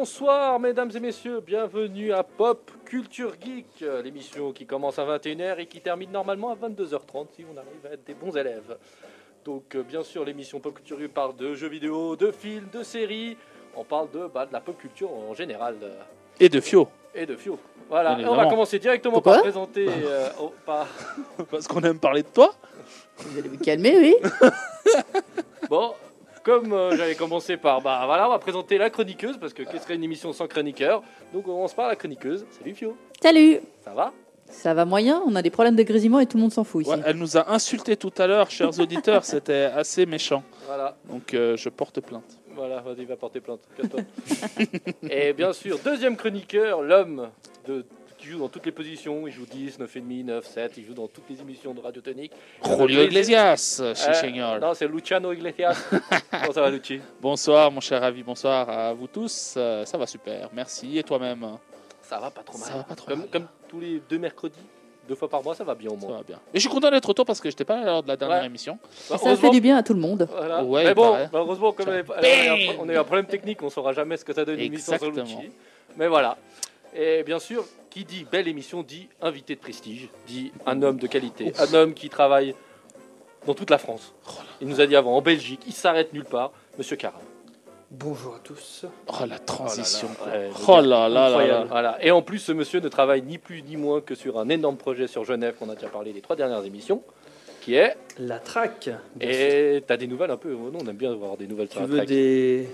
Bonsoir mesdames et messieurs, bienvenue à Pop Culture Geek, euh, l'émission qui commence à 21h et qui termine normalement à 22h30 si on arrive à être des bons élèves. Donc euh, bien sûr l'émission Pop Culture Geek parle de jeux vidéo, de films, de séries, on parle de, bah, de la pop culture en général euh, Et de Fio. et de Fio. Voilà, on va commencer directement Pourquoi par présenter... euh, oh, par- Parce qu'on aime parler de toi. Vous allez vous calmer, oui Bon, comme euh, j'avais commencé par... Bah voilà, on va présenter la chroniqueuse parce que qu'est-ce serait une émission sans chroniqueur Donc on commence par la chroniqueuse. Salut Fio, Salut ça va? Ça va moyen, on a des problèmes de grésillement et tout le monde s'en fout ici. Ouais, elle nous a insultés tout à l'heure, chers auditeurs. C'était assez méchant. Voilà. Donc euh, je porte plainte. Voilà, vas-y, va porter plainte. Et bien sûr, deuxième chroniqueur, l'homme de qui joue dans toutes les positions. Il joue 10, 9,5, 9, 7. Il joue dans toutes les émissions de Radio Tonique. Julio Iglesias, Euh, chez Señor. non, c'est Luciano Iglesias. Comment ça va, Luci? Bonsoir, mon cher Ravi. Bonsoir à vous tous. Euh, ça va super. Merci. Et toi-même? Ça va pas trop mal. Ça va pas trop comme, mal. comme tous les deux mercredis, deux fois par mois, ça va bien au Ça moins. va bien. Et je suis content d'être retour parce que j'étais pas là lors de la dernière Ouais. émission. Bah, ça fait du bien à tout le monde. Voilà. Ouais, mais il bon, malheureusement, comme on a, on a eu un pro- on a eu un problème technique, on saura jamais ce que ça donne une émission. Lucci. Mais voilà. Et bien sûr, qui dit belle émission dit invité de prestige, dit un homme de qualité, un homme qui travaille dans toute la France. Il nous a dit avant, en Belgique, il s'arrête nulle part, Monsieur Caram. Bonjour à tous. Oh la transition. Oh là là, ouais, Oh là là là Incroyable. là. Voilà. Et en plus, ce monsieur ne travaille ni plus ni moins que sur un énorme projet sur Genève qu'on a déjà parlé les trois dernières émissions, qui est. La traque. Et t'as des nouvelles un peu? oh non, on aime bien avoir des nouvelles tu sur la veux track. des,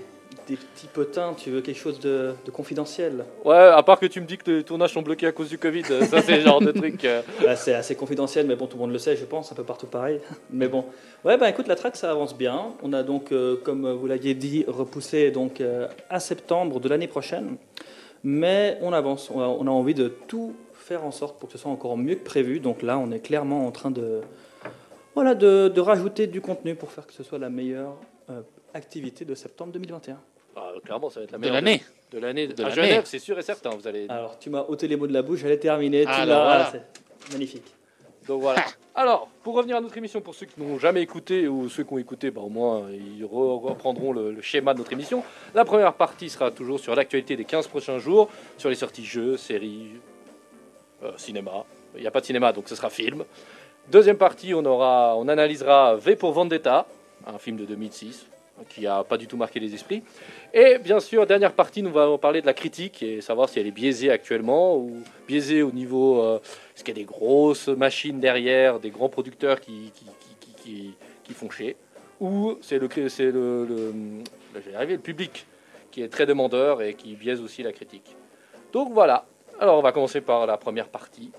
des petits potins, tu veux quelque chose de, de confidentiel. Ouais, à part que tu me dis que les tournages sont bloqués à cause du Covid, euh, ça c'est le genre de truc. euh, Là, c'est assez confidentiel, mais bon, tout le monde le sait, je pense, un peu partout pareil. Mais bon. Ouais, bah écoute, la traque, ça avance bien. On a donc, euh, comme vous l'aviez dit, repoussé donc euh, à septembre de l'année prochaine. Mais on avance. On a, on a envie de tout faire en sorte pour que ce soit encore mieux que prévu. Donc là, on est clairement en train de, voilà, de, de rajouter du contenu pour faire que ce soit la meilleure activité de septembre 2021. ah, clairement, ça va être la De meilleure l'année. De l'année. De À l'année. Genève, c'est sûr et certain. Vous allez. Alors, tu m'as ôté les mots de la bouche, j'allais terminer. Tu Alors, l'as- voilà. ah, c'est magnifique. Donc voilà. Alors, pour revenir à notre émission, pour ceux qui n'ont jamais écouté ou ceux qui ont écouté, bah, au moins ils re- reprendront le, le schéma de notre émission. La première partie sera toujours sur l'actualité des 15 prochains jours, sur les sorties jeux, séries, euh, cinéma. Il n'y a pas de cinéma, donc ce sera film. Deuxième partie, on, aura, on analysera V pour Vendetta, un film de 2006 qui n'a pas du tout marqué les esprits. Et bien sûr, dernière partie, nous allons parler de la critique et savoir si elle est biaisée actuellement ou biaisée au niveau... euh, est-ce qu'il y a des grosses machines derrière, des grands producteurs qui, qui, font chier Ou c'est le, c'est le, le, arriver, le public qui est très demandeur et qui biaise aussi la critique. Donc voilà. Alors on va commencer par la première partie,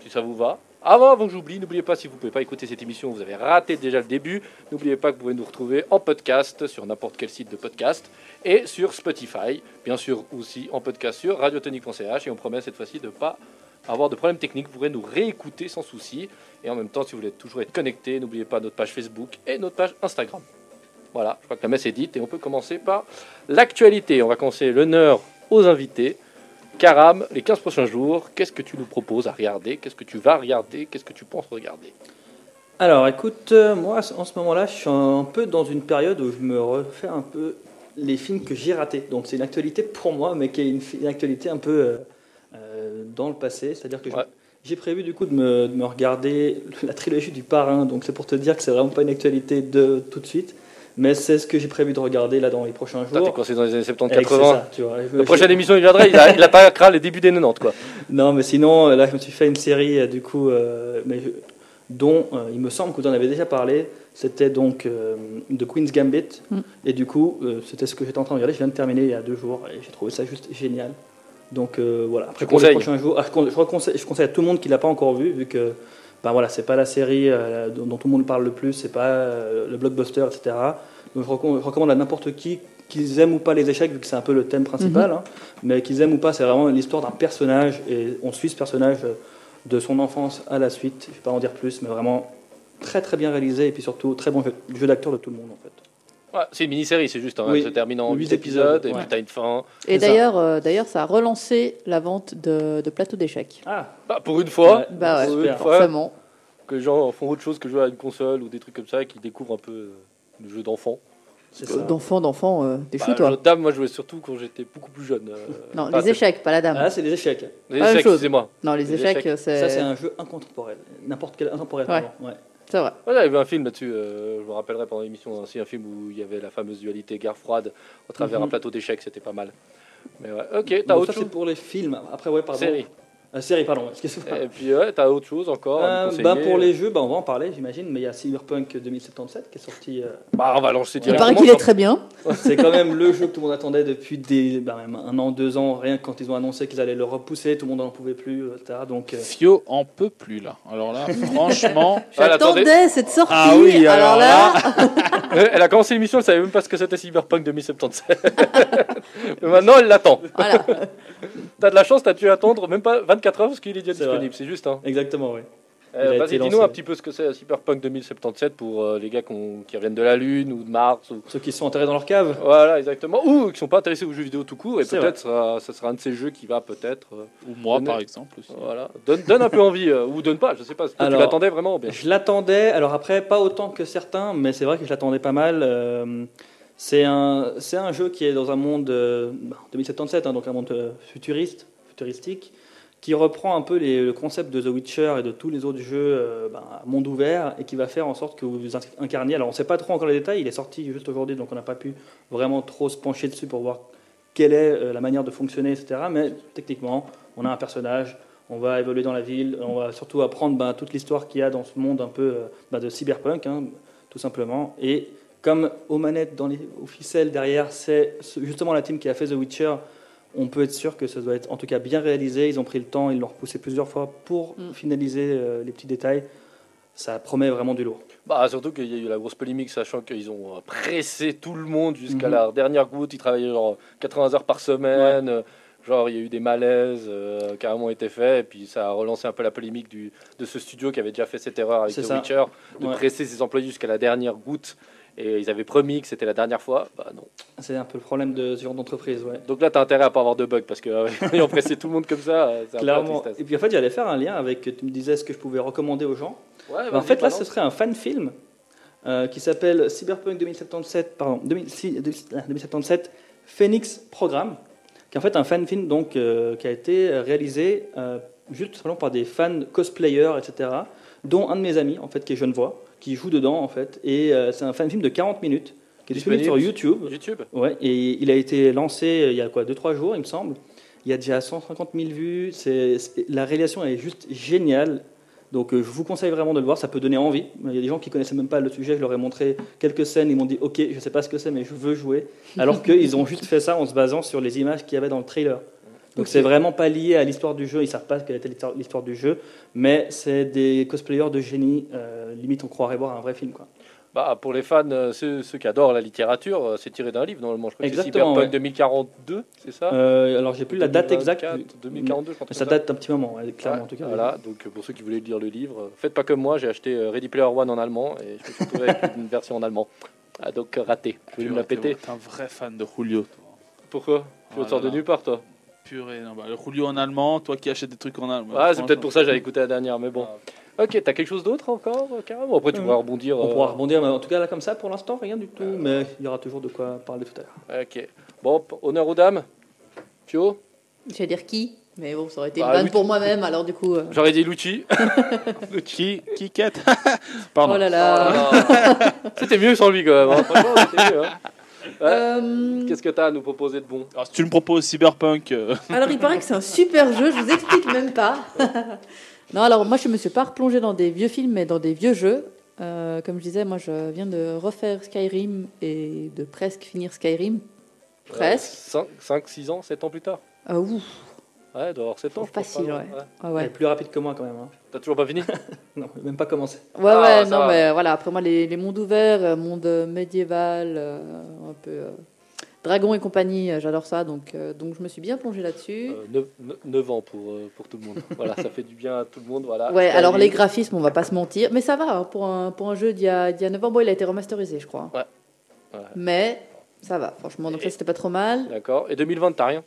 si ça vous va. Avant, avant que j'oublie, n'oubliez pas, si vous ne pouvez pas écouter cette émission, vous avez raté déjà le début, n'oubliez pas que vous pouvez nous retrouver en podcast sur n'importe quel site de podcast et sur Spotify, bien sûr aussi en podcast sur radiotonique.ch et on promet cette fois-ci de ne pas avoir de problèmes techniques, vous pourrez nous réécouter sans souci. Et en même temps, si vous voulez toujours être connecté, n'oubliez pas notre page Facebook et notre page Instagram. Voilà, je crois que la messe est dite et on peut commencer par l'actualité. On va commencer l'honneur aux invités. Karam, les 15 prochains jours, qu'est-ce que tu nous proposes à regarder? Qu'est-ce que tu vas regarder? Qu'est-ce que tu penses regarder? Alors, écoute, euh, moi, en ce moment-là, je suis un peu dans une période où je me refais un peu les films que j'ai ratés. Donc, c'est une actualité pour moi, mais qui est une, actualité un peu euh, euh, dans le passé. C'est-à-dire que Ouais. j'ai prévu, du coup, de me, de me regarder la trilogie du Parrain. Donc, c'est pour te dire que c'est vraiment pas une actualité de tout de suite. Mais c'est ce que j'ai prévu de regarder là dans les prochains Toi, t'es jours. coincé dans les années Et c'est 70-80. ça, tu vois. La prochaine émission, il viendra, il, a- il attaquera les débuts des 90, quoi. Non, mais sinon, euh, là, je me suis fait une série, euh, du coup, euh, mais je- dont euh, il me semble que vous en avez déjà parlé. C'était donc euh, The Queen's Gambit. Mm. Et du coup, euh, c'était ce que j'étais en train de regarder. Je viens de terminer il y a deux jours et j'ai trouvé ça juste génial. Donc euh, voilà. Après, Tu pour les conseilles prochains jours, ah, je, je, reconseille- je conseille à tout le monde qui l'a pas encore vu, vu que ben voilà, c'est pas la série euh, dont, dont tout le monde parle le plus, c'est pas euh, le blockbuster, etc. Donc je, recom- je recommande à n'importe qui, qu'ils aiment ou pas les échecs, vu que c'est un peu le thème principal, hein, mais qu'ils aiment ou pas, c'est vraiment l'histoire d'un personnage et on suit ce personnage euh, de son enfance à la suite. Je vais pas en dire plus, mais vraiment très très bien réalisé et puis surtout très bon jeu, jeu d'acteur de tout le monde en fait. Ouais, c'est une mini-série, c'est juste, hein, Oui. se termine en Huit 8 épisodes, et ouais. puis t'as une fin. Et C'est ça. d'ailleurs, euh, d'ailleurs, ça a relancé la vente de, de plateaux d'échecs. Ah, Bah, pour une fois, Ouais, Bah ouais, pour une super. fois Forcément. que les gens font autre chose que jouer à une console ou des trucs comme ça et qu'ils découvrent un peu euh, le jeu d'enfant. C'est ça. D'enfant, d'enfant, euh, t'es Bah, toi. dame, moi je jouais surtout quand j'étais beaucoup plus jeune. euh, Non, enfin, les c'est- échecs, pas la dame. Ah, c'est des échecs. Les même échecs, chose. excusez-moi. non, les les échecs, échecs. c'est. Ça, c'est un jeu incontemporel. N'importe quel intemporel, Ouais. pardon. Ouais. C'est vrai. Ouais, il y avait un film là-dessus, euh, je me rappellerai pendant l'émission, aussi un film où il y avait la fameuse dualité guerre froide au travers Mhm. un plateau d'échecs, c'était pas mal. Mais ouais, ok, t'as Donc, autre ça, chose c'est pour les films. Après, ouais, pardon. Série. Euh, série, pardon. Excuse-moi. Et puis ouais, t'as autre chose encore Euh, bah, pour les jeux, bah, on va en parler, j'imagine, mais il y a Cyberpunk 2077 qui est sorti. euh, Bah, on va lancer Il directement. paraît qu'il est très bien. c'est quand même le jeu que tout le monde attendait depuis des, bah, même un an, deux ans, rien que quand ils ont annoncé qu'ils allaient le repousser, tout le monde n'en pouvait plus, euh, etc. Donc, euh, Fio en peut plus là. Alors là, franchement. J'attendais cette sortie. Ah oui, alors là, Elle a commencé l'émission, elle savait même pas ce que c'était Cyberpunk 2077. Mais maintenant, elle l'attend. voilà. T'as de la chance, t'as dû attendre même pas 24 heures parce qu'il est déjà disponible, c'est juste. Hein. exactement, oui. Euh, Vas-y, dis-nous un petit peu ce que c'est Cyberpunk 2077 pour euh, les gars qui reviennent de la Lune ou de Mars. Ou... Ceux qui sont enterrés dans leur cave. Voilà, exactement. Ou qui sont pas intéressés aux jeux vidéo tout court. Et peut-être ça, ça sera un de ces jeux qui va peut-être. euh, Ou moi, par exemple. Aussi. voilà. donne, donne un peu envie. euh, ou donne pas, je sais pas. Toi, tu Alors, l'attendais vraiment bien Je l'attendais, alors après, pas autant que certains, mais c'est vrai que je l'attendais pas mal. C'est un, un jeu qui est dans un monde euh, bah, 2077, hein, donc un monde euh, futuriste, futuristique, qui reprend un peu le concept de The Witcher et de tous les autres jeux euh, bah, monde ouvert et qui va faire en sorte que vous incarniez. Alors on ne sait pas trop encore les détails, il est sorti juste aujourd'hui, donc on n'a pas pu vraiment trop se pencher dessus pour voir quelle est euh, la manière de fonctionner, etc. Mais techniquement, on a un personnage, on va évoluer dans la ville, on va surtout apprendre ben, toute l'histoire qu'il y a dans ce monde un peu de cyberpunk, hein, tout simplement. Et comme aux manettes, dans les, aux ficelles derrière, c'est ce- justement la team qui a fait The Witcher, on peut être sûr que ça doit être en tout cas bien réalisé. Ils ont pris le temps, ils l'ont repoussé plusieurs fois pour Mm. finaliser euh, les petits détails. Ça promet vraiment du lourd. Bah, surtout qu'il y a eu la grosse polémique, sachant qu'ils ont euh, pressé tout le monde jusqu'à Mhm. la dernière goutte. Ils travaillaient genre 80 heures par semaine. Genre, il y a eu des malaises euh, qui ont été faits. Et puis, ça a relancé un peu la polémique du, de ce studio qui avait déjà fait cette erreur avec The ça. Witcher, de Ouais. presser ses employés jusqu'à la dernière goutte. Et ils avaient promis que c'était la dernière fois. Bah, non. C'est un peu le problème de ce genre d'entreprise. Ouais. Donc là, tu as intérêt à pas avoir de bugs parce que euh, ayant pressé tout le monde comme ça, euh, un peu Clairement. Et puis en fait, j'allais faire un lien avec, tu me disais ce que je pouvais recommander aux gens. Ouais, en fait, là, ce serait un fan film euh, qui s'appelle Cyberpunk 2077, pardon, 2006 2077 Phoenix Programme, qui est en fait un fan film donc, euh, qui a été réalisé euh, juste tout simplement par des fans cosplayers, etc., dont un de mes amis, en fait, qui est Genevois, qui joue dedans, en fait. Et euh, c'est un fan film de 40 minutes, qui est disponible sur YouTube. YouTube. Ouais, et il a été lancé euh, il y a quoi, 2-3 jours, il me semble. Il y a déjà 150 000 vues. C'est, c'est- la réalisation est juste géniale. Donc euh, je vous conseille vraiment de le voir, ça peut donner envie. Il y a des gens qui connaissaient même pas le sujet, je leur ai montré quelques scènes, ils m'ont dit ok, je sais pas ce que c'est, mais je veux jouer. Alors qu'ils ont juste fait ça en se basant sur les images qu'il y avait dans le trailer. Donc c'est vraiment pas lié à l'histoire du jeu, ils savent pas quelle était l'histoire- du jeu, mais c'est des cosplayers de génie. euh, limite, on croirait voir un vrai film. Quoi. Bah, pour les fans, euh, ceux, ceux qui adorent la littérature, euh, c'est tiré d'un livre normalement. Je crois que c'est Exactement, Cyberpunk ouais. 2042, c'est ça? Euh, alors j'ai plus la date exacte, 2024, 2042, je crois. mais ça date d'un petit moment, ouais, clairement en tout cas. Voilà, donc pour ceux qui voulaient lire le livre, faites pas comme moi, j'ai acheté Ready Player One en allemand et je me suis retrouvé avec une version en allemand. Ah, donc raté. Je vais me la péter. T'es un vrai fan de Julio, toi. Pourquoi? Tu te sors de nulle part, toi? Purée, non, bah, le Julio en allemand, toi qui achètes des trucs en allemand. Ah, c'est peut-être pour ça que j'avais écouté la dernière, mais bon. Ah. Ok, t'as quelque chose d'autre encore, euh, carrément Après, tu Euh, pourras rebondir. On euh, pourra rebondir, mais en tout cas là comme ça, pour l'instant, rien du tout, mais il y aura toujours de quoi parler tout à l'heure. Ok. Bon, honneur aux dames. Pio J'allais dire qui, mais bon, ça aurait été Bah, une vanne pour moi-même, alors du coup. euh, J'aurais dit Lucci. Qui quête? Pardon. Oh là là. C'était mieux sans lui quand même. hein. Franchement, c'était mieux. hein. Euh, Qu'est-ce que t'as à nous proposer de bon Alors, si tu me proposes Cyberpunk, euh, Alors, il paraît que c'est un super jeu, je vous explique même pas. non, alors moi, je me suis pas replongée dans des vieux films, mais dans des vieux jeux. Euh, comme je disais, moi, je viens de refaire Skyrim et de presque finir Skyrim. Presque. 5, 6 ans, 7 ans plus tard. Ah, ouf. Ouais, d'avoir 7 ans. je pense Facile, ouais. Ouais. Elle est plus rapide que moi quand même. hein. T'as toujours pas fini? Non, même pas commencé. Ouais, Ah, ouais, non, va. mais voilà, après moi, les, les mondes ouverts, euh, monde euh, médiéval, euh, un peu euh, dragon et compagnie, j'adore ça, donc, euh, donc je me suis bien plongée là-dessus. 9, ans pour, euh, pour tout le monde. voilà, ça fait du bien à tout le monde. Voilà. ouais, alors les graphismes, on va pas se mentir, mais ça va, hein, pour, un, pour un jeu d'il y a, d'il y a 9 ans, bon, il a été remasterisé, je crois. Ouais. Ouais. Mais ça va, franchement, donc Et- ça, c'était pas trop mal. D'accord. Et 2020, t'as rien?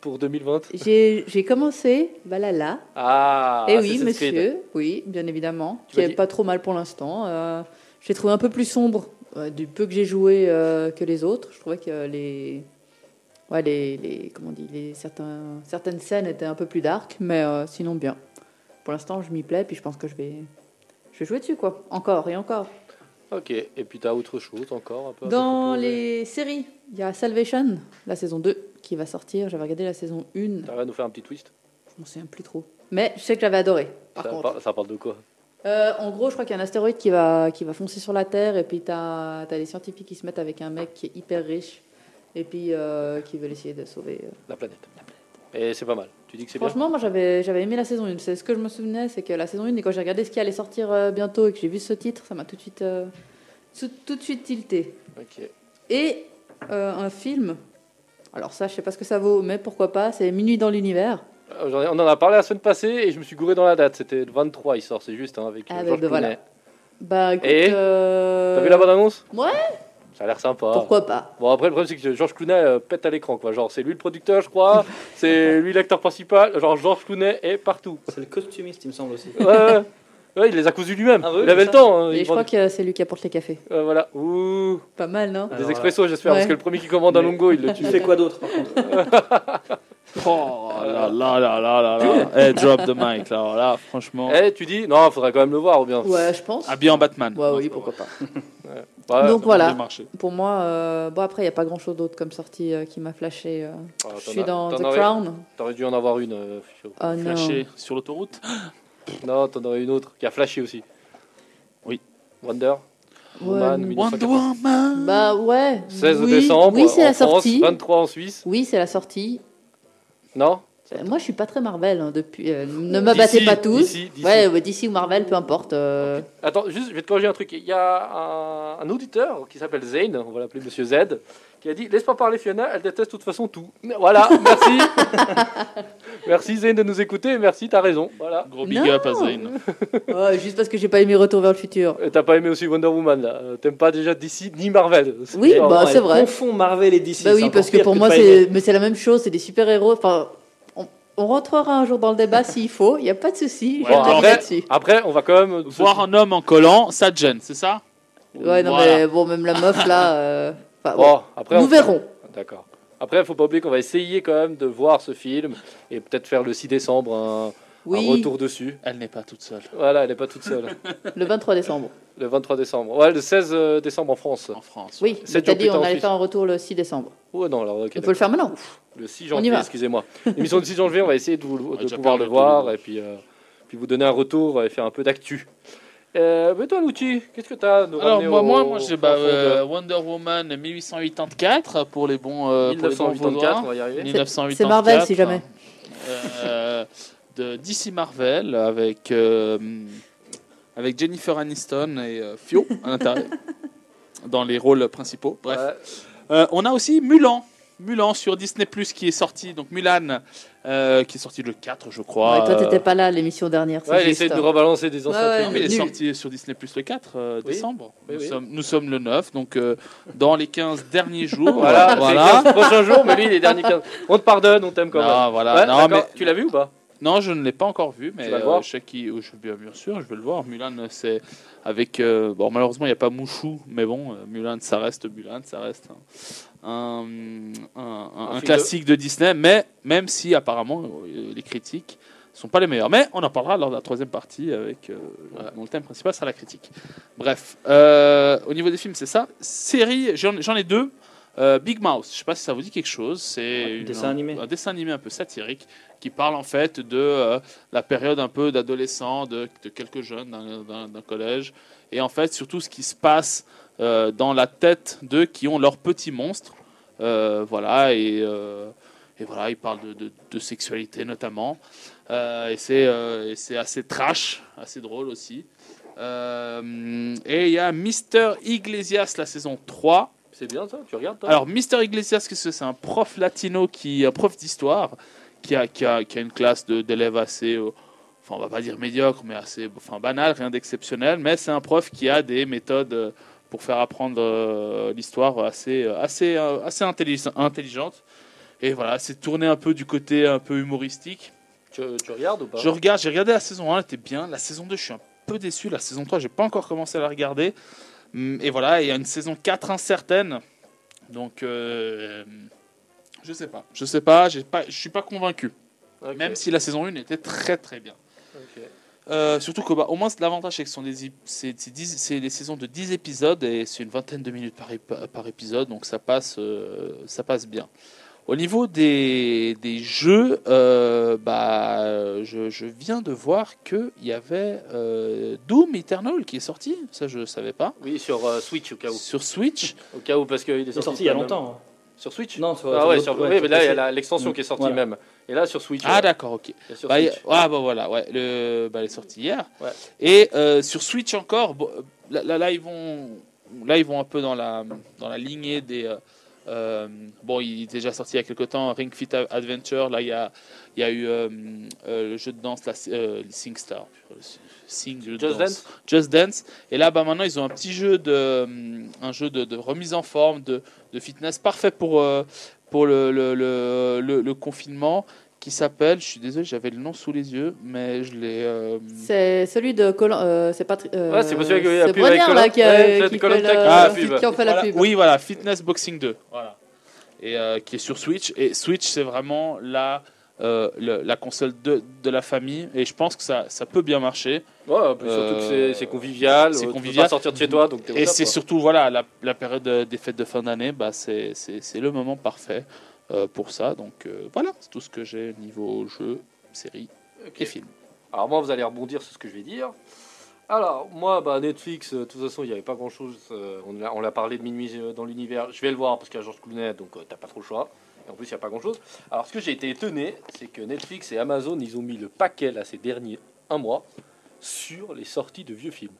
Pour 2020 J'ai commencé Valhalla. Ah Eh oui, Creed. monsieur, oui, bien évidemment, Tu qui est pas trop mal pour l'instant. Euh, J'ai trouvé un peu plus sombre Ouais, du peu que j'ai joué euh, que les autres, je trouvais que les, ouais, les, les comment on dit, les certains, certaines scènes étaient un peu plus dark, mais euh, sinon bien. Pour l'instant, je m'y plais, puis je pense que je vais, je vais jouer dessus quoi, encore et encore. Ok, et puis t'as autre chose encore un peu Dans les séries, il y a Salvation, la saison 2, qui va sortir. J'avais regardé la saison 1, T'arrives à nous faire un petit twist? Je m'en souviens plus trop. Mais je sais que j'avais adoré. Par ça, contre. par- ça parle de quoi? Euh, en gros, je crois qu'il y a un astéroïde qui va, qui va foncer sur la Terre, et puis tu as, des scientifiques qui se mettent avec un mec qui est hyper riche, et puis euh, qui veulent essayer de sauver. euh. La planète. Et c'est pas mal. Tu dis que c'est bien? Franchement, moi j'avais, j'avais aimé la saison 1. C'est ce que je me souvenais, c'est que la saison 1, et quand j'ai regardé ce qui allait sortir bientôt et que j'ai vu ce titre, ça m'a tout de suite, tout, tout de suite tilté. Ok. Et un film, alors ça, je sais pas ce que ça vaut, mais pourquoi pas, c'est Minuit dans l'univers. Euh, On en a parlé la semaine passée et je me suis gouré dans la date. C'était le 23, il sort, c'est juste, hein, avec Ah, euh, bah, Georges bah, voilà. Clooney. Bah écoute. Et euh, T'as vu la bande annonce Ouais, Ça a l'air sympa. pourquoi pas. Bon, après, le problème, c'est que Georges Clooney euh, pète à l'écran, quoi. Genre, c'est lui le producteur, je crois. c'est lui l'acteur principal. Genre, Georges Clooney est partout. C'est le costumiste, il me semble aussi. Ouais, ouais. Ouais, il les a cousus lui-même. Ah oui, il avait le ça. temps. hein, Et il je crois que c'est lui qui apporte les cafés. Euh, voilà. Ouh. Pas mal, non Des expressos, j'espère, parce que le premier qui commande un Mais- longo, il le Tu tue. fais quoi d'autre par contre Oh là là là là là là. Eh, drop the mic, là. Là, franchement. Eh, tu dis Non, faudrait quand même le voir, ou bien. Ouais, je pense. Habillé en Batman. Ouais, oui, pourquoi pas. Ouais. Donc voilà. Pour moi, euh, bon après, il n'y a pas grand chose d'autre comme sortie euh, qui m'a flashé. euh. Ah, je suis as- dans t'en The aurais- Crown. T'aurais dû en avoir une. euh. Oh non. Flashé sur l'autoroute. Non, t'en aurais une autre qui a flashé aussi. Oui. Wonder. Ouais, Woman, non. 1980. Wonder Woman. Bah ouais. 16 oui, décembre. Oui, c'est en la France, sortie. 23 en Suisse. Oui, c'est la sortie. Non Euh, Moi, je suis pas très Marvel hein, depuis. euh, ne m'abattez D'ici, pas tous. d'ici, d'ici. Ouais, ouais, d'ici ou Marvel, peu importe. euh, Attends, juste, je vais te corriger un truc. Il y a un, un auditeur qui s'appelle Zane, on va l'appeler Monsieur Z, qui a dit Laisse pas parler Fiona, elle déteste de toute façon tout. Voilà, merci. merci Zane de nous écouter, merci, t'as raison. Voilà. Gros big Non. up à Zane. ouais, juste parce que j'ai pas aimé Retour vers le futur. Et T'as pas aimé aussi Wonder Woman là Euh, T'aimes pas déjà DC ni Marvel Oui, bah, c'est vrai. confond Marvel et DC. Bah oui, parce que pour moi, c'est aimer. mais c'est la même chose, c'est des super-héros. Enfin, on, on rentrera un jour dans le débat s'il faut, il n'y a pas de souci, Ouais, après, après, on va quand même. Voir un homme en collant, ça te gêne, c'est ça? Ouais, non, Voilà. mais bon, même la meuf là. euh, enfin, Bon, ouais. après, Nous on- verrons. D'accord. Après, il faut pas oublier qu'on va essayer quand même de voir ce film et peut-être faire le 6 décembre un, retour dessus. Elle n'est pas toute seule. Voilà, elle n'est pas toute seule. le 23 décembre. le 23 décembre. Ouais, le 16 euh, décembre en France. En France. Oui, tard on allait faire un retour le 6 décembre. Ouais, non, alors, On peut le faire maintenant. Le 6 On y janvier, excusez-moi. L'émission du 6 janvier, on va essayer de, vous- de pouvoir le voir et puis, euh, puis vous donner un retour et faire un peu d'actu. Euh, mais toi, Louti, qu'est-ce que tu as nous Alors moi, au- moi, moi j'ai bah, euh, Wonder Woman 1884 pour les bons, euh, pour les bons 1984, vaudois. on va y arriver. 1984. C'est Marvel, si jamais. Euh, de DC Marvel avec, euh, avec Jennifer Aniston et euh, Fio à l'intérieur dans les rôles principaux. Bref. Ouais. Euh, on a aussi Mulan. Mulan sur Disney Plus qui est sorti, donc Mulan euh, qui est sorti le 4, je crois. Ouais, toi, euh, t'étais pas là l'émission dernière. c'est Ouais, il essaie de nous rebalancer des anciens Ouais, ouais, non, trucs. mais il est Nul. sorti sur Disney Plus le 4 euh, Oui. décembre. Oui, nous, oui. Sommes, nous sommes le 9, donc euh, dans les 15 derniers jours. Voilà, voilà. les 15 prochains jours, mais lui, les derniers 15. On te pardonne, on t'aime quand même. Non, voilà. Ouais, non, mais Tu l'as vu ou pas? Non, je ne l'ai pas encore vu, mais euh, je sais qu'il- oh, je bien, bien sûr, je vais le voir. Mulan, euh, c'est avec euh, bon, malheureusement il n'y a pas Mouchou, mais bon, euh, Mulan, ça reste Mulan, ça reste un, un, classique de... Disney, mais même si apparemment euh, les critiques sont pas les meilleures. Mais on en parlera lors de la troisième partie avec euh, dont le thème principal sera la critique. Bref, euh, au niveau des films, c'est ça. Série, j'en ai deux. Euh, Big Mouth, je sais pas si ça vous dit quelque chose. C'est dessin un dessin animé un peu satirique qui parle en fait de la période un peu d'adolescent de, de quelques jeunes d'un collège et en fait surtout ce qui se passe euh, dans la tête d'eux qui ont leurs petits monstres Euh, voilà et, euh, et voilà ils parlent de, de- de sexualité notamment. Et c'est assez trash assez drôle aussi. Et il y a Mister Iglesias la saison 3 C'est bien ça Tu regardes toi? Alors, Mister Iglesias, qu'est-ce que c'est? Un prof latino qui, un prof d'histoire, qui a, qui, a, qui a une classe d'élèves assez, enfin, on va pas dire médiocre, mais assez, enfin, banal, rien d'exceptionnel. Mais c'est un prof qui a des méthodes pour faire apprendre euh, l'histoire assez, euh, assez, euh, assez intelligentes. Et voilà, c'est tourné un peu du côté un peu humoristique. tu, tu regardes ou pas? Je regarde, j'ai regardé la saison 1, elle était bien. La saison 2, je suis un peu déçu. La saison 3, j'ai pas encore commencé à la regarder. Mm, Et voilà, il y a une saison 4 incertaine. Donc, euh, je sais pas. Je sais pas, j'ai pas, je suis pas convaincu. Même si la saison 1 était très très bien. Euh, surtout que, bah, au moins, l'avantage, c'est que ce sont des, c'est, des saisons de 10 épisodes et c'est une vingtaine de minutes par, ép- par épisode, donc ça passe, euh, ça passe bien. Au niveau des, des jeux, euh, bah, je, je viens de voir qu'il y avait euh, Doom Eternal qui est sorti, ça je savais pas, Oui, sur euh, Switch au cas où. sur Switch. Au cas où, parce qu'il est sorti, il y a longtemps. hein. Sur Switch Non, sur, Ah sur ouais, sur, mais là, il y a l'extension qui est sortie voilà. même. Et là, sur Switch. Ah ouais. d'accord, ok. A Bah, ah bah voilà, ouais, le, bah, elle est sortie hier. Ouais. Et euh, sur Switch encore, bon, là, là, là, ils vont, là ils vont un peu dans la dans la lignée des. euh, euh, bon, il est déjà sorti il y a quelques temps, Ring Fit Adventure. Là, il y a il y a eu euh, le jeu de danse, la SingStar, Sing, Just danse. Dance Just Dance. Et là, bah, maintenant, ils ont un petit jeu de, un jeu de, de remise en forme, de, de fitness parfait pour, euh, pour le, le, le, le- le confinement qui s'appelle, je suis désolé, j'avais le nom sous les yeux, mais je l'ai. euh, C'est celui de Colin. euh, c'est pas. euh, Ouais, c'est pour celui qui a c'est pub avec Brognard, là Colin. qui, a, Ouais, qui, fait le- la pub. qui en fait la voilà, pub. Oui, voilà, Fitness Boxing 2. Voilà. Et euh, qui est sur Switch. Et Switch, c'est vraiment la, euh, le- la console de, de la famille. Et je pense que ça, ça peut bien marcher. Ouais, puis surtout que Euh, c'est- convivial. c'est euh, convivial. pas sortir de chez toi, donc Et c'est surtout, voilà, la, la période des fêtes de fin d'année, bah, c'est le moment parfait pour ça. Donc voilà, c'est tout ce que j'ai niveau jeu, série et film. Alors moi, vous allez rebondir sur ce que je vais dire. Alors, moi, bah, Netflix, euh, de toute façon, il n'y avait pas grand-chose. euh, on l'a- parlé de minuit dans l'univers. Je vais le voir parce qu'il y a Georges Clooney, donc euh, t'as pas trop le choix. Et en plus, il n'y a pas grand-chose. Alors, ce que j'ai été étonné, c'est que Netflix et Amazon, ils ont mis le paquet, là, ces derniers un mois, sur les sorties de vieux films.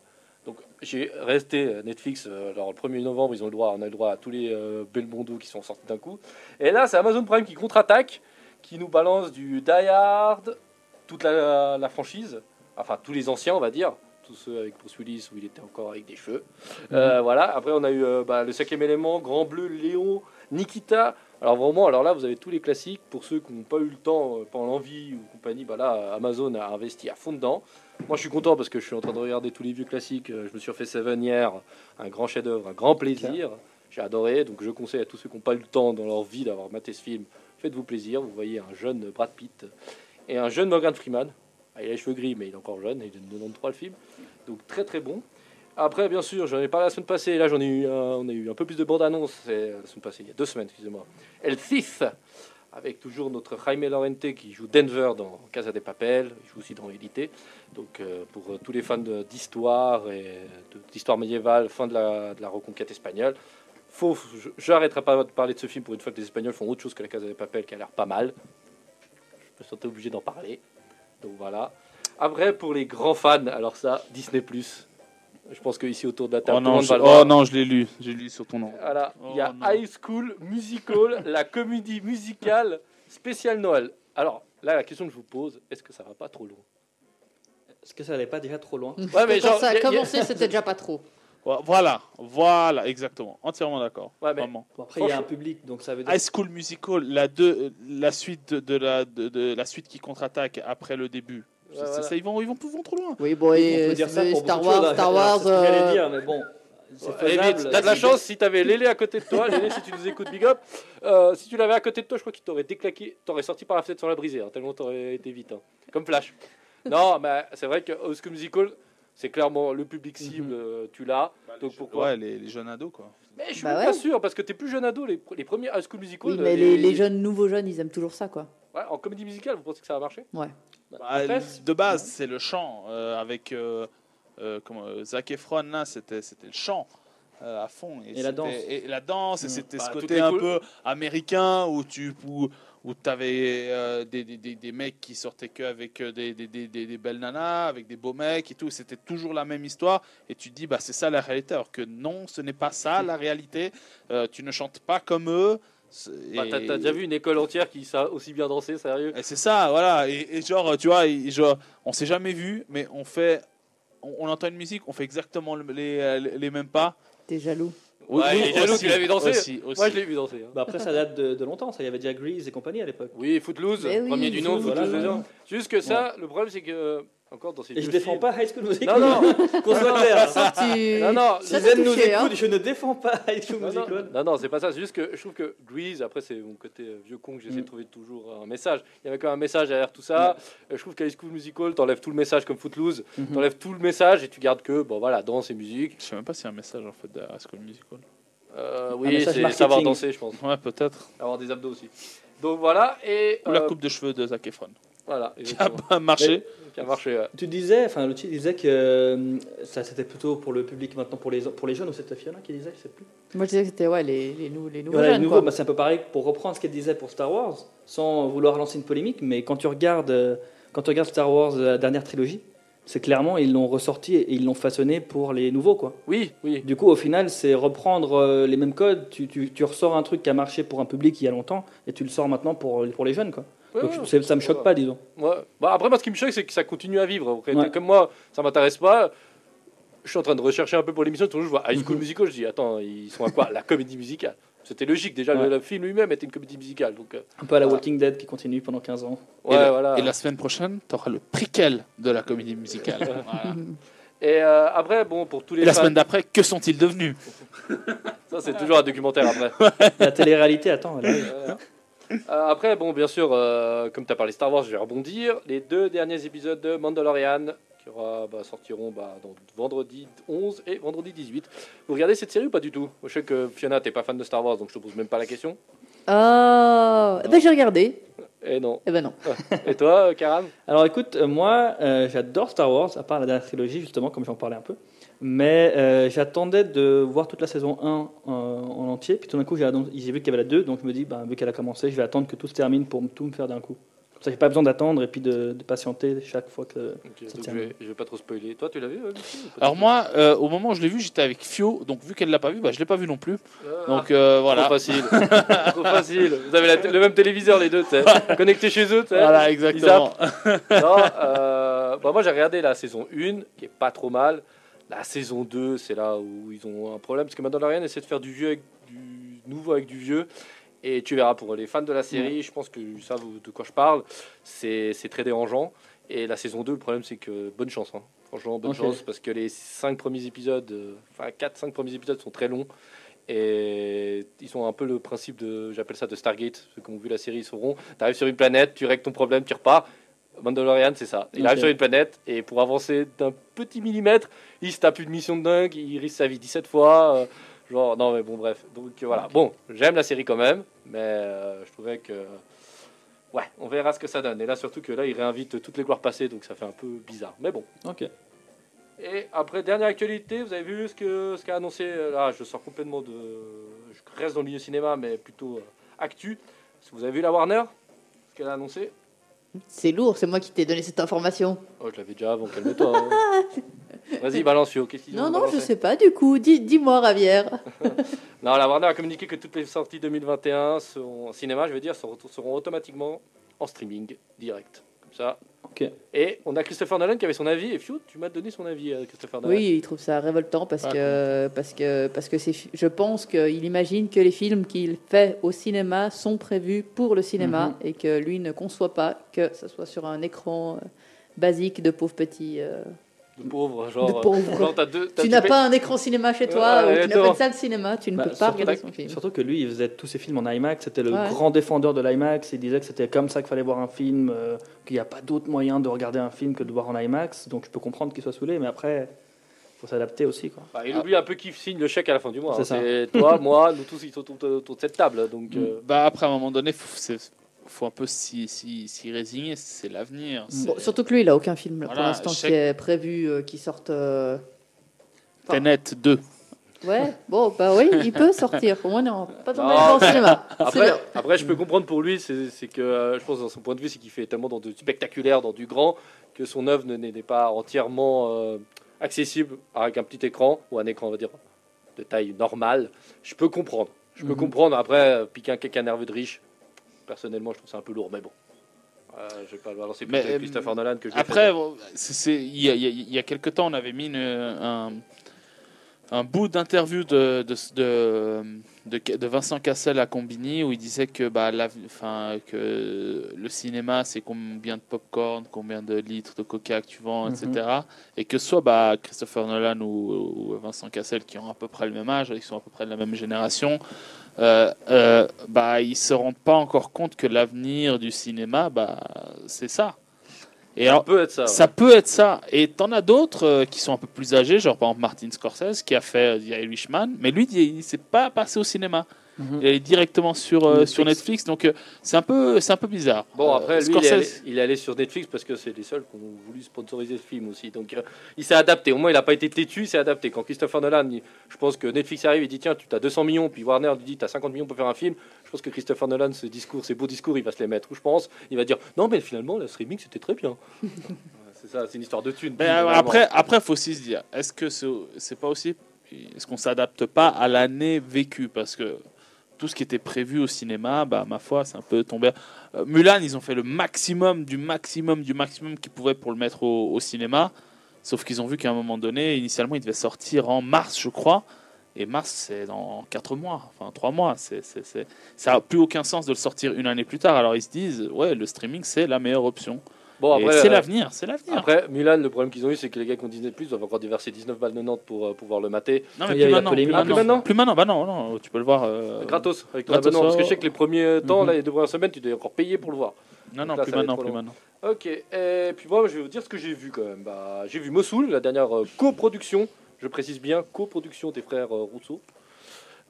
Donc, j'ai resté euh, Netflix. euh, alors, le 1er novembre, ils ont le droit, on a le droit à tous les euh, Belmondo qui sont sortis d'un coup. Et là, c'est Amazon Prime qui contre-attaque, qui nous balance du Die Hard, toute la, la franchise, enfin tous les anciens, on va dire, tous ceux avec Bruce Willis où il était encore avec des cheveux. Euh, voilà. Après, on a eu euh, bah, le cinquième élément, Grand Bleu, Léon, Nikita. Alors vraiment, alors là, vous avez tous les classiques. Pour ceux qui n'ont pas eu le temps, euh, pas l'envie ou compagnie, bah là, Amazon a investi à fond dedans. Moi, je suis content parce que je suis en train de regarder tous les vieux classiques. Euh, Je me suis refait Seven hier, un grand chef-d'œuvre, un grand plaisir. J'ai adoré, donc je conseille à tous ceux qui n'ont pas eu le temps dans leur vie d'avoir maté ce film, faites-vous plaisir. Vous voyez un jeune Brad Pitt et un jeune Morgan Freeman. Ah, il a les cheveux gris, mais il est encore jeune, il est de 93 le film. Donc très très bon. Après, bien sûr, j'en ai parlé la semaine passée, là j'en ai eu, un- on a eu un peu plus de bande-annonce, c'est la semaine passée, il y a deux semaines, excusez-moi. El Thief, avec toujours notre Jaime Lorente qui joue Denver dans Casa de Papel, il joue aussi dans Élité. Donc euh, pour euh, tous les fans d'histoire et d'histoire médiévale, fin de la, reconquête espagnole, faut, j'arrêterai pas de parler de ce film pour une fois que les Espagnols font autre chose que la Casa de Papel qui a l'air pas mal. Je me sentais obligé d'en parler. Donc voilà. Après, pour les grands fans, alors ça, Disney+. Je pense qu'ici autour de la table, Oh non, je, oh voir. non, je l'ai lu. J'ai lu sur ton nom. Voilà, il y a Oh non. High School Musical, la comédie musicale spéciale Noël. Alors, là, la question que je vous pose, est-ce que ça va pas trop loin? Est-ce que ça n'allait pas déjà trop loin? Ouais, mais Quand genre, ça a commencé, c'était déjà pas trop. Voilà, voilà, exactement. Entièrement d'accord. Ouais, mais- Vraiment. Bon, Après, il y a un public, donc ça veut dire. High School Musical, la, deux, la suite de, de la, de, de la suite qui contre-attaque après le début. Ouais, C'est- voilà. ça, ils vont, ils vont, ils vont trop loin. Oui, bon, on et peut dire ça mais pour Star Wars, choses, Star Wars. euh, dire, mais bon. Eh, T'as de la chance si t'avais Lélé à côté de toi. Lélé, si tu nous écoutes, big up. Euh, si tu l'avais à côté de toi, je crois qu'il t'aurait déclaqué. T'aurais sorti par la fenêtre sans la briser, hein, tellement t'aurais été vite. hein. Comme Flash. non, mais c'est vrai que School Musical, c'est clairement le public cible, euh, tu l'as. Donc pourquoi Ouais, les, les jeunes ados, quoi. Mais je suis Bah ouais. pas sûr, parce que t'es plus jeune ado, les, les premiers High School Musical. Oui, mais les, les jeunes, nouveaux jeunes, ils aiment toujours ça, quoi. Ouais, en comédie musicale, vous pensez que ça va marcher? Ouais. Bah, Bah, de base, c'est le chant. euh, avec euh, euh, comment, euh, Zac Efron, là, c'était c'était le chant. euh, à fond Et la c'était- danse. et la danse et Mm. c'était Bah, ce toutes côté un cool- peu américain où tu où, où avais des, des, des, des mecs qui sortaient que avec euh, des, des, des, des, des belles nanas avec des beaux mecs et tout c'était toujours la même histoire et tu te dis bah c'est ça la réalité alors que non ce n'est pas ça la réalité Euh, tu ne chantes pas comme eux Bah, t'as déjà vu une école entière qui sait aussi bien danser, sérieux et c'est ça, voilà. Et, et genre, tu vois, et genre, on s'est jamais vu, mais on fait, on, on entend une musique, on fait exactement le- les, les, les mêmes pas. T'es jaloux. Ouais, il est jaloux aussi, qu'il avait dansé. aussi, aussi. Moi, je l'ai vu danser. hein. Bah après, ça date de, de longtemps. Ça, il y avait déjà Grease et compagnie à l'époque. Oui, Footloose, Mais oui, premier du nom, Footloose, Footloose voilà. dedans. Juste que ça, le problème, c'est que encore dans ces Et je défends films. pas High School Musical. Non, non, Qu'on soit clair. Ça, tu... non, non, Ça Si Zen nous hein. je ne défends pas High School Non, non, Musical. non, non, c'est pas ça. C'est juste que je trouve que Grease, après, c'est mon côté euh, vieux con que j'essaie Mm. de trouver toujours un message. Il y avait quand même un message derrière tout ça. Euh, Je trouve qu'à High School Musical, t'enlèves tout le message comme Footloose, Mhm. t'enlèves tout le message et tu gardes que, bon voilà, danse et musique. Je sais même pas y a un message en fait derrière High School Musical. Euh, oui, c'est savoir danser, je pense. Ouais, peut-être. Avoir des abdos aussi. Donc voilà, et. Ou la euh, coupe de cheveux de Zac Efron. Voilà, Qui a marché. Qui a marché. ouais. Tu disais, enfin, le disait que euh, ça c'était plutôt pour le public maintenant pour les pour les jeunes ou c'était Fiona qui disait, je sais plus. Moi, je disais que c'était ouais, les, les, nou- les nouveaux Voilà, les nouveaux, bah, c'est un peu pareil pour reprendre ce qu'elle disait pour Star Wars, sans vouloir lancer une polémique, mais quand tu regardes, euh, quand tu regardes Star Wars, euh, la dernière trilogie, c'est clairement ils l'ont ressorti et ils l'ont façonné pour les nouveaux, quoi. Oui, oui. Du coup, au final, c'est reprendre euh, les mêmes codes. Tu, tu, tu ressors un truc qui a marché pour un public il y a longtemps et tu le sors maintenant pour, pour les jeunes, quoi. Ouais, Donc ça me choque Ouais. pas, disons. Ouais. Bah, après, moi, ce qui me choque, c'est que ça continue à vivre. Comme moi, ça m'intéresse pas. Je suis en train de rechercher un peu pour l'émission. Toujours, je vois High School Mhm. Musical. Je dis, attends, ils sont à quoi La comédie musicale? C'était logique. Déjà, le- Ouais. le, film lui-même était une comédie musicale. Donc, euh, Un peu à la Ah. Walking Dead qui continue pendant 15 ans. ouais, et, la, voilà. et la semaine prochaine, tu auras le prequel de la comédie musicale. Voilà. Et euh, après, bon, pour tous les Et la fans, semaine d'après, que sont-ils devenus? Ça c'est toujours un documentaire après. La télé-réalité, attends, elle. Euh, après, bon, bien sûr, euh, comme tu as parlé Star Wars, je vais rebondir. Les deux derniers épisodes de Mandalorian qui aura, bah, sortiront bah, vendredi 11 et vendredi 18. Vous regardez cette série ou pas du tout? Je sais que Fiona, t'es pas fan de Star Wars, donc je te pose même pas la question. Ah, eh ben, j'ai regardé. Et non. Eh ben non. Et toi, Karam Alors écoute, euh, moi, euh, j'adore Star Wars, à part la dernière trilogie, justement, comme j'en parlais un peu. Mais euh, j'attendais de voir toute la saison 1 euh, en entier. Puis tout d'un coup, j'ai vu qu'il y avait la 2. Donc je me dis, bah, vu qu'elle a commencé, je vais attendre que tout se termine pour me- tout me faire d'un coup. Comme ça, j'ai pas besoin d'attendre et puis de, de patienter chaque fois que. Ça donc tient. je, vais, je vais pas trop spoiler. Toi, tu l'as vu euh, Alors moi, euh, au moment où je l'ai vu, j'étais avec Fio, donc vu qu'elle l'a pas vu, bah, je l'ai pas vu non plus. Ah, Donc euh, voilà. Trop facile. trop facile. Vous avez la t- le même téléviseur, les deux, tu sais. Connectés chez eux, tu sais. Voilà, exactement. Non, euh, bah, moi j'ai regardé la saison 1, qui est pas trop mal. La saison 2, c'est là où ils ont un problème, parce que Mandalorian essaie de faire du vieux avec du nouveau avec du vieux. Et tu verras, pour les fans de la série, je pense que savent de quoi je parle, c'est très dérangeant. Et la saison 2, le problème c'est que bonne chance. hein. Franchement, bonne chance, parce que les 5 premiers épisodes, euh, enfin 4-5 premiers épisodes sont très longs. Et ils ont un peu le principe de, j'appelle ça de Stargate, ceux qui ont vu la série ils sauront. Tu arrives sur une planète, tu règles ton problème, tu repars. Mandalorian, c'est ça. Il arrive sur une planète et pour avancer d'un petit millimètre, il se tape une mission de dingue, il risque sa vie 17 fois. euh, genre, non, mais bon, bref. Donc euh, voilà. Bon, j'aime la série quand même, mais euh, je trouvais que. Ouais, on verra ce que ça donne. Et là, surtout que là, il réinvite toutes les gloires passées, donc ça fait un peu bizarre. Mais bon. Ok. Et après, dernière actualité, vous avez vu ce que ce qu'a annoncé Là, je sors complètement de. Je reste dans le milieu cinéma, mais plutôt euh, actu. Est-ce que Vous avez vu la Warner Ce qu'elle a annoncé? C'est lourd, c'est moi qui t'ai donné cette information. Oh, je l'avais déjà avant, calme-toi. hein. Vas-y, balance. Qu'est-ce qu'ils Non, ont non, je balancé sais pas du coup. Dis- Dis-moi, Ravière. Non, la Warner a communiqué que toutes les sorties 2021 seront en cinéma, je veux dire, seront, seront automatiquement en streaming direct. Comme ça. Ok. Et on a Christopher Nolan qui avait son avis. Et Fio, tu m'as donné son avis, euh, Christopher Nolan. Oui, il trouve ça révoltant parce Ah, que parce que parce que c'est. Je pense qu'il imagine que les films qu'il fait au cinéma sont prévus pour le cinéma Mhm. et que lui ne conçoit pas que ce soit sur un écran euh, basique de pauvre petit. euh, De pauvre, genre. De pauvre. genre, t'as deux, t'as- Tu n'as pas un écran cinéma chez toi Ouais, ou tu n'as pas salle cinéma, tu ne Bah, peux pas regarder son film. Surtout que lui, il faisait tous ses films en IMAX. C'était le Ouais. grand défendeur de l'IMAX. Il disait que c'était comme ça qu'il fallait voir un film, euh, qu'il n'y a pas d'autre moyen de regarder un film que de voir en IMAX. Donc je peux comprendre qu'il soit saoulé, mais après, faut s'adapter aussi. Quoi. Bah, il oublie un peu qui signe le chèque à la fin du mois. C'est hein. ça. C'est toi, moi, nous tous, ils sont autour de cette table. Donc, Mm. euh, Bah après, à un moment donné, faut, c'est- faut un peu s'y, s'y- s'y résigner. C'est l'avenir. c'est- Bon, surtout que lui, il a aucun film pour l'instant qui est prévu euh, qui sorte. euh, Tenet 2. Ouais, bon, bah oui, il peut sortir. Au moins, non, pas dans le grand cinéma. Après, après, je peux comprendre pour lui, c'est c'est que euh, je pense dans son point de vue, c'est qu'il fait tellement dans du spectaculaire, dans du grand, que son œuvre ne- n'est pas entièrement euh, accessible avec un petit écran ou un écran, on va dire, de taille normale. Je peux comprendre. Je peux Mhm. comprendre. Après, piquer un caca nerveux de riche, personnellement, je trouve ça un peu lourd, mais bon. Euh, je vais pas le balancer plus Mais, que euh, Christopher Nolan que Après, il y a, y a- y a quelques temps, on avait mis une, un- un bout d'interview de, de, de, de, de Vincent Cassel à Combini où il disait que, bah, la, enfin, que le cinéma, c'est combien de popcorn, combien de litres de coca que tu vends, etc. Et que soit bah, Christopher Nolan ou, ou Vincent Cassel, qui ont à peu près le même âge, ils sont à peu près de la même génération, euh, euh, bah, ils se rendent pas encore compte que l'avenir du cinéma, bah, c'est ça. Et Ça alors, peut être ça. ouais. ça peut être ça. Et t'en as d'autres euh, qui sont un peu plus âgés, genre par exemple Martin Scorsese qui a fait The Irishman, mais lui il, il s'est pas passé au cinéma. Mhm. Il est directement sur, euh, Netflix. sur Netflix, donc euh, c'est un peu c'est un peu bizarre. Bon, Euh, après, lui, il est, allé, il est allé sur Netflix parce que c'est les seuls qui ont voulu sponsoriser ce film aussi. Donc, euh, il s'est adapté. Au moins, il n'a pas été têtu, il s'est adapté. Quand Christopher Nolan, il- je pense que Netflix arrive et dit Tiens, tu as 200 millions, puis Warner lui dit Tu as 50 millions pour faire un film. Je pense que Christopher Nolan, ce discours, ces beaux discours, il va se les mettre. Ou je pense, il va dire Non, mais finalement, le streaming, c'était très bien. C'est ça, c'est une histoire de thunes. Mais, euh, après, après, faut aussi se dire, est-ce que c'est c'est pas aussi, est-ce qu'on s'adapte pas à l'année vécue? Parce que tout ce qui était prévu au cinéma, bah ma foi, c'est un peu tombé. Euh, Mulan, ils ont fait le maximum du maximum du maximum qu'ils pouvaient pour le mettre au, cinéma, sauf qu'ils ont vu qu'à un moment donné, initialement, il devait sortir en mars, je crois. Et mars, c'est dans 4 mois, enfin 3 mois. C'est- Ça n'a plus aucun sens de le sortir une année plus tard. Alors ils se disent, ouais, le streaming, c'est la meilleure option. Bon, après, c'est euh, l'avenir, c'est l'avenir. Après, Mulan, le problème qu'ils ont eu, c'est que les gars qui ont Disney Plus doivent encore déverser 19 balles de Nantes pour euh, pouvoir le mater. Non, Il mais y a plus maintenant, plus Ah, plus maintenant. maintenant Plus maintenant, bah non, non, tu peux le voir. euh, Gratos, avec ton abonnement. Parce que je sais que les premiers temps, Mhm. là, les deux premières semaines, tu devais encore payer pour le voir. Non, non, Là, plus maintenant, plus maintenant. Ok, et puis moi je vais vous dire ce que j'ai vu quand même. Bah, j'ai vu Mossoul, la dernière euh, coproduction, je précise bien, coproduction des frères euh, Rousseau,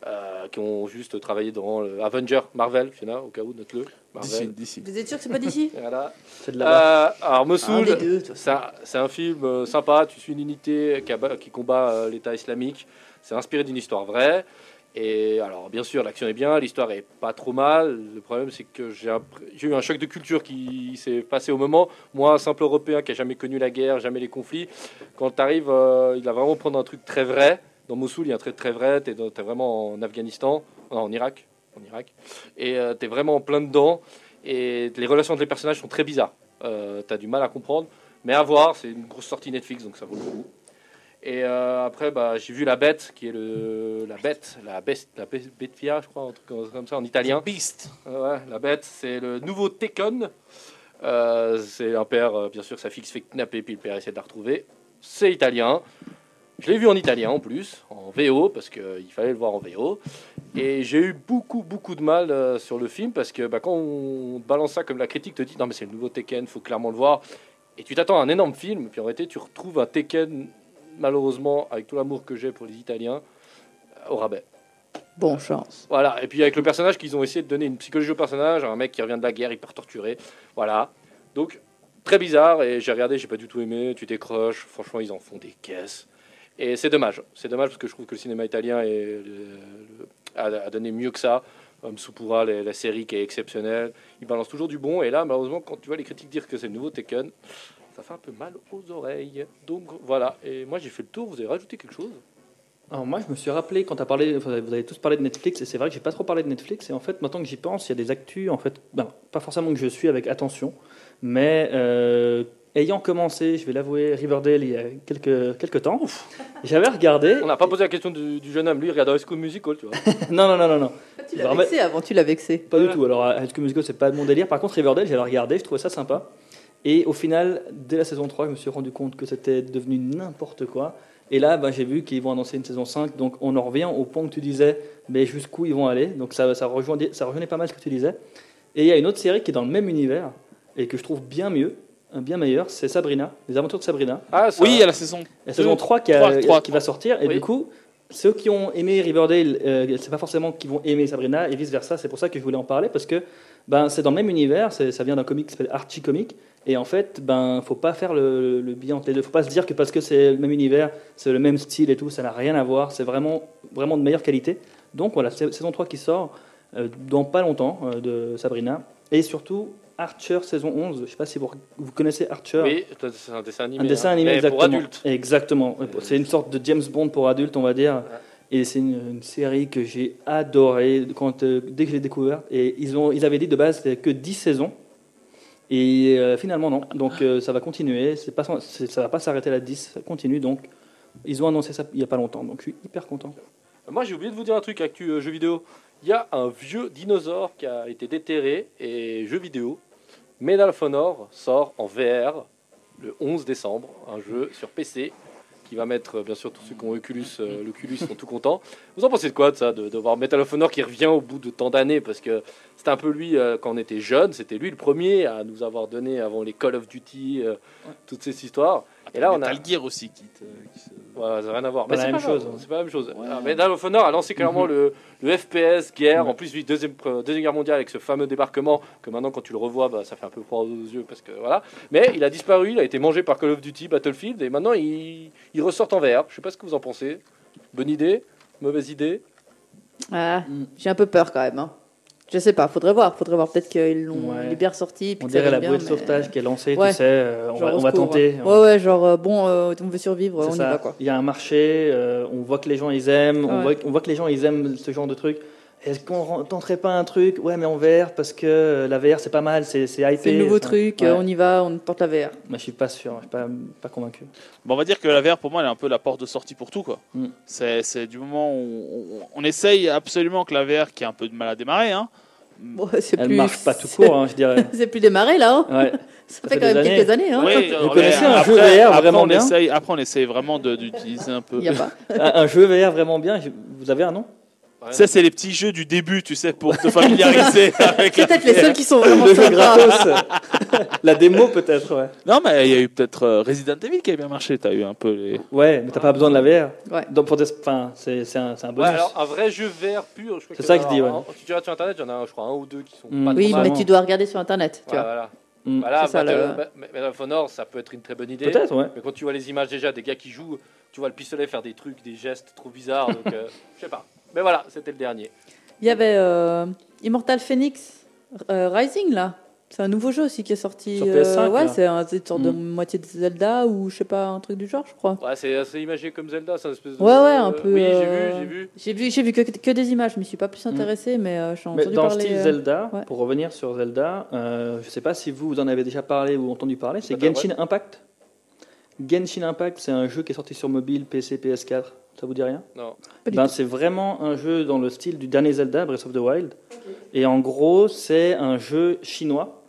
euh, qui ont juste travaillé dans le Avenger Marvel, il y en a au cas où, note-le. Marvel. d'ici. Vous êtes sûr que c'est pas d'ici Voilà. C'est de là-bas. Euh, alors Mossoul, c'est un, c'est un film euh, sympa, tu suis une unité qui, combat euh, l'État islamique, c'est inspiré d'une histoire vraie. Et alors bien sûr l'action est bien, l'histoire est pas trop mal. Le problème c'est que j'ai un- j'ai eu un choc de culture qui s'est passé au moment. Moi, un simple Européen qui a jamais connu la guerre, jamais les conflits, quand tu arrives, il va vraiment prendre un truc très vrai. Dans Mossoul, il y a un trait très vrai, tu es, vraiment en Afghanistan, non, en Irak, en Irak, et tu es vraiment en plein dedans. Et les relations entre les personnages sont très bizarres. Euh, tu as du mal à comprendre. Mais à voir, c'est une grosse sortie Netflix, donc ça vaut le coup. Et euh, après, bah, j'ai vu La Bête, qui est le, la Bête, la Best, la Be- Betfia, je crois, un truc comme ça en italien. Beast. Euh, ouais, La Bête, c'est le nouveau Tekken. Euh, c'est un père, euh, bien sûr, sa fille se fait knapper, puis le père essaie de la retrouver. C'est italien. Je l'ai vu en italien en plus, en VO, parce qu'il fallait le voir en VO. Et j'ai eu beaucoup, beaucoup de mal euh, sur le film, parce que bah, quand on balance ça comme la critique te dit, non mais c'est le nouveau Tekken, faut clairement le voir. Et tu t'attends à un énorme film, puis en réalité tu retrouves un Tekken, malheureusement, avec tout l'amour que j'ai pour les Italiens, euh, au rabais. Bon chance. Voilà, et puis avec le personnage qu'ils ont essayé de donner une psychologie au personnage, un mec qui revient de la guerre, hyper torturé, voilà. Donc, très bizarre, et j'ai regardé, j'ai pas du tout aimé, tu décroches, franchement, ils en font des caisses. Et c'est dommage, c'est dommage parce que je trouve que le cinéma italien est, le- le- a, donné mieux que ça. Homme Supura, la, série qui est exceptionnelle, ils balancent toujours du bon, et là, malheureusement, quand tu vois les critiques dire que c'est le nouveau Tekken, ça fait un peu mal aux oreilles. Donc voilà, et moi j'ai fait le tour, vous avez rajouté quelque chose? Alors moi, je me suis rappelé quand as parlé, vous avez tous parlé de Netflix, et c'est vrai que j'ai pas trop parlé de Netflix. Et en fait, maintenant que j'y pense, il y a des actus, en fait, ben, pas forcément que je suis avec attention, mais euh, ayant commencé, je vais l'avouer, Riverdale il y a quelques, quelques temps, j'avais regardé. On n'a pas posé la question du, du jeune homme, lui il regarde High School Musical, tu vois. non, non, non, non, non, Tu l'as vexé avant, tu l'as vexé. pas du tout. Alors, High School Musical, c'est pas mon délire. Par contre, Riverdale, j'avais regardé, je trouvais ça sympa. Et au final, dès la saison 3, je me suis rendu compte que c'était devenu n'importe quoi. Et là, ben, j'ai vu qu'ils vont annoncer une saison 5. Donc, on en revient au point que tu disais, mais jusqu'où ils vont aller. Donc, ça, ça, rejoignait, ça rejoignait pas mal ce que tu disais. Et il y a une autre série qui est dans le même univers et que je trouve bien mieux, un bien meilleur, c'est Sabrina, Les Aventures de Sabrina. Ah, ça Oui, il y a la saison. La saison 3 qui, a- va sortir. Et Oui. du coup, ceux qui ont aimé Riverdale, euh, c'est pas forcément qu'ils vont aimer Sabrina et vice versa. C'est pour ça que je voulais en parler parce que ben, c'est dans le même univers. c'est- Ça vient d'un comic qui s'appelle Archie Comic. Et en fait, ben, faut pas faire le, le bilan entre les deux. Faut pas se dire que parce que c'est le même univers, c'est le même style et tout, ça n'a rien à voir. C'est vraiment, vraiment de meilleure qualité. Donc voilà, c'est saison 3 qui sort euh, dans pas longtemps euh, de Sabrina. Et surtout, Archer saison 11. Je sais pas si vous, vous connaissez Archer. Oui, c'est un dessin animé. Un dessin hein. animé, Mais exactement. pour adultes. Exactement. C'est une sorte de James Bond pour adultes, on va dire. Et c'est une, une série que j'ai adorée quand, euh, dès que je l'ai découverte. Et ils, ont, ils avaient dit de base c'était que 10 saisons. Et euh, finalement, non. Donc euh, ça va continuer. Pas, ça va pas s'arrêter à la 10. Ça continue. Donc Ils ont annoncé ça il n'y a pas longtemps, donc je suis hyper content. Moi, j'ai oublié de vous dire un truc, actu euh, jeu vidéo. Il y a un vieux dinosaure qui a été déterré et jeu vidéo. Medal of Honor sort en VR le 11 décembre, un jeu sur PC qui va mettre, euh, bien sûr, tous ceux qui ont Oculus, euh, l'Oculus sont tout contents. Vous en pensez de quoi de ça, de, de voir Medal of Honor qui revient au bout de tant d'années? Parce que c'était un peu lui, euh, quand on était jeune, c'était lui le premier à nous avoir donné, avant les Call of Duty, euh, toutes ces histoires. Et là, on a... Metal Gear aussi qui, te- qui se- Ouais, ça n'a rien à voir. Pas Mais la c'est même grave, chose, hein. C'est pas la même chose. Alors, Medal of Honor a lancé clairement le, le FPS guerre. Ouais. En plus, lui, deuxième, pre- deuxième guerre mondiale avec ce fameux débarquement que maintenant, quand tu le revois, bah, ça fait un peu froid aux yeux parce que voilà. Mais il a disparu, il a été mangé par Call of Duty, Battlefield, et maintenant il, il ressort en VR. Je sais pas ce que vous en pensez. Bonne idée, mauvaise idée. Ah, Mm. J'ai un peu peur quand même. hein. Je sais pas, faudrait voir. Faudrait voir. Peut-être qu'ils l'ont Ouais. bien ressorti. puis On dirait la bien, bouée de mais- sauvetage qui est lancée, Ouais. tu sais, euh, on va, on tenter. Ouais, ouais, genre, euh, bon, euh, on veut survivre, on y ça. va quoi. Il y a un marché, on voit que les gens ils aiment, on, Ouais. voit, on voit que les gens ils aiment ce genre de truc. Est-ce qu'on tenterait pas un truc? Ouais, mais en VR, parce que euh, la VR c'est pas mal, c'est c'est hypé. C'est le nouveau Enfin, truc, ouais. euh, on y va, on tente la VR. Moi je suis pas sûr, je suis pas, pas convaincu. Bon, on va dire que la VR, pour moi, elle est un peu la porte de sortie pour tout. quoi. Mm. C'est c'est du moment où on, on essaye absolument que la VR, qui a un peu de mal à démarrer, hein, Bon, Elle plus... marche pas tout court, hein, je dirais. C'est plus démarré là. hein. Ouais. Ça Ça fait fait quand même des quelques années. Hein. Oui, Vous connaissez un après- jeu VR après, vraiment on bien essaye, Après, on essaye vraiment de- d'utiliser un peu. Il y a pas. un, un jeu VR vraiment bien, vous avez un nom? Ça, c'est les petits jeux du début, tu sais, pour te familiariser avec la Peut-être les seuls qui sont vraiment sympas. gratos La démo peut-être, ouais. Non, mais il y a eu peut-être euh, Resident Evil qui a bien marché. T'as eu un peu les. Ouais, mais t'as pas besoin de la VR. Ouais. Donc pour des... enfin, c'est c'est un, c'est un Ouais, bonus. alors un vrai jeu VR pur. je crois C'est que- ça que je dis, alors, ouais. en- Tu regardes sur internet, il y en a, je crois, un ou deux qui sont Mm. pas Oui, trop mais mal. tu dois regarder sur internet. Tu Ouais, vois. voilà. Mm. Voilà, C'est ça, Battle- le- Ba- Medal of Honor, ça peut être une très bonne idée. Peut-être, ouais. Mais quand tu vois les images déjà des gars qui jouent, tu vois le pistolet faire des trucs, des gestes trop bizarres. Donc, euh, je sais pas. Mais voilà, c'était le dernier. Il y avait euh, Immortal Phoenix euh, Rising là. C'est un nouveau jeu aussi qui est sorti. Sur euh, PS5, ouais, c'est un- c'est une sorte de Mm. moitié de Zelda ou je sais pas, un truc du genre, je crois. Ouais, c'est assez imagé comme Zelda, c'est un espèce de. Ouais, ouais, un peu, Oui, j'ai vu, j'ai vu. J'ai vu, j'ai vu que, que des images, je me suis pas plus Mm. intéressé, mais euh, j'en ai Mais entendu dans le parler. style euh, Zelda, ouais. pour revenir sur Zelda, euh, je sais pas si vous, vous en avez déjà parlé ou entendu parler, c'est Battle Genshin Impact. Genshin Impact, c'est un jeu qui est sorti sur mobile, PC, PS4. Ça vous dit rien Non. Ben. C'est vraiment un jeu dans le style du dernier Zelda, Breath of the Wild. Et en gros, c'est un jeu chinois,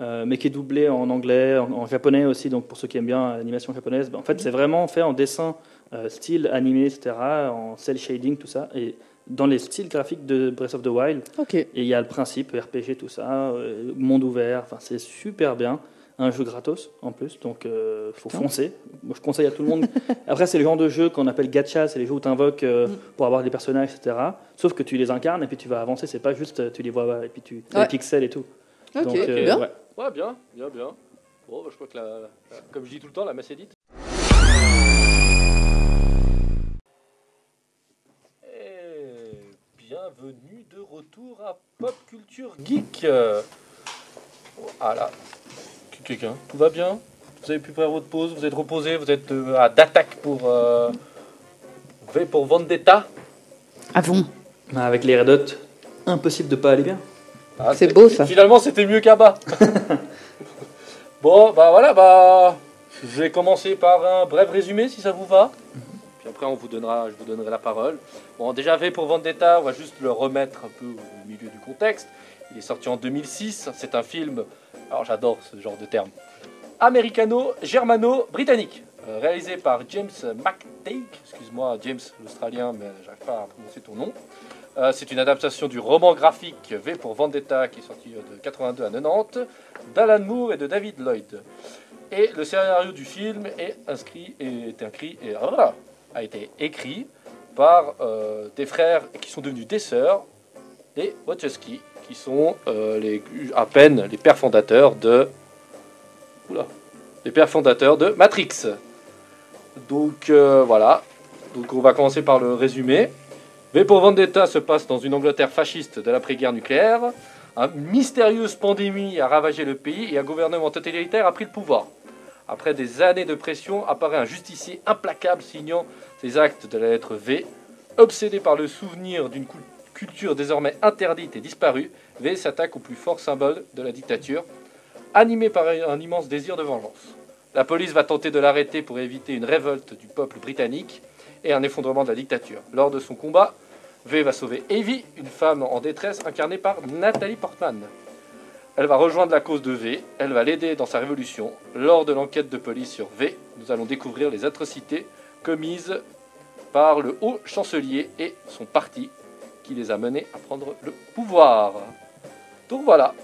euh, mais qui est doublé en anglais, en, en japonais aussi. Donc pour ceux qui aiment bien l'animation japonaise, ben, en fait, c'est vraiment fait en dessin, euh, style animé, etc., en cel shading, tout ça. Et dans les styles graphiques de Breath of the Wild. Ok. Et il y a le principe RPG, tout ça, euh, monde ouvert, enfin c'est super bien. Un jeu gratos en plus, donc euh, faut Ah. foncer. Moi je conseille à tout le monde. Après, c'est le genre de jeu qu'on appelle gacha, c'est les jeux où tu invoques Mm. pour avoir des personnages, etc. Sauf que tu les incarnes et puis tu vas avancer, c'est pas juste euh, tu les vois et puis tu as Ouais. les pixels et tout. Ok, Donc, euh, bien. ouais. Ouais, bien, bien, bien. Bon, bah, je crois que, la, la- comme je dis tout le temps, la messe est dite. Et bienvenue de retour à Pop Culture Geek. Euh, Voilà. Quelqu'un, tout va bien? Vous avez pu faire votre pause Vous êtes reposé Vous êtes euh, à d'attaque pour euh, V pour Vendetta? Ah bon? Mais Avec les Red Hot, impossible de pas aller bien. Ah, C'est beau, ça. Finalement, c'était mieux qu'à bas. bon, bah voilà, bah je vais commencer par un bref résumé si ça vous va. Puis après, on vous donnera, je vous donnerai la parole. Bon, déjà V pour Vendetta, on va juste le remettre un peu au milieu du contexte. Il est sorti en 2006. C'est un film, alors j'adore ce genre de terme, américano-germano-britannique, euh, réalisé par James McTake. Excuse-moi, James l'Australien, mais j'arrive pas à prononcer ton nom. Euh, c'est une adaptation du roman graphique V pour Vendetta qui est sorti euh, de 82 à 90 d'Alan Moore et de David Lloyd. Et le scénario du film est inscrit est écrit et a été écrit par des frères qui sont devenus des sœurs, les Wachowski, qui sont euh, à peine les pères fondateurs de Oula, les pères fondateurs de Matrix. Donc euh, voilà. Donc on va commencer par le résumé. V pour Vendetta se passe dans une Angleterre fasciste de l'après-guerre nucléaire. Une mystérieuse pandémie a ravagé le pays et un gouvernement totalitaire a pris le pouvoir. Après des années de pression, apparaît un justicier implacable signant ses actes de la lettre V. Obsédé par le souvenir d'une culture désormais interdite et disparue, V s'attaque au plus fort symbole de la dictature, animé par un immense désir de vengeance. La police va tenter de l'arrêter pour éviter une révolte du peuple britannique et un effondrement de la dictature. Lors de son combat, V va sauver Evie, une femme en détresse incarnée par Nathalie Portman. Elle va rejoindre la cause de V, elle va l'aider dans sa révolution. Lors de l'enquête de police sur V, nous allons découvrir les atrocités commises par le haut chancelier et son parti qui les a menés à prendre le pouvoir. Donc voilà,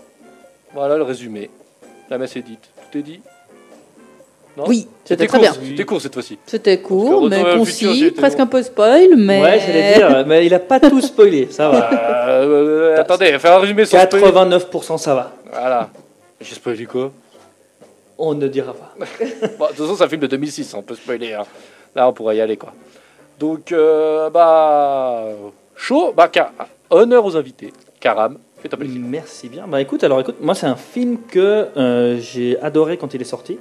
voilà le résumé. La messe est dite, tout est dit. Non Oui, c'était très court, bien. C'était court cette fois-ci. C'était court, mais futur, concis, presque un peu spoil, mais. Ouais, j'allais dire, mais il a pas tout spoilé, ça va. Euh, euh, attendez, faire un résumé sur spoiler. 89% ça va. Voilà. J'ai spoilé quoi On ne dira pas. Bon, De toute façon, c'est un film de 2006, on peut spoiler. hein. Là, on pourra y aller, quoi. Donc, euh, bah. Chaud, bah, Ka- honneur aux invités. Karam, fais-toi plaisir. Merci bien. Bah écoute, alors écoute, moi c'est un film que euh, j'ai adoré quand il est sorti.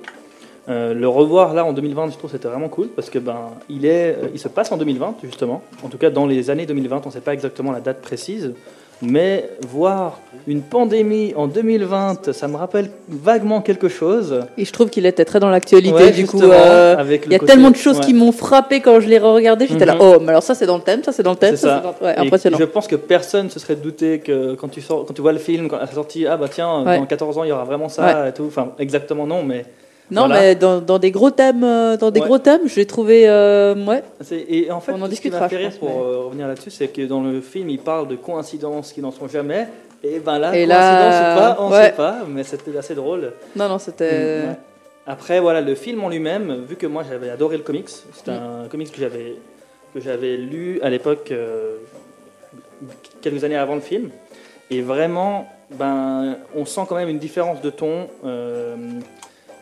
Euh, le revoir là en 2020, je trouve c'était vraiment cool parce que ben il est, euh, il se passe en 2020 justement. En tout cas dans les années 2020, on ne sait pas exactement la date précise, mais voir une pandémie en 2020, ça me rappelle vaguement quelque chose. Et je trouve qu'il était très dans l'actualité, Ouais, du coup. euh, Il y a côté- tellement de choses ouais. qui m'ont frappé quand je l'ai re-regardé. J'étais là, Mhm. oh, mais alors ça c'est dans le thème, ça c'est dans le thème, ça, ça. dans- ouais, impressionnant. Je pense que personne se serait douté que quand tu, sors, quand tu vois le film, quand la sortie, ah bah tiens, dans 14 ans il y aura vraiment ça et tout. Enfin, exactement non, mais Non, Voilà. mais dans, dans des gros thèmes, euh, dans des Ouais. gros thèmes, je l'ai trouvé, euh, ouais. C'est- Et en fait, On en ce qui discutera, rire pense, pour mais- euh, revenir là-dessus, c'est que dans le film, il parle de coïncidences qui n'en sont jamais. Et ben là, Et coïncidence là, ou pas, on ne ouais. sait pas, mais c'était assez drôle. Non, non, c'était. Ouais. Après, voilà, le film en lui-même, vu que moi j'avais adoré le comics, c'est Mm. un comics que j'avais que j'avais lu à l'époque, euh, quelques années avant le film, et vraiment, ben, on sent quand même une différence de ton.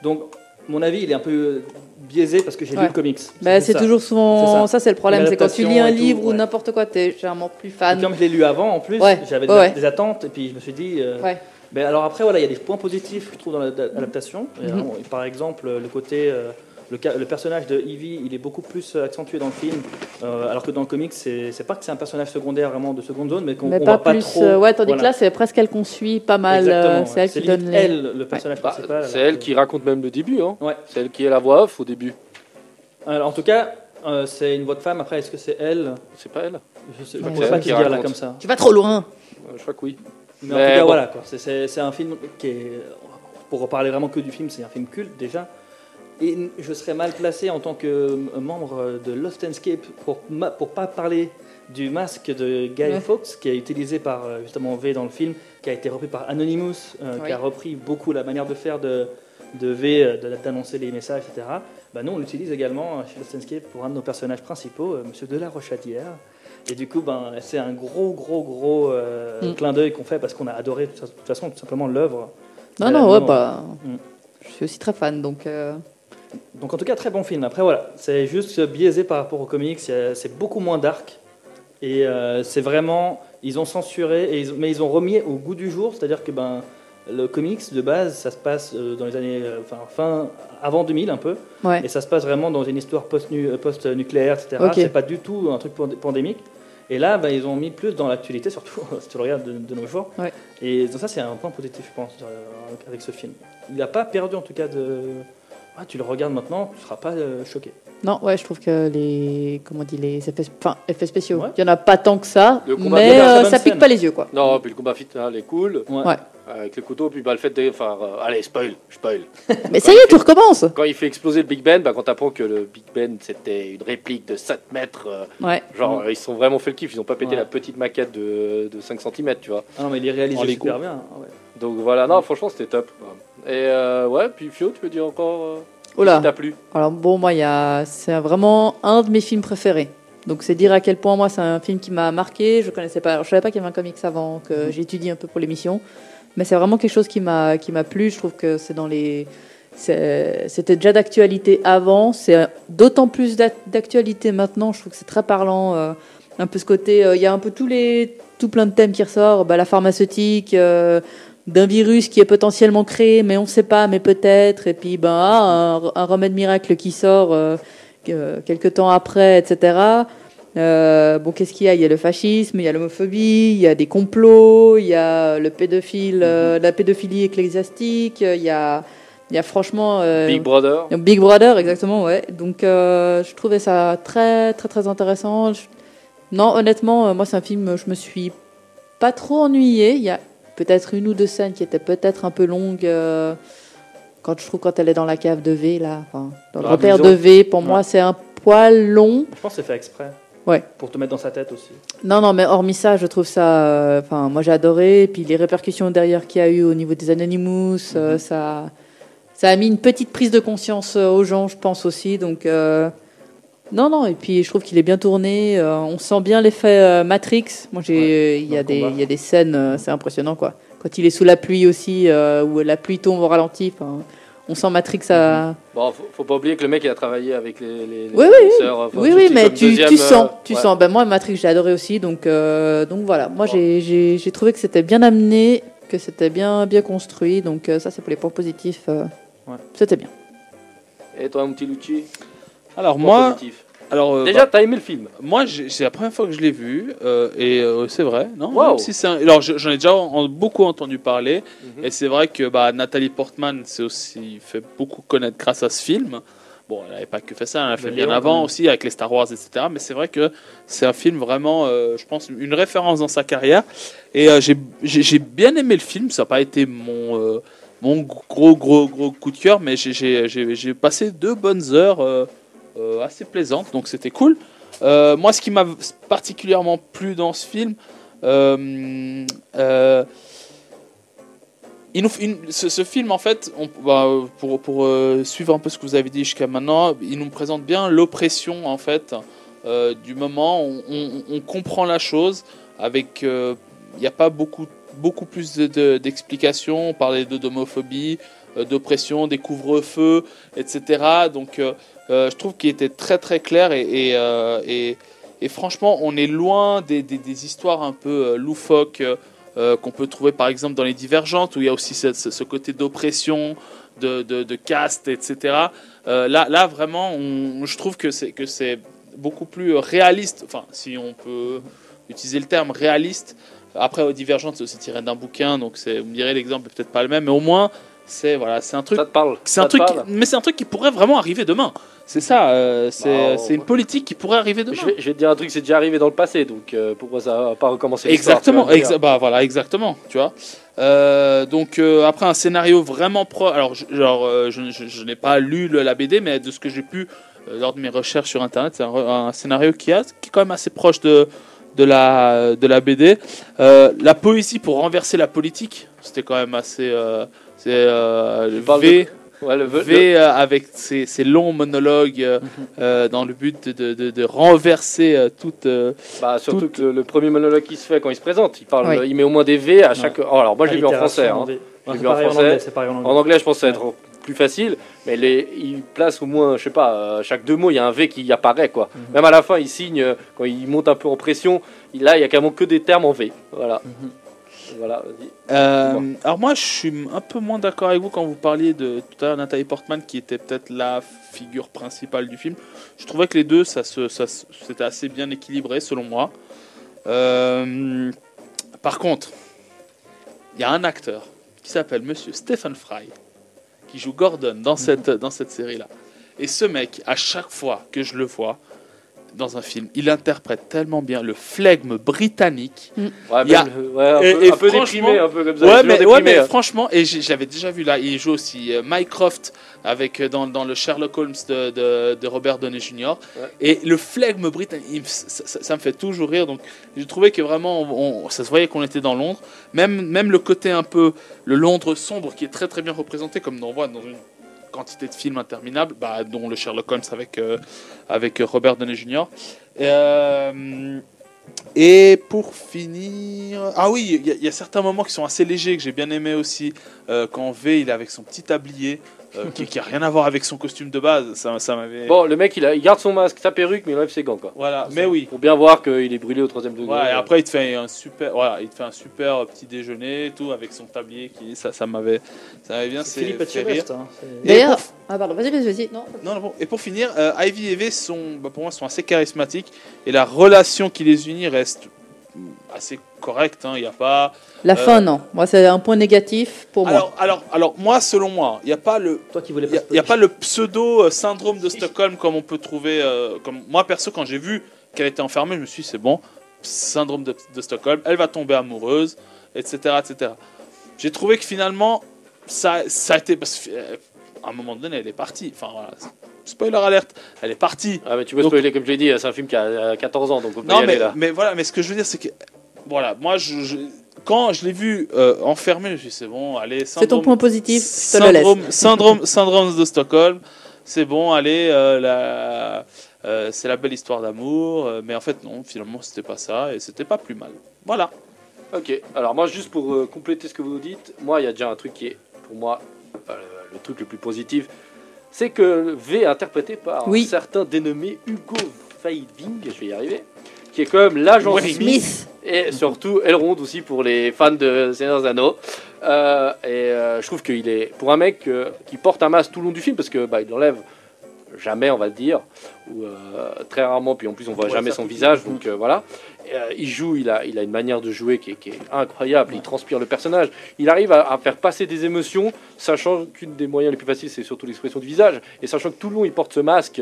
Donc, mon avis, il est un peu biaisé parce que j'ai Ouais. lu le comics. Bah, C'est toujours souvent. Ça, ça. c'est le problème, c'est quand tu lis un et tout, livre ou ouais. n'importe quoi, t'es généralement plus Et fan. comme je l'ai lu avant, en plus, Ouais, j'avais des, attentes, et puis je me suis dit. euh, Ouais. ben alors après, voilà, il y a des points positifs, je trouve, dans l'adaptation. Et Mhm. Par exemple, le côté. euh, le, personnage de Evie, il est beaucoup plus accentué dans le film, euh, alors que dans le comic, c'est pas que c'est un personnage secondaire vraiment de seconde zone, mais qu'on voit pas plus. trop. euh, ouais, tandis que là, c'est presque elle qu'on suit pas mal. euh, c'est ouais. elle qui donne les. elle, le personnage Bah, principal. c'est elle que- qui raconte même le début. Hein. Ouais. C'est elle qui est la voix off au début. Alors, en tout cas, euh, c'est une voix de femme. Après, est-ce que c'est elle? C'est pas elle Je sais, je pourrais C'est pas qui dire là comme ça. Tu vas trop loin. Euh, Je crois que oui. Mais, en tout cas, bon. voilà, c'est un film qui est. Pour reparler vraiment que du film, c'est un film culte déjà. Et je serais mal placé en tant que membre de Lost Escape pour pour pas parler du masque de Guy Ouais. Fawkes qui est utilisé par euh, justement V dans le film, qui a été repris par Anonymous, euh, Oui. qui a repris beaucoup la manière de faire de, de V, euh, de- d'annoncer les messages, etc. Bah, nous, on l'utilise également chez Lost Escape pour un de nos personnages principaux, euh, Monsieur de la Rochadière. Et du coup, ben, c'est un gros, gros, gros euh, Mm. clin d'œil qu'on fait parce qu'on a adoré de toute façon tout simplement l'œuvre. Non, non, ouais, bah. Mm. Je suis aussi très fan, donc. euh, Donc en tout cas, très bon film. Après voilà, c'est juste biaisé par rapport aux comics, c'est beaucoup moins dark. Et euh, c'est vraiment, ils ont censuré, et ils- mais ils ont remis au goût du jour, c'est-à-dire que ben, le comics de base, ça se passe euh, dans les années, euh, enfin fin, avant 2000 un peu, Ouais. et ça se passe vraiment dans une histoire post-nu- post-nucléaire, etc. C'est pas du tout un truc pand- pandémique. Et là, ben, ils ont mis plus dans l'actualité, surtout si tu le regardes de, de nos jours. Ouais. Et donc ça, c'est un point positif, je pense, avec ce film. Il n'a pas perdu en tout cas de. Ah, tu le regardes maintenant, tu ne seras pas euh, choqué. Non, ouais, je trouve que les, comment on dit, les effets, enfin, effets spéciaux, Ouais. il y en a pas tant que ça, Le combat mais euh, ça pique scène. pas les yeux, quoi. Non, puis le combat final est cool. Ouais. Avec le couteau, puis bah, le fait de. Enfin, euh, allez, spoil, spoil. Mais ça y est, tu recommences. Quand il fait exploser le Big Ben, bah, quand t'apprends que le Big Ben c'était une réplique de 7 mètres, euh, Ouais. genre ils se sont vraiment fait le kiff, ils ont pas pété Ouais. la petite maquette de, de 5 cm, tu vois. Ah non, mais il est réalisé super coups. bien. ouais. Donc voilà, non, franchement c'était top. Et euh, ouais, puis Fio, tu veux dire encore euh, Oh là. t'as plu? Alors bon, moi, y a, c'est vraiment un de mes films préférés. Donc c'est dire à quel point moi c'est un film qui m'a marqué. Je connaissais pas, alors, je savais pas qu'il y avait un comics avant que Mhm. j'étudie un peu pour l'émission, mais c'est vraiment quelque chose qui m'a qui m'a plu. Je trouve que c'est dans les c'était déjà d'actualité avant, c'est d'autant plus d'ac- d'actualité maintenant. Je trouve que c'est très parlant. euh, un peu ce côté, euh, il y a un peu tous les tout plein de thèmes qui ressortent. Bah, la pharmaceutique. euh, d'un virus qui est potentiellement créé, mais on ne sait pas, mais peut-être. Et puis, ben, ah, un, un remède miracle qui sort euh, que- quelques temps après, etc. Euh, bon, qu'est-ce qu'il y a? Il y a le fascisme, il y a l'homophobie, il y a des complots, il y a le pédophile, euh, la pédophilie ecclésiastique, il y a, Il y a franchement. euh, Big Brother. Big Brother, exactement, ouais. Donc, je trouvais ça très, très, très intéressant. Je- Non, honnêtement, moi, c'est un film, je me suis pas trop ennuyée. Il y a peut-être une ou deux scènes qui étaient peut-être un peu longues. euh, Quand je trouve quand elle est dans la cave de V, là, enfin, dans le la repère de V, pour moi, c'est un poil long. Je pense que c'est fait exprès. Ouais. Pour te mettre dans sa tête aussi. Non, non, mais hormis ça, je trouve ça. euh, Enfin, moi, j'ai adoré. Et puis, les répercussions derrière qu'il y a eu au niveau des Anonymous, euh, ça, ça a mis une petite prise de conscience aux gens, je pense aussi. Donc, euh, non, non. Et puis, je trouve qu'il est bien tourné. euh, on sent bien l'effet euh, Matrix. Moi, j'ai, il y a des, y a des scènes, euh, c'est impressionnant, quoi. Quand il est sous la pluie aussi, où la pluie tombe au ralenti. On sent Matrix à. Bon, faut, faut pas oublier que le mec il a travaillé avec les, les, Oui, les oui, enfin, oui, oui, mais tu, comme deuxième, tu sens, tu ouais. sens. Ben moi, Matrix, j'ai adoré aussi, donc euh, donc voilà. Moi, Bon. j'ai- trouvé que c'était bien amené, que c'était bien bien construit, donc ça, c'est pour les points positifs. euh, Ouais. C'était bien. Et toi, mon petit Lucci? Alors moi, positif. alors euh, Déjà, t'as aimé le film Moi, j'ai- c'est la première fois que je l'ai vu, euh, et euh, c'est vrai, non? Wow. Même si c'est un- Alors, je- j'en ai déjà en- beaucoup entendu parler, Mhm. et c'est vrai que bah, Nathalie Portman s'est aussi fait beaucoup connaître grâce à ce film. Bon, elle n'avait pas que fait ça, elle a fait Le bien Léon, avant même. aussi avec les Star Wars, etc. Mais c'est vrai que c'est un film vraiment, euh, je pense, une référence dans sa carrière. Et euh, j'ai- j'ai j'ai bien aimé le film, ça n'a pas été mon, euh, mon gros, gros, gros coup de cœur, mais j'ai- j'ai j'ai- j'ai passé deux bonnes heures euh, euh, assez plaisantes, donc c'était cool. Euh, moi, ce qui m'a particulièrement plu dans ce film, euh, il nous, ce, film, en fait, bah, pour, pour suivre un peu ce que vous avez dit jusqu'à maintenant, il nous présente bien l'oppression, en fait, du moment. On, on- comprend la chose avec. Il n'y a pas beaucoup, beaucoup plus de- de- d'explications. on parlait d'homophobie, d'oppression, des couvre-feux, etc. Donc, je trouve qu'il était très très clair et, et, euh, franchement, on est loin des, des- histoires un peu euh, loufoques euh, euh, qu'on peut trouver par exemple dans les Divergentes, où il y a aussi ce, côté d'oppression, de, de, caste, etc. Euh, là, là, vraiment, je trouve que c'est que c'est beaucoup plus réaliste, enfin, si on peut utiliser le terme réaliste. Après, aux Divergentes, c'est aussi tiré d'un bouquin, donc c'est, vous me direz l'exemple est peut-être pas le même, mais au moins, c'est voilà, c'est un truc Ça te parle c'est un truc, parle mais c'est un truc qui pourrait vraiment arriver demain. C'est ça, euh, c'est Bah, c'est une politique qui pourrait arriver demain. je vais, je vais te dire un truc, c'est déjà arrivé dans le passé, donc euh, pourquoi ça va pas recommencer Exactement, exa- bah voilà, exactement, tu vois. Euh, donc après un scénario vraiment pro, alors je, genre, je, je- n'ai pas lu le- la BD, mais de ce que j'ai pu lors de mes recherches sur internet, c'est un, un scénario qui, a, qui est quand même assez proche de de la de la BD. La poésie pour renverser la politique, c'était quand même assez. C'est euh. Ouais, le, V euh, avec ses, ses longs monologues euh, euh, dans le but de, de- de renverser euh, toute. euh, bah, surtout tout- que le, le premier monologue qui se fait quand il se présente, il parle, Oui. il met au moins des V à chaque. Oh, alors moi je l'ai vu en français. hein. Vu en pareil en français. anglais. En anglais. En anglais, je pense que ça va être plus facile, mais les, il place au moins, je sais pas, euh, chaque deux mots, il y a un V qui apparaît, quoi. Mhm. Même à la fin, il signe, quand il monte un peu en pression, il- là, il y a carrément que des termes en V. Voilà. Mhm. Voilà. Euh, alors moi, je suis un peu moins d'accord avec vous quand vous parliez de tout à l'heure Nathalie Portman, qui était peut-être la figure principale du film. Je trouvais que les deux, ça, se, ça se- c'était assez bien équilibré selon moi. Euh, par contre, il y a un acteur qui s'appelle Monsieur Stephen Fry, qui joue Gordon dans cette, dans cette série-là. Et ce mec, à chaque fois que je le vois dans un film, il interprète tellement bien le flegme britannique. Ouais, Il y a- même, ouais, un et- peu, et un peu déprimé, un peu comme ça. Ouais mais, ouais, déprimé, mais hein. franchement, et j'avais déjà vu là, il joue aussi euh, Mycroft avec, euh, dans, dans le Sherlock Holmes de, de, de Robert Downey Jr. Ouais. Et le flegme britannique, ça, ça- ça me fait toujours rire. Donc j'ai trouvé que vraiment, on- ça se voyait qu'on était dans Londres. Même, même le côté un peu, le Londres sombre qui est très très bien représenté, comme on voit dans une quantité de films interminables, bah, dont le Sherlock Holmes avec, euh, avec Robert Downey Jr. Et, euh, et pour finir, ah oui, il y, y a certains moments qui sont assez légers que j'ai bien aimé aussi. Euh, quand V il est avec son petit tablier, euh, qui, qui a rien à voir avec son costume de base, ça, ça m'avait. Bon, le mec, il, a, il garde son masque, sa perruque, mais il enlève ses gants, quoi. Voilà, mais oui. Pour bien voir qu'il est brûlé au troisième degré. Ouais, et après il te fait un super, voilà, il te fait un super petit déjeuner et tout avec son tablier qui, ça, ça m'avait, ça m'avait bien C'est fait, rire. Hein, D'ailleurs, pour- ah pardon, vas-y, vas-y, vas-y. Non. Non, non, bon. Et pour finir, euh, Ivy et V sont, bah, pour moi, sont assez charismatiques et la relation qui les unit reste assez correcte. hein. Il n'y a pas. La Euh, fin, non. Moi, c'est un point négatif pour moi. Alors, alors, moi, selon moi, il n'y a pas le. Toi qui voulais Il n'y a, pas le pseudo euh, syndrome de Stockholm comme on peut trouver. euh, comme moi perso quand j'ai vu qu'elle était enfermée, je me suis dit c'est bon, syndrome de, de Stockholm, elle va tomber amoureuse, etc. etc. J'ai trouvé que finalement ça, ça a été parce qu'à un moment donné elle est partie. Enfin voilà, spoiler alerte, elle est partie. Ah, mais tu peux Donc- spoiler, comme je l'ai dit, c'est un film qui a euh, 14 ans, donc on peut Non y aller mais, là. mais voilà, mais ce que je veux dire c'est que voilà, moi je, je- quand je l'ai vu euh, enfermé, je me suis dit c'est bon, allez. c'est ton syndrome- point positif, je te le laisse. syndrome, syndrome, syndrome de Stockholm. C'est bon, allez, euh, la- euh, c'est la belle histoire d'amour. euh, mais en fait, non, finalement, c'était pas ça et c'était pas plus mal. Voilà. Ok, alors moi, juste pour euh, compléter ce que vous dites, moi, il y a déjà un truc qui est, pour moi, euh, le truc le plus positif, c'est que V est interprété par Oui. un certain dénommé Hugo Weaving, je vais y arriver, qui est quand même l'agent. Smith, Smith. et surtout Elrond aussi pour les fans de Seigneur des Anneaux. Euh, et euh, je trouve qu'il est, pour un mec euh, qui porte un masque tout le long du film, parce que bah, il l'enlève jamais, on va le dire, ou euh, très rarement, puis en plus on voit Ouais, jamais son visage, donc euh, voilà. Euh, il joue, il a, il a une manière de jouer qui est, incroyable, il transpire le personnage. Il arrive à, faire passer des émotions, sachant qu'une des moyens les plus faciles, c'est surtout l'expression du visage, et sachant que tout le long il porte ce masque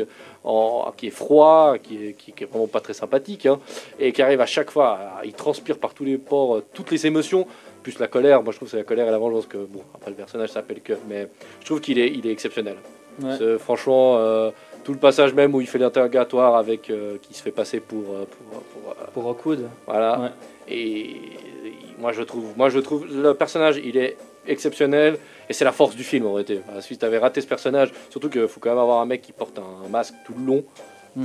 qui est froid, qui est, vraiment pas très sympathique, hein, et qui arrive à chaque fois, à- il transpire par tous les pores euh, toutes les émotions. Plus la colère, moi je trouve que c'est la colère et la vengeance que bon le personnage s'appelle que mais je trouve qu'il est il est exceptionnel. Ouais. C'est- Franchement, euh, tout le passage même où il fait l'interrogatoire avec euh, qui se fait passer pour, euh, pour, pour, Pour Rockwood. voilà. Ouais. Et moi je trouve, moi je trouve le personnage il est exceptionnel et c'est la force du film en réalité. Si tu avais raté ce personnage, surtout qu'il faut quand même avoir un mec qui porte un masque tout le long,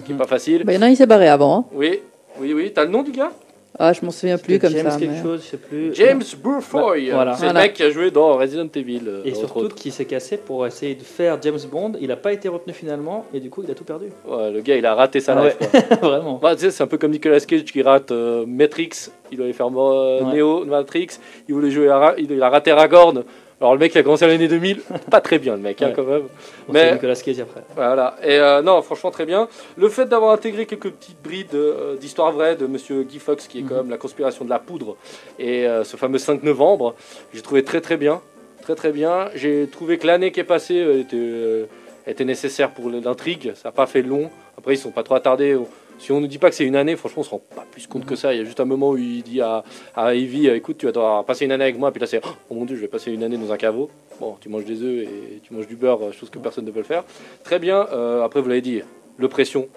qui est Mhm. pas facile. Bah, il y en a un, il s'est barré avant. hein. Oui, oui, oui. T'as le nom du gars? Ah, je m'en souviens plus comme James ça. quelque mais- chose, je sais plus. James Burfoy. Voilà. C'est Voilà. le mec qui a joué dans Resident Evil. euh, Et surtout qui s'est cassé pour essayer de faire James Bond. Il n'a pas été retenu finalement et du coup il a tout perdu. Ouais, le gars il a raté sa Ah life. quoi. Vraiment. Bah, tu sais, c'est un peu comme Nicolas Cage qui rate euh, Matrix. Il devait faire euh, Ouais. Neo, Matrix. Il voulait jouer à Ra- il a raté Aragorn. Alors le mec a commencé à l'année 2000. Pas très bien le mec hein, Ouais. quand même. Bon, Mais- Nicolas Cage après. Voilà. Et euh, non, franchement très bien. Le fait d'avoir intégré quelques petites brides euh, d'histoire vraie de Monsieur Guy Fox, qui est quand Mhm. même la conspiration de la poudre, et euh, ce fameux 5 novembre, j'ai trouvé très très bien, très très bien. J'ai trouvé que l'année qui est passée était, euh, était nécessaire pour l'intrigue. Ça n'a pas fait long. Après ils sont pas trop attardés. Si on ne dit pas que c'est une année, franchement, on se rend pas plus compte que ça. Il y a juste un moment où il dit à, à Evie, écoute, tu vas devoir passer une année avec moi. Puis là, c'est, oh mon dieu, je vais passer une année dans un caveau. Bon, tu manges des œufs et tu manges du beurre, chose que personne ne peut le faire. Très bien. euh, après, vous l'avez dit, l'oppression.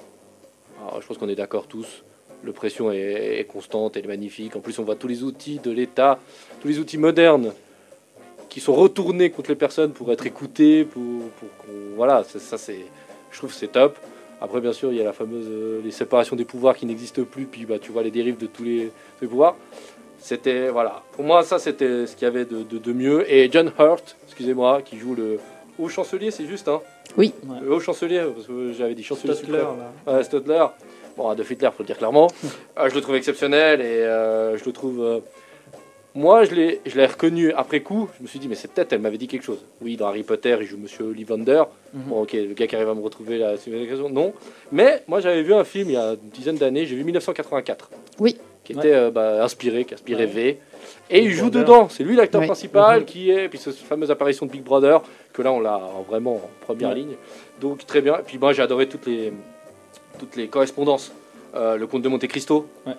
Alors, je pense qu'on est d'accord tous. L'oppression est, est constante, elle est magnifique. En plus, on voit tous les outils de l'État, tous les outils modernes qui sont retournés contre les personnes pour être écoutés, pour, pour qu'on, voilà, c'est- ça c'est, je trouve c'est top. Après, bien sûr, il y a la fameuse euh, les séparations des pouvoirs qui n'existent plus, puis bah, tu vois les dérives de tous les, tous les pouvoirs. C'était, voilà, pour moi, ça c'était ce qu'il y avait de, de- de mieux. Et John Hurt, excusez-moi, qui joue le haut chancelier, c'est juste, hein Oui. Ouais. Le haut chancelier, parce que j'avais dit chancelier Stutler, là. Ouais, Stutler. Bon, Adolf Hitler, faut le dire clairement. Euh, je le trouve exceptionnel et euh, je le trouve. Moi, je l'ai, je l'ai reconnu après coup. Je me suis dit, mais c'est peut-être, elle m'avait dit quelque chose. Oui, dans Harry Potter, il joue Monsieur Ollivander. Mhm. Bon, ok, le gars qui arrive à me retrouver là, c'est une occasion. Non. Mais moi, j'avais vu un film il y a une dizaine d'années. J'ai vu 1984. Oui. Qui était euh, bah, inspiré, qui inspirait Ouais. V. Et il joue Brother. dedans. C'est lui l'acteur Ouais. principal Mhm. qui est. Puis cette fameuse apparition de Big Brother, que là, on l'a en- vraiment en première ligne. Donc, très bien. Et puis, moi, j'ai adoré toutes les, toutes les correspondances. Euh, le Comte de Monte Cristo. Ouais.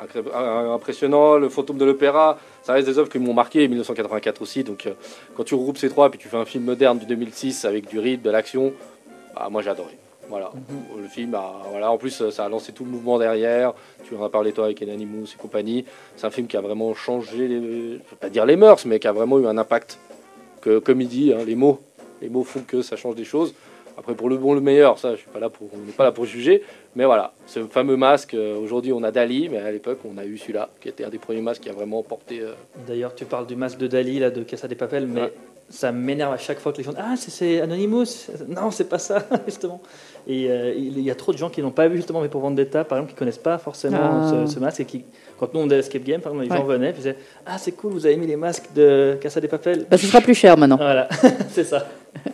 Euh, Impressionnant. Le Fantôme de l'Opéra. Ça reste des œuvres qui m'ont marqué. 1984 aussi. Donc, euh, quand tu regroupes ces trois, puis tu fais un film moderne du 2006 avec du rythme, de l'action, bah, moi, j'ai adoré. Voilà. Mhm. Le film, a, voilà, en plus, ça a lancé tout le mouvement derrière. Tu en as parlé, toi, avec Enanimous et compagnie. C'est un film qui a vraiment changé, les, je vais pas dire les mœurs, mais qui a vraiment eu un impact. Que, comme il dit, hein, les mots, les mots font que ça change des choses. Après, pour le bon, le meilleur, ça, je suis pas là pour, on n'est pas là pour juger. Mais voilà, ce fameux masque. euh, Aujourd'hui, on a Dali, mais à l'époque, on a eu celui-là, qui était un des premiers masques qui a vraiment porté. euh, D'ailleurs, tu parles du masque de Dali, là, de Casa des Papel, mais Ouais. ça m'énerve à chaque fois que les gens disent Ah, c'est- Anonymous Non, c'est pas ça, justement. Et euh, il y a trop de gens qui n'ont pas vu, justement, mais pour Vendetta, par exemple, qui connaissent pas forcément Ah. ce, ce masque. Et qui, quand nous, on faisait Escape Game, par exemple, les gens venaient et disaient Ah, c'est cool, vous avez mis les masques de Casa des Papel. Bah, ce sera plus cher maintenant. Voilà, c'est ça.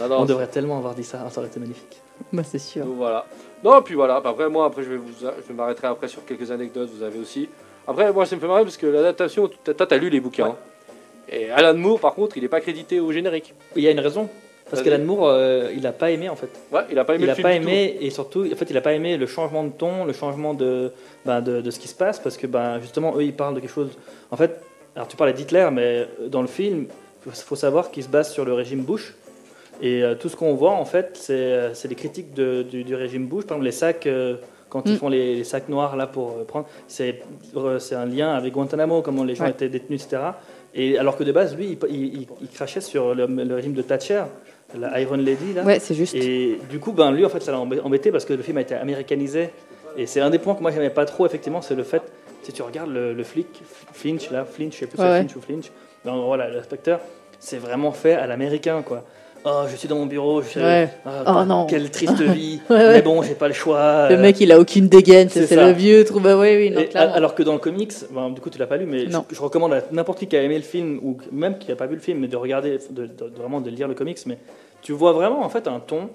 non, non, on devrait tellement avoir dit ça, ça aurait été magnifique. Bah, c'est sûr. Donc voilà. Non, puis voilà. Après, moi, après, je vais vous, je m'arrêterai après sur quelques anecdotes. Vous avez aussi. Après, moi, ça me fait marrer parce que l'adaptation, toi, t'as lu les bouquins. Ouais. hein. Et Alan Moore, par contre, il n'est pas crédité au générique. Il y a une raison. Parce qu'Alan Moore, euh, il n'a pas aimé en fait. Ouais, il a pas aimé il le n'a film. pas du tout. aimé et surtout, en fait, il n'a pas aimé le changement de ton, le changement de, ben, de, de ce qui se passe parce que ben, justement, eux, ils parlent de quelque chose. En fait, alors tu parlais d'Hitler, mais dans le film, il faut savoir qu'il se base sur le régime Bush. Et euh, tout ce qu'on voit, en fait, c'est euh, des critiques de- du, du régime Bush. Par exemple, les sacs, euh, quand ils Mm. font les, les sacs noirs là pour prendre, c'est un lien avec Guantanamo, comment les gens Ouais. étaient détenus, etc. Et alors que de base, lui, il, il- il- crachait sur le, le régime de Thatcher, la Iron Lady là. Ouais, c'est juste. Et du coup, ben, lui, en fait, ça l'a embê- embêté parce que le film a été américanisé. Et c'est un des points que moi, j'aimais pas trop, effectivement, c'est le fait, si tu regardes le, le flic, Flinch, là, Flinch, je sais plus si Ouais, c'est. Flinch ou Flinch, ben, voilà, l'inspecteur, c'est vraiment fait à l'américain, quoi. Oh, je suis dans mon bureau, je Ouais. Ah, Oh, non. quelle triste vie, Ouais, ouais. mais bon, j'ai pas le choix. Le euh, mec, il a aucune dégaine, c'est le vieux trou. Bah oui, oui, non, et clairement. alors que dans le comics, ben, du coup tu l'as pas lu, mais je, recommande à n'importe qui qui a aimé le film ou même qui a pas vu le film, mais de regarder, de, de- de- vraiment de lire le comics, mais tu vois vraiment en fait un ton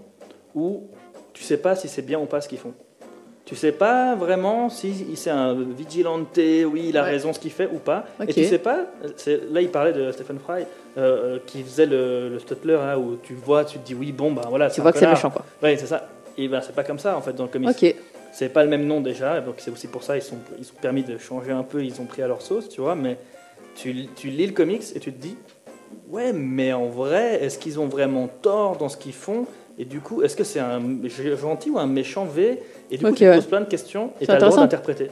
où tu sais pas si c'est bien ou pas ce qu'ils font. Tu sais pas vraiment si c'est un vigilante, oui, il a Ouais. raison ce qu'il fait ou pas. Et tu sais pas, là il parlait de Stephen Fry euh, euh, qui faisait le, le Stuttler, là, où tu vois, tu te dis oui, bon, ben voilà, tu vois que c'est méchant, quoi. Ouais, c'est ça. Et ben c'est pas comme ça en fait dans le comics. Ok. C'est pas le même nom déjà, donc c'est aussi pour ça ils sont ils ont permis de changer un peu, ils ont pris à leur sauce, tu vois. Mais tu, tu lis le comics et tu te dis, ouais, mais en vrai, est-ce qu'ils ont vraiment tort dans ce qu'ils font? Et du coup, est-ce que c'est un gentil ou un méchant V Et du coup, Ok, tu te ouais. poses plein de questions et tu as le droit d'interpréter.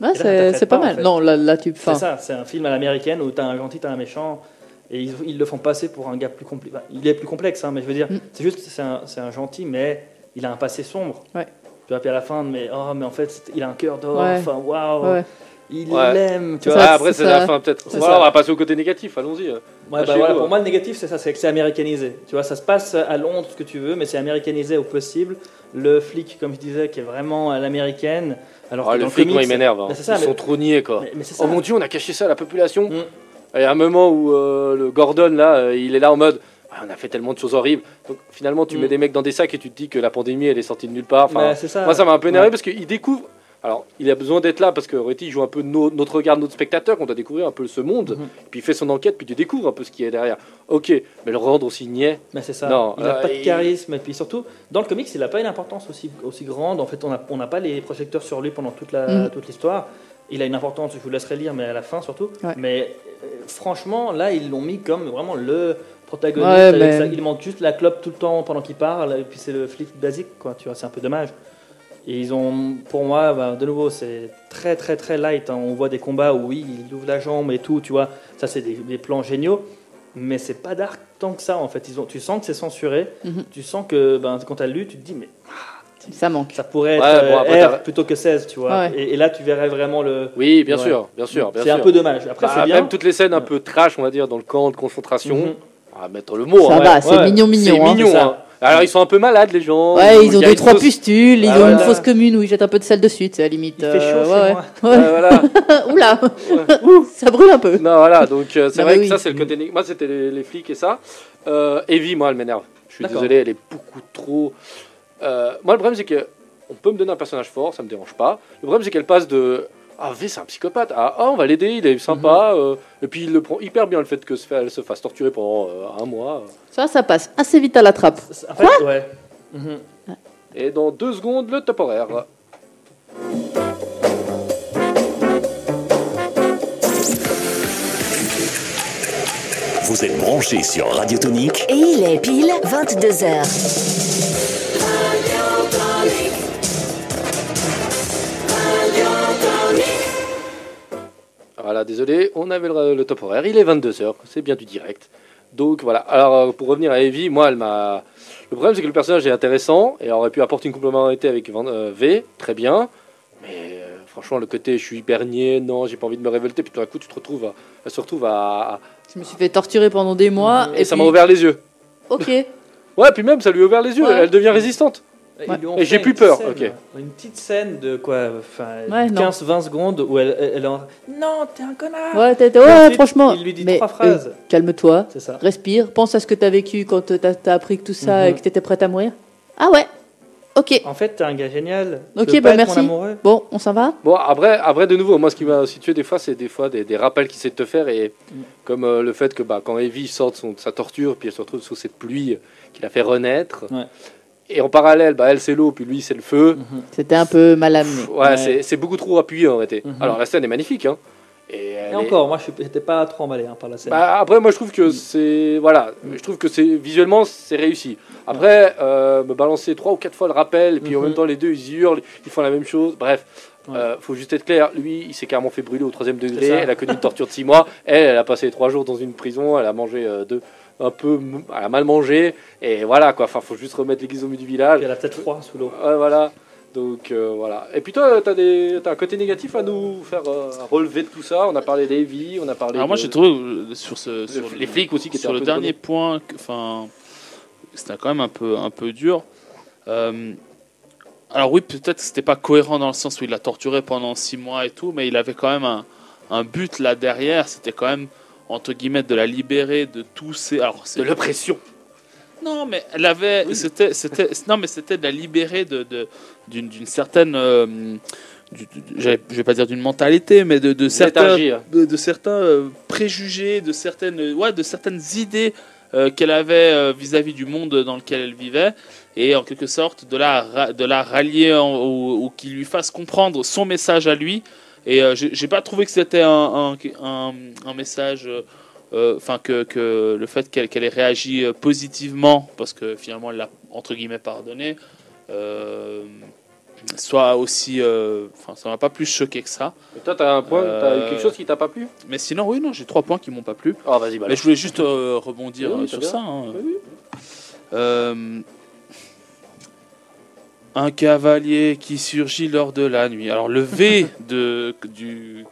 Ouais, c'est pas, pas, en mal. fait. Non, là, là tu. C'est ça, c'est un film à l'américaine où tu as un gentil, tu as un méchant. Et ils, ils le font passer pour un gars plus complexe. il est plus complexe, hein, mais je veux dire, Mm. c'est juste, c'est un, c'est un gentil, mais il a un passé sombre. Ouais. Tu vois, puis à la fin, mais, oh, mais en fait, il a un cœur d'or, Ouais. enfin, waouh, Ouais. il Ouais. l'aime, tu vois. ça, Ah, après, c'est la fin, peut-être. C'est Voilà, ça. on va passer au côté négatif, allons-y. Ouais, Ah, bah voilà, pour moi, le négatif, c'est ça, c'est que c'est américanisé. Tu vois, ça se passe à Londres, ce que tu veux, mais c'est américanisé au possible. Le flic, comme je disais, qui est vraiment à l'américaine. Alors Ah, que le dans flic, comics- moi, il m'énerve. hein. Ils mais- sont trop niais, quoi. Mais, mais. Oh mon dieu, on a caché ça à la population. Mm. Et à un moment où euh, le Gordon, là, euh, il est là en mode Ah, on a fait tellement de choses horribles. Donc finalement, tu Mm. mets des mecs dans des sacs et tu te dis que la pandémie, elle est sortie de nulle part. Enfin, ça. moi, ça m'a un peu énervé Ouais. parce qu'il découvre. Alors, il a besoin d'être là parce que Reti joue un peu no- notre regard, notre spectateur, qu'on doit découvrir un peu ce monde. Mhm. Puis il fait son enquête, puis tu découvres un peu ce qui est derrière. Ok, mais le rendre aussi niais. Mais c'est ça. Non, il n'a euh, pas de il- charisme. Et puis surtout, dans le comics, il n'a pas une importance aussi, aussi grande. En fait, on n'a on n'a pas les projecteurs sur lui pendant toute la- Mhm. toute l'histoire. Il a une importance, je vous laisserai lire, mais à la fin surtout. Ouais. Mais euh, franchement, là, ils l'ont mis comme vraiment le protagoniste. Ouais, avec mais- ça. Il manque juste la clope tout le temps pendant qu'il parle. Et puis c'est le flic basique, quoi. Tu vois, c'est un peu dommage. Et ils ont, pour moi, bah, de nouveau, c'est très très très light. hein. On voit des combats où oui, il ouvre la jambe et tout, tu vois. Ça, c'est des, des plans géniaux. Mais c'est pas dark tant que ça, en fait. Ils ont, tu sens que c'est censuré. Mhm. Tu sens que ben, quand tu as lu, tu te dis, mais Ça manque. ça pourrait être Ouais, bon, euh, après, R t'as- plutôt que 16, tu vois. Ouais. Et, et là, tu verrais vraiment le. Oui, bien Ouais. sûr, bien sûr. C'est un peu dommage. Après, Bah, c'est bien. Même toutes les scènes un peu trash, on va dire, dans le camp de concentration. Mhm. On va mettre le mot. Ça hein, va, ouais. c'est Ouais. mignon, C'est mignon. hein. mignon. Alors, ils sont un peu malades, les gens. Ouais, ils Il ont deux, trois fausse- pustules, ils Ah, ont une fosse commune où ils jettent un peu de sel dessus, c'est à la limite. Il fait chaud euh, ouais. Ouais, voilà. Oula, Ouais. ça brûle un peu. Non, voilà, donc euh, c'est Non, vrai que ça, c'est le côté. Moi, c'était les, les flics et ça. Euh, Evie, moi, elle m'énerve. Je suis désolé, elle est beaucoup trop. Euh, moi, le problème, c'est que on peut me donner un personnage fort, ça me dérange pas. Le problème, c'est qu'elle passe de. Ah, V, c'est un psychopathe. Ah, ah, on va l'aider, il est sympa. Mhm. euh, et puis, il le prend hyper bien, le fait que se fait- elle se fasse torturer pendant euh, un mois. Ça, ça passe assez vite à la trappe. En fait, ouais. Mhm. Et dans deux secondes, le top horaire. Vous êtes branchés sur Radio Tonique Et il est pile 22h. Voilà, désolé, on avait le, le top horaire. Il est 22h, c'est bien du direct. Donc voilà. Alors, euh, pour revenir à Evie, moi, elle m'a. Le problème, c'est que le personnage est intéressant et aurait pu apporter une complémentarité avec euh, V, très bien. Mais euh, franchement, le côté je suis niais, non, j'ai pas envie de me révolter, puis tout d'un coup, tu te retrouves à, elle se retrouve à. à- Je me suis fait torturer pendant des mois. et, Et, ça puis- m'a ouvert les yeux. Ok. Ouais, puis même, ça lui a ouvert les yeux, Ouais. elle devient résistante. Ouais. Et j'ai plus peur, scène, ok. Une petite scène de quoi enfin, Ouais, non. 15-20 secondes où elle, elle, en. Non, t'es un connard Ouais, t'es- t'es- Et ouais, ensuite, franchement. Il lui dit mais, trois phrases. euh, Calme-toi, C'est ça. respire, pense à ce que t'as vécu quand t'as as appris que tout ça Mhm. et que t'étais prête à mourir. Ah ouais Ok, En fait, t'es un gars génial. Ok, bah, pas être merci. Mon amoureux? Bon, on s'en va? Bon, après, après, de nouveau, moi, ce qui m'a situé des fois, c'est des fois des, des rappels qu'il sait te faire. Et Mm. comme euh, le fait que bah, quand Evie sort de, son- de sa torture, puis elle se retrouve sous cette pluie qui l'a fait renaître. Ouais. Et en parallèle, bah, elle, c'est l'eau, puis lui, c'est le feu. Mhm. C'était un peu mal amené. Pff, ouais, Ouais. c'est- beaucoup trop appuyé en réalité. Mhm. Alors, la scène est magnifique. Hein. Et, Et elle est- encore, moi, j'étais pas trop emballé hein, par la scène. Bah, après, moi, je trouve que c'est. Voilà, je trouve que c'est visuellement, c'est réussi. Après, euh, me balancer trois ou quatre fois le rappel, et puis en Mhm. même temps, les deux, ils hurlent, ils font la même chose. Bref, Ouais. euh, faut juste être clair. Lui, il s'est carrément fait brûler au troisième degré. Elle a connu une torture de six mois. Elle, elle a passé trois jours dans une prison. Elle a mangé euh, deux, un peu. Elle a mal mangé. Et voilà, quoi. Enfin, faut juste remettre l'église au milieu du village. Puis elle a peut-être froid sous l'eau. Ouais, voilà. Donc euh, voilà. Et puis toi, t'as des, t'as un côté négatif à nous faire euh, relever de tout ça? On a parlé d'Evie, on a parlé. Alors moi de- j'ai trouvé euh, sur ce sur les flics aussi qui étaient sur le dernier point, que- enfin c'était quand même un peu un peu dur. Euh, alors oui peut-être que c'était pas cohérent dans le sens où il l'a torturé pendant six mois et tout, mais il avait quand même un, un but là derrière. C'était quand même entre guillemets de la libérer de tous ces alors c'est de l'oppression. non, mais elle avait. C'était, c'était, non, mais c'était de la libérer de, de- d'une, d'une certaine. euh, du- du- je vais pas dire d'une mentalité, mais de, de certains, hein. de, de certains euh, préjugés, de certaines, ouais, de certaines idées euh, qu'elle avait euh, vis-à-vis du monde dans lequel elle vivait, et en quelque sorte de la, de la rallier en- ou, ou qui lui fasse comprendre son message à lui. Et euh, j'ai, j'ai pas trouvé que c'était un, un, un, un message. euh, euh, enfin que, que le fait qu'elle qu'elle ait réagi euh, positivement parce que finalement elle l'a entre guillemets pardonné euh, soit aussi euh, enfin ça m'a pas plus choqué que ça Et toi, t'as un point, t'as Euh, quelque chose qui t'a pas plu? mais sinon oui non j'ai trois points qui m'ont pas plu Ah, vas-y, bah. mais je voulais juste euh, rebondir Oui, euh, sur bien. ça hein. Oui, oui. Un cavalier qui surgit lors de la nuit alors le V de du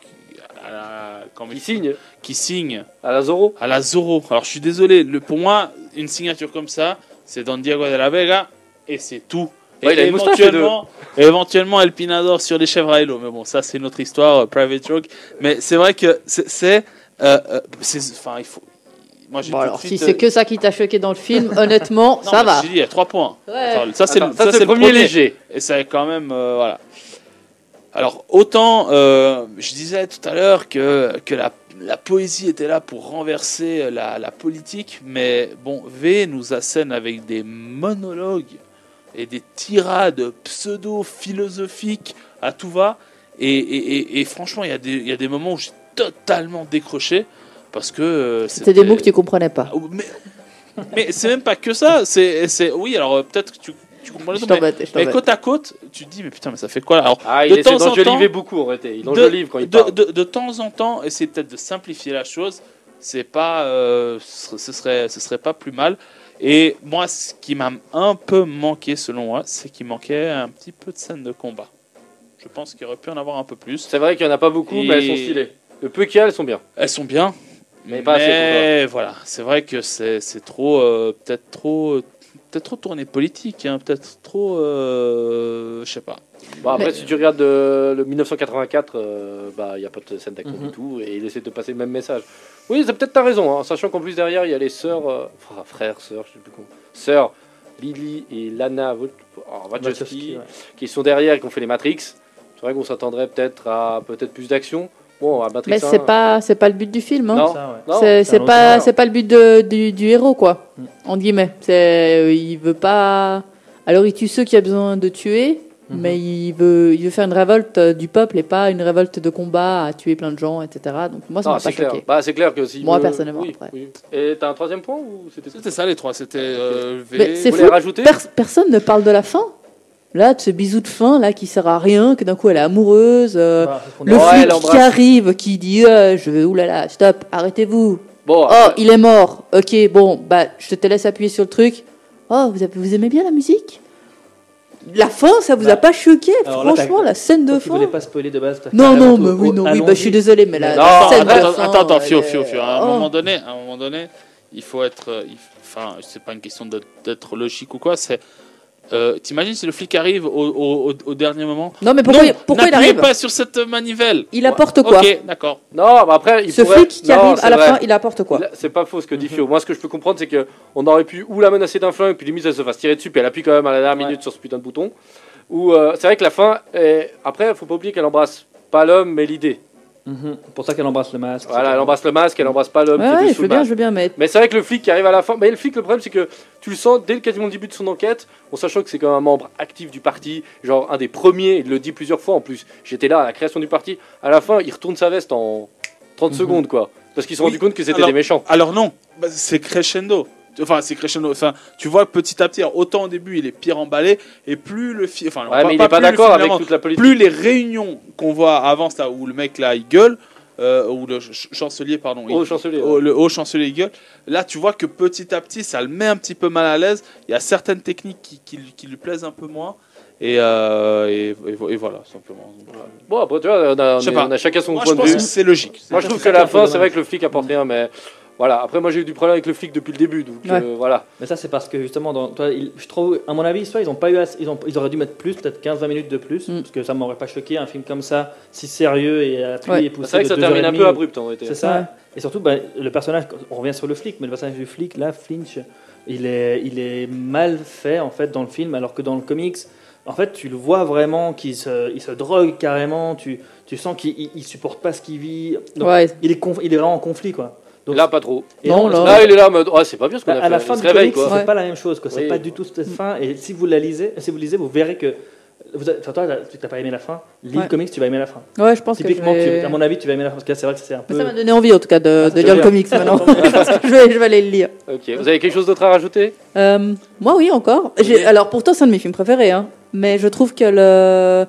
la- Il signe qui signe à la Zorro. à la Zorro. Alors je suis désolé, le, pour moi, une signature comme ça, c'est Don Diego de la Vega et c'est tout. Et Ouais, il a moustache, les éventuellement, éventuellement El Pinador sur les chèvres à Hello. Mais bon, ça c'est une autre histoire, euh, private joke. Mais c'est vrai que c'est. euh, euh, c'est- Enfin, il faut. Moi j'ai Bon, tout de alors, si c'est euh, que ça qui t'a choqué dans le film, honnêtement, non, ça va. j'ai dit, il y a trois points. Ouais. Attends, ça c'est le, c'est premier léger. et ça est quand même euh, voilà. Alors autant euh, je disais tout à l'heure que, que la, la poésie était là pour renverser la, la politique, mais bon V nous assène avec des monologues et des tirades pseudo-philosophiques à tout va. Et, et- et- et franchement, il y, a des- il y a des moments où j'ai totalement décroché parce que euh, C'était des mots que tu comprenais pas. Ah, Mais, mais c'est même pas que ça. C'est, c'est oui. Alors euh, peut-être que tu, tu comprends Je mais, je mais côte à côte, tu te dis mais putain mais ça fait quoi là? Alors Ah, il De temps en temps- beaucoup en réalité. Il de, quand il de, parle. de- de temps en temps, essayer peut-être de simplifier la chose. C'est pas, euh, ce serait, ce serait pas plus mal. Et moi, ce qui m'a un peu manqué, selon moi, c'est qu'il manquait un petit peu de scène de combat. Je pense qu'il aurait pu en avoir un peu plus. C'est vrai qu'il y en a pas beaucoup, Et- mais elles sont stylées. Le peu qu'il y a, elles sont bien. Elles sont bien, Mais pas assez voilà, c'est vrai que c'est trop, euh, peut-être trop, peut-être trop tourné politique, hein, peut-être trop, euh, je sais pas. Bon, après, Mais- si tu regardes euh, le 1984, euh, bah, il n'y a pas de scène d'action Mhm. du tout, et il essaie de passer le même message. Oui, c'est peut-être t'as raison, hein, sachant qu'en plus derrière, il y a les sœurs, euh, enfin, frères, sœurs, je sais plus comment, sœurs, Lily et Lana oh, Wachowski, ouais. qui sont derrière et qui ont fait les Matrix. C'est vrai qu'on s'attendrait peut-être à peut-être plus d'action. Bon, à Matrix Mais 1, c'est pas, c'est pas le but du film. Hein. Non. Ça, ouais. Non, c'est pas, c'est pas le but de- du, du héros, quoi. Mm. En guillemets. C'est, euh, il veut pas. Alors il tue ceux qu'il a besoin de tuer, Mhm. mais il veut, il veut faire une révolte euh, du peuple et pas une révolte de combat à tuer plein de gens, etc. Donc moi ça Non, m'a pas c'est clair. choqué. Bah, c'est clair que si. Moi, veut- personnellement, oui, après. oui. Et t'as un troisième point ou c'était C'était ça les trois, c'était euh, V. Mais c'est fou. rajouter Pers- personne ne parle de la fin. Là, de ce bisou de fin là qui sert à rien, que d'un coup elle est amoureuse. euh, Bah, le flic qui arrive, qui dit euh, je veux oulala, stop, arrêtez-vous. Bon, Oh, il est mort. Ok, bon, bah, je te laisse appuyer sur le truc. Oh, vous, avez- vous aimez bien la musique? La fin, ça vous Bah, a pas choqué? là, Franchement, la scène de fin. voulais pas spoiler de base. Non, non, mais oui, non, oui, bah, je suis désolé, mais la, Non, la scène attends, de attends, fin. attends, attends, fio, fio, fio. À un Oh. moment donné, à un moment donné, il faut être, euh, enfin, c'est pas une question d'être logique ou quoi. C'est Euh, T'imagines si le flic arrive au, au- au- au dernier moment Non, mais pourquoi, Non, pourquoi il arrive pas sur cette manivelle. Il apporte quoi Ok, d'accord. Non, mais après, il Ce pourrait... flic qui Non, arrive à la vrai. fin, il apporte quoi C'est pas faux ce que dit Fio. Moi, ce que je peux comprendre, c'est que on aurait pu ou la menacer d'un flingue, puis limite elle se fasse tirer dessus, puis elle appuie quand même à la dernière Ouais. minute sur ce putain de bouton. Ou euh, c'est vrai que la fin, est... après, faut pas oublier qu'elle embrasse pas l'homme, mais l'idée. Mhm. Pour ça qu'elle embrasse le masque. Voilà, elle embrasse le masque, elle embrasse pas l'homme. Ouais, qui est ouais, je veux le bien, masque. je veux bien, mais Mais c'est vrai que le flic qui arrive à la fin, mais le flic, le problème, c'est que tu le sens dès le quasiment le début de son enquête, en sachant que c'est quand même un membre actif du parti, genre un des premiers, il le dit plusieurs fois en plus. J'étais là à la création du parti. À la fin, il retourne sa veste en 30 Mhm. secondes, quoi. Parce qu'ils se sont Oui, rendus compte que c'était alors- des méchants. Alors non, bah, c'est crescendo. Enfin, c'est crescendo. Enfin, tu vois petit à petit, autant au début il est pire emballé, et plus le film. Enfin, Ouais, mais il est pas le d'accord avec avance, toute la politique. plus les réunions qu'on voit avant ça, où le mec là il gueule, euh, ou le ch- chancelier, pardon, il- Au chancelier. au- le haut chancelier il gueule, là tu vois que petit à petit ça le met un petit peu mal à l'aise. Il y a certaines techniques qui, qui, lui- qui lui plaisent un peu moins, et, euh, et, et voilà, simplement. Donc, euh, Bon, après, tu vois, on a, on est- on a chacun son Moi point de vue. c'est logique. Moi, je trouve que la un fin, c'est vrai que le flic apporte rien, mais voilà. Après, moi, j'ai eu du problème avec le flic depuis le début, donc Ouais. euh, voilà. Mais ça, c'est parce que justement, dans, toi, il- je trouve, à mon avis, soit ils ont pas eu, assez- ils, ont, ils auraient dû mettre plus, peut-être 15-20 minutes de plus, Mm. parce que ça m'aurait pas choqué un film comme ça, si sérieux et appuyé Ouais. et poussé. C'est vrai que de ça termine et un peu abrupt en réalité. C'est ça. Ouais. Et surtout, bah, le personnage, on revient sur le flic, mais le personnage du flic, là, Flinch, il est, il est mal fait en fait dans le film, alors que dans le comics, en fait, tu le vois vraiment qu'il se, il se drogue carrément. Tu, tu sens qu'il il, il supporte pas ce qu'il vit. Donc, ouais. il, est conf- il est vraiment en conflit, quoi. Donc, Là, pas trop. et Non, là- Là, il est là en mode, ouais, c'est pas bien ce qu'on a à fait. la il fin du comics, c'est pas la même chose. quoi. C'est Oui. pas du tout cette fin. Et si vous la lisez, si vous lisez, vous verrez que. Vous, avez- enfin, toi, tu n'as pas aimé la fin. Lis Ouais. le comics, tu vas aimer la fin. Ouais, je pense que je Typiquement, tu- vais... à mon avis, tu vas aimer la fin. Parce que là, c'est vrai que c'est un peu. Ça m'a donné envie en tout cas de, Ah, de lire le comics maintenant. Parce que je, vais, je vais aller le lire. Ok. Vous avez quelque chose d'autre à rajouter? Euh, moi, oui, encore. Alors, pourtant, c'est un de mes films préférés. Hein. Mais je trouve que, le...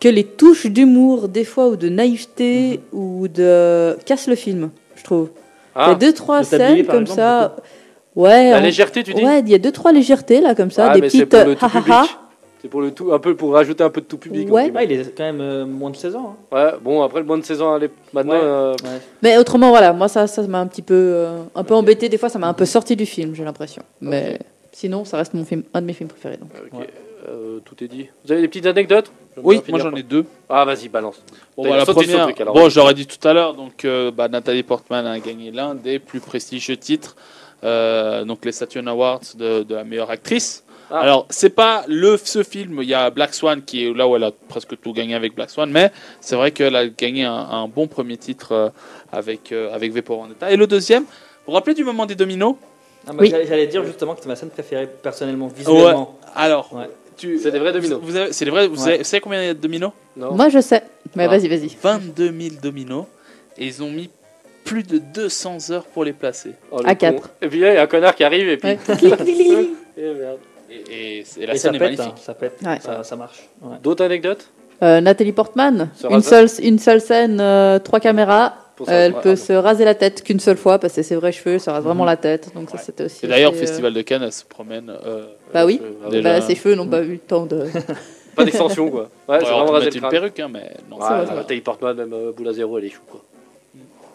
que les touches d'humour, des fois, ou de naïveté, ou de. cassent le film, je trouve. Il y a Ah, deux, trois tablier, scènes comme exemple, ça. Ouais, La on- légèreté, tu dis ouais, il y a deux, trois légèretés, là, comme ça. Ah, des mais c'est petites. pour le tout ha, ha, public. ha. C'est pour le tout, un peu pour rajouter un peu de tout public. Ouais. Ouais, il est quand même euh, moins de 16 ans. hein. Ouais, bon, après le moins de 16 ans, allez, maintenant. Ouais. euh, Ouais. Mais autrement, voilà, moi, ça ça m'a un petit peu, euh, un peu embêté. Des fois, ça m'a un peu sorti du film, j'ai l'impression. Mais sinon, ça reste mon film, un de mes films préférés. donc. ok, Ouais. Euh, tout est dit. Vous avez des petites anecdotes Oui, moi j'en ai deux. Ah, vas-y, balance. Bon, bah, la première, truc, alors. bon, je l'aurais dit tout à l'heure, donc euh, bah, Nathalie Portman a gagné l'un des plus prestigieux titres, euh, donc les Saturn Awards de, de la meilleure actrice. Ah. Alors, c'est pas le ce film, il y a Black Swan qui est là où elle a presque tout gagné avec Black Swan, mais c'est vrai qu'elle a gagné un, un bon premier titre euh, avec, euh, avec V pour Vendetta. Et le deuxième, vous vous rappelez du moment des dominos? Ah, bah, Oui. j'allais- dire justement que c'était ma scène préférée personnellement, visuellement. Alors, Ouais. Tu- C'est des vrais dominos. Vous, avez- c'est des vrais, vous, Ouais. avez- vous savez combien il y a de dominos Non Moi, je sais. Mais Ah. vas-y, vas-y. 22 000 dominos, et ils ont mis plus de 200 heures pour les placer. Oh, le À con. quatre. Et puis, il y a un connard qui arrive et puis. Ouais. Clic. Eh, merde. Et, et- et la Et ça scène est pète, magnifique. hein, ça pète, Ouais. ça, ça marche. Ouais. D'autres anecdotes? Euh, Nathalie Portman, une seule, une seule scène, euh, trois caméras. Elle peut ah, se raser la tête qu'une seule fois parce que ses vrais cheveux, elle se rase vraiment la tête. Donc ça, c'était aussi. Et d'ailleurs, au assez, euh, Festival de Cannes, elle se promène. euh, Bah oui. bah, ses cheveux n'ont pas eu le temps de. Pas d'extension, quoi. Ouais, c'est vraiment le une perruque, hein, mais non. Portman, même euh, boule à zéro, elle est chou, quoi.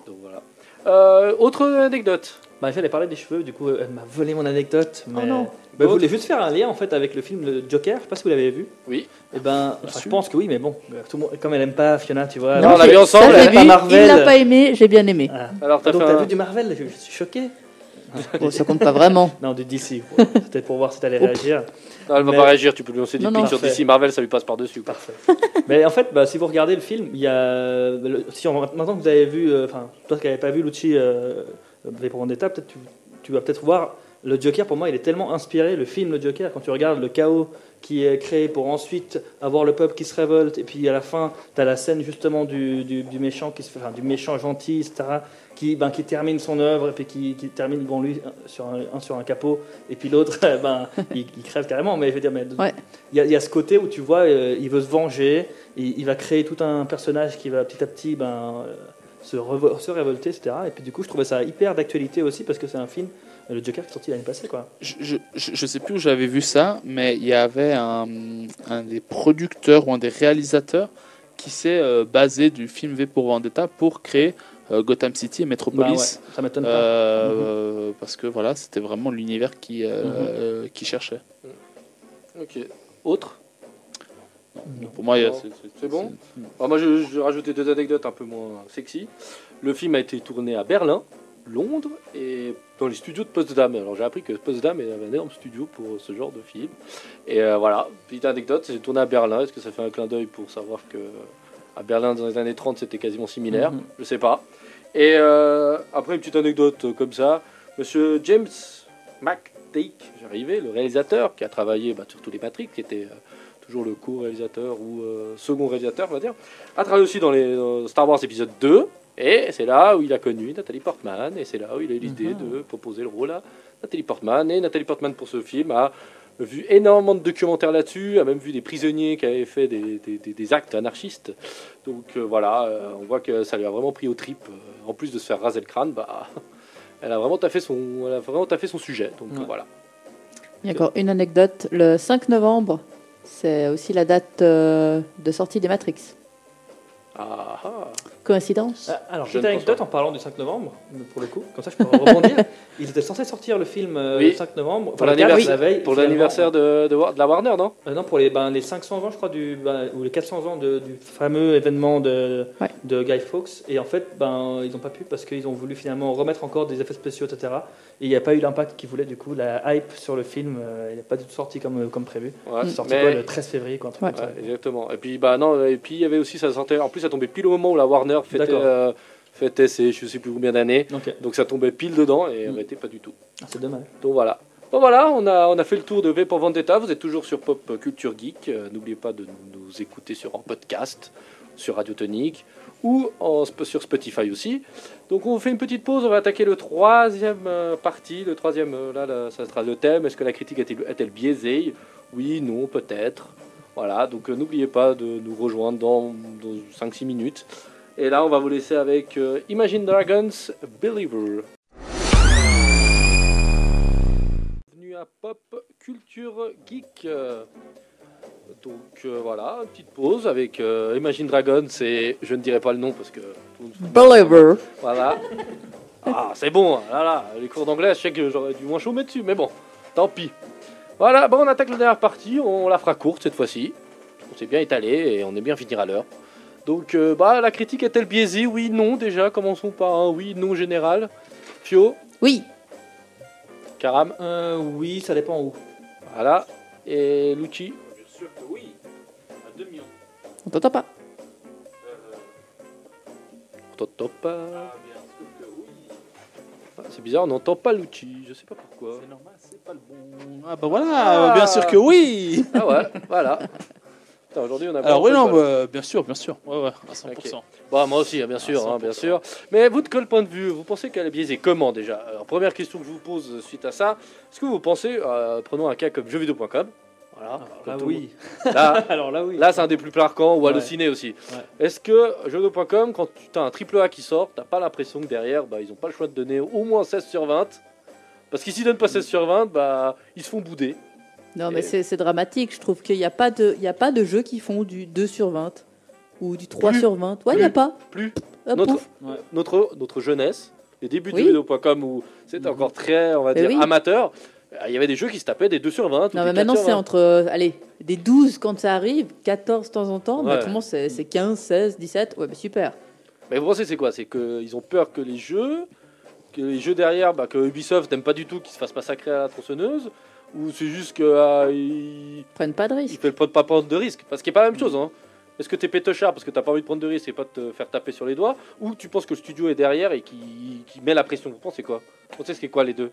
Donc voilà. Autre anecdote Bah, j'allais parler des cheveux, du coup, elle m'a volé mon anecdote. Mais... Oh non. Bah, je voulais juste faire un lien en fait avec le film Le Joker, je sais pas si vous l'avez vu. Oui. Et ben, enfin, sûr. je pense que oui, mais bon, tout le monde, comme elle aime pas Fiona, tu vois. Non, on l'a vu ensemble, elle aime pas Marvel. Il l'a pas aimé, j'ai bien aimé. Ah. Alors, t'as Donc fait t'as un- vu du Marvel? Je je suis choqué. Bon, ça compte pas vraiment. Non, du DC. C'était pour voir si t'allais réagir. Non, elle va Mais- pas réagir, tu peux lui lancer des pics sur. DC Marvel, ça lui passe par-dessus. quoi. Parfait. Mais en fait, bah, si vous regardez le film, il y a. le- Si on- maintenant que vous avez vu. euh, Enfin, toi qui n'avais pas vu Lucci euh, V pour Vendetta, peut-être tu, tu vas peut-être voir. Le Joker, pour moi, il est tellement inspiré, le film Le Joker, quand tu regardes le chaos qui est créé pour ensuite avoir le peuple qui se révolte, et puis à la fin, tu as la scène justement du, du, du méchant qui se fait, enfin, du méchant gentil, etc., qui, ben, qui termine son œuvre, et puis qui, qui termine, bon, lui, sur un, un sur un capot, et puis l'autre, ben, il, il crève carrément, mais je veux dire, mais Ouais. il y, a, il y a ce côté où tu vois, euh, il veut se venger, il, il va créer tout un personnage qui va petit à petit ben, euh, se, révolter, etc. Et puis du coup, je trouvais ça hyper d'actualité aussi parce que c'est un film, euh, le Joker qui est sorti l'année passée, quoi. Je, je, je je sais plus où j'avais vu ça, mais il y avait un, un des producteurs ou un des réalisateurs qui s'est euh, basé du film V pour Vendetta pour créer euh, Gotham City et Bah Metropolis. ouais, ça m'étonne pas. Euh, Parce que voilà, c'était vraiment l'univers qui, euh, euh, qui cherchait. Ok. Autre? Pour moi, c'est- c'est- C'est bon c'est- Alors moi, je, je vais rajouter deux anecdotes un peu moins sexy. Le film a été tourné à Berlin, Londres et dans les studios de Potsdam. Alors j'ai appris que Potsdam est un énorme studio pour ce genre de film. Et euh, voilà, petite anecdote, c'est tourné à Berlin. Est-ce que ça fait un clin d'œil pour savoir que à Berlin dans les années 30 c'était quasiment similaire? Mhm. Je sais pas. Et euh, après une petite anecdote euh, comme ça, Monsieur James McTake, j'arrivais, le réalisateur qui a travaillé bah, sur tous les Matrix, qui était euh, toujours le co-réalisateur ou euh, second réalisateur, on va dire, a travaillé aussi dans les dans Star Wars épisode 2. Et c'est là où il a connu Nathalie Portman, et c'est là où il a eu l'idée Mhm. de proposer le rôle à Nathalie Portman. Et Nathalie Portman, pour ce film, a vu énormément de documentaires là-dessus, a même vu des prisonniers qui avaient fait des, des- des- des actes anarchistes. Donc euh, voilà, euh, on voit que ça lui a vraiment pris aux tripes. En plus de se faire raser le crâne, bah, elle a vraiment taffé son, elle a vraiment taffé son sujet. Donc Ouais. voilà. Il y a encore une anecdote. Le 5 novembre, c'est aussi la date euh, de sortie des Matrix. Ah, ah. Coïncidence Ah, Alors, Je petite anecdote pas. en parlant du 5 novembre, pour le coup, comme ça je peux rebondir. Ils étaient censés sortir le film euh, Oui. le 5 novembre, Pour enfin, le 4, l'anniversaire- la veille. Pour finalement. l'anniversaire de, de, War- de la Warner, non? Euh, non, pour les, ben, les 500 ans, je crois, du, ben, ou les 400 ans de- du fameux événement de, Ouais. de Guy Fawkes. Et en fait, ben, ils n'ont pas pu parce qu'ils ont voulu finalement remettre encore des effets spéciaux, etc. Et il n'y a pas eu l'impact qu'ils voulaient. Du coup, la hype sur le film, euh, il n'est pas du tout sorti comme, comme prévu. Ouais, C'est sorti mais- quoi, le 13 février, quoi, un truc Ouais. comme ça. Ouais, exactement. Et puis bah non, et puis il y avait aussi ça sortait. En plus, ça tombait pile au moment où la Warner fêtait, D'accord. euh, fêtait ses je sais plus combien d'années. Donc ça tombait pile dedans et Mm. arrêtait pas du tout. Ah, c'est dommage. Donc voilà. Bon voilà, on a, on a fait le tour de V pour Vendetta. Vous êtes toujours sur Pop Culture Geek. Euh, N'oubliez pas de nous, écouter sur en podcast, sur Radio Tonique ou en, sur Spotify aussi. Donc on fait une petite pause. On va attaquer le troisième euh, partie. Le troisième, euh, là, là, ça sera le thème. Est-ce que la critique est-elle biaisée? Oui, non, peut-être. Voilà, donc n'oubliez pas de nous rejoindre dans, dans 5-6 minutes. Et là, on va vous laisser avec euh, Imagine Dragons Believer. Bienvenue à Pop Culture Geek. Donc euh, voilà, une petite pause avec euh, Imagine Dragons et je ne dirai pas le nom parce que. Believer. Voilà. Ah, c'est bon, hein, là là, les cours d'anglais, je sais que j'aurais dû moins chômer dessus, mais bon, tant pis. Voilà, bon, on attaque la dernière partie, on la fera courte cette fois-ci. On s'est bien étalé et on est bien finir à l'heure. Donc, euh, bah, la critique est-elle biaisée? Oui, non, déjà, commençons par un oui, non général. Fio, Oui. Karam, Euh, oui, ça dépend où. voilà. Et Lucci, Bien sûr que oui. À 2 millions. On t'entend pas. top top. Ah, bien sûr que oui. Ah, C'est bizarre, on n'entend pas Lucci, je sais pas pourquoi. C'est normal, c'est pas le bon. Ah bah voilà, Ah. bien sûr que oui. Ah ouais, voilà. Aujourd'hui on a Alors oui, non, bah, bien sûr, bien sûr. Ouais, ouais, à 100%. Bah, moi aussi, hein, bien sûr, Ah, hein, bien 100%. sûr. Mais vous, de quel point de vue Vous pensez qu'elle est biaisée Comment déjà? Alors, première question que je vous pose suite à ça. Est-ce que vous pensez, euh, prenons un cas comme jeuxvideo.com, voilà, Alors comme là, oui. Là, Alors là, oui. là c'est un des plus marquants, ou Ouais. halluciné aussi. Ouais. Est-ce que jeuxvideo.com, quand tu as un triple A qui sort, t'as pas l'impression que derrière, bah, ils ont pas le choix de donner au moins 16 sur 20 Parce qu'ils s'y donnent pas 16 sur 20, bah, ils se font bouder. Non, mais Et- c'est dramatique. Je trouve qu'il n'y a, pas de- il y a pas de jeux qui font du 2 sur 20 ou du 3 Plus. sur 20. Ouais, il n'y a pas. Plus. Notre, pouf. Ouais. notre, notre jeunesse, les débuts de Oui. jeuxvideo.com où c'était Mhm. encore très, on va dire, oui. amateur, il y avait des jeux qui se tapaient des 2 sur 20. ou Non, mais maintenant, 4 sur c'est 20. entre euh, allez, des 12 quand ça arrive, 14 de temps en temps. Ouais. Mais autrement, c'est c'est 15, 16, 17. Ouais, bah, super. Mais vous pensez c'est quoi? C'est qu'ils ont peur que les jeux, que les jeux derrière, bah, que Ubisoft n'aime pas du tout qu'ils se fassent massacrer à la tronçonneuse, ou c'est juste qu'ils Ils prennent pas de ne risque. veulent pas prendre de risques Parce qu'il n'y a pas la même chose. Hein. Est-ce que tu es pétochard parce que tu pas envie de prendre de risques et pas de te faire taper sur les doigts, ou tu penses que le studio est derrière et qui, qui met la pression? Vous pensez quoi? Vous pensez ce qu'est quoi les deux?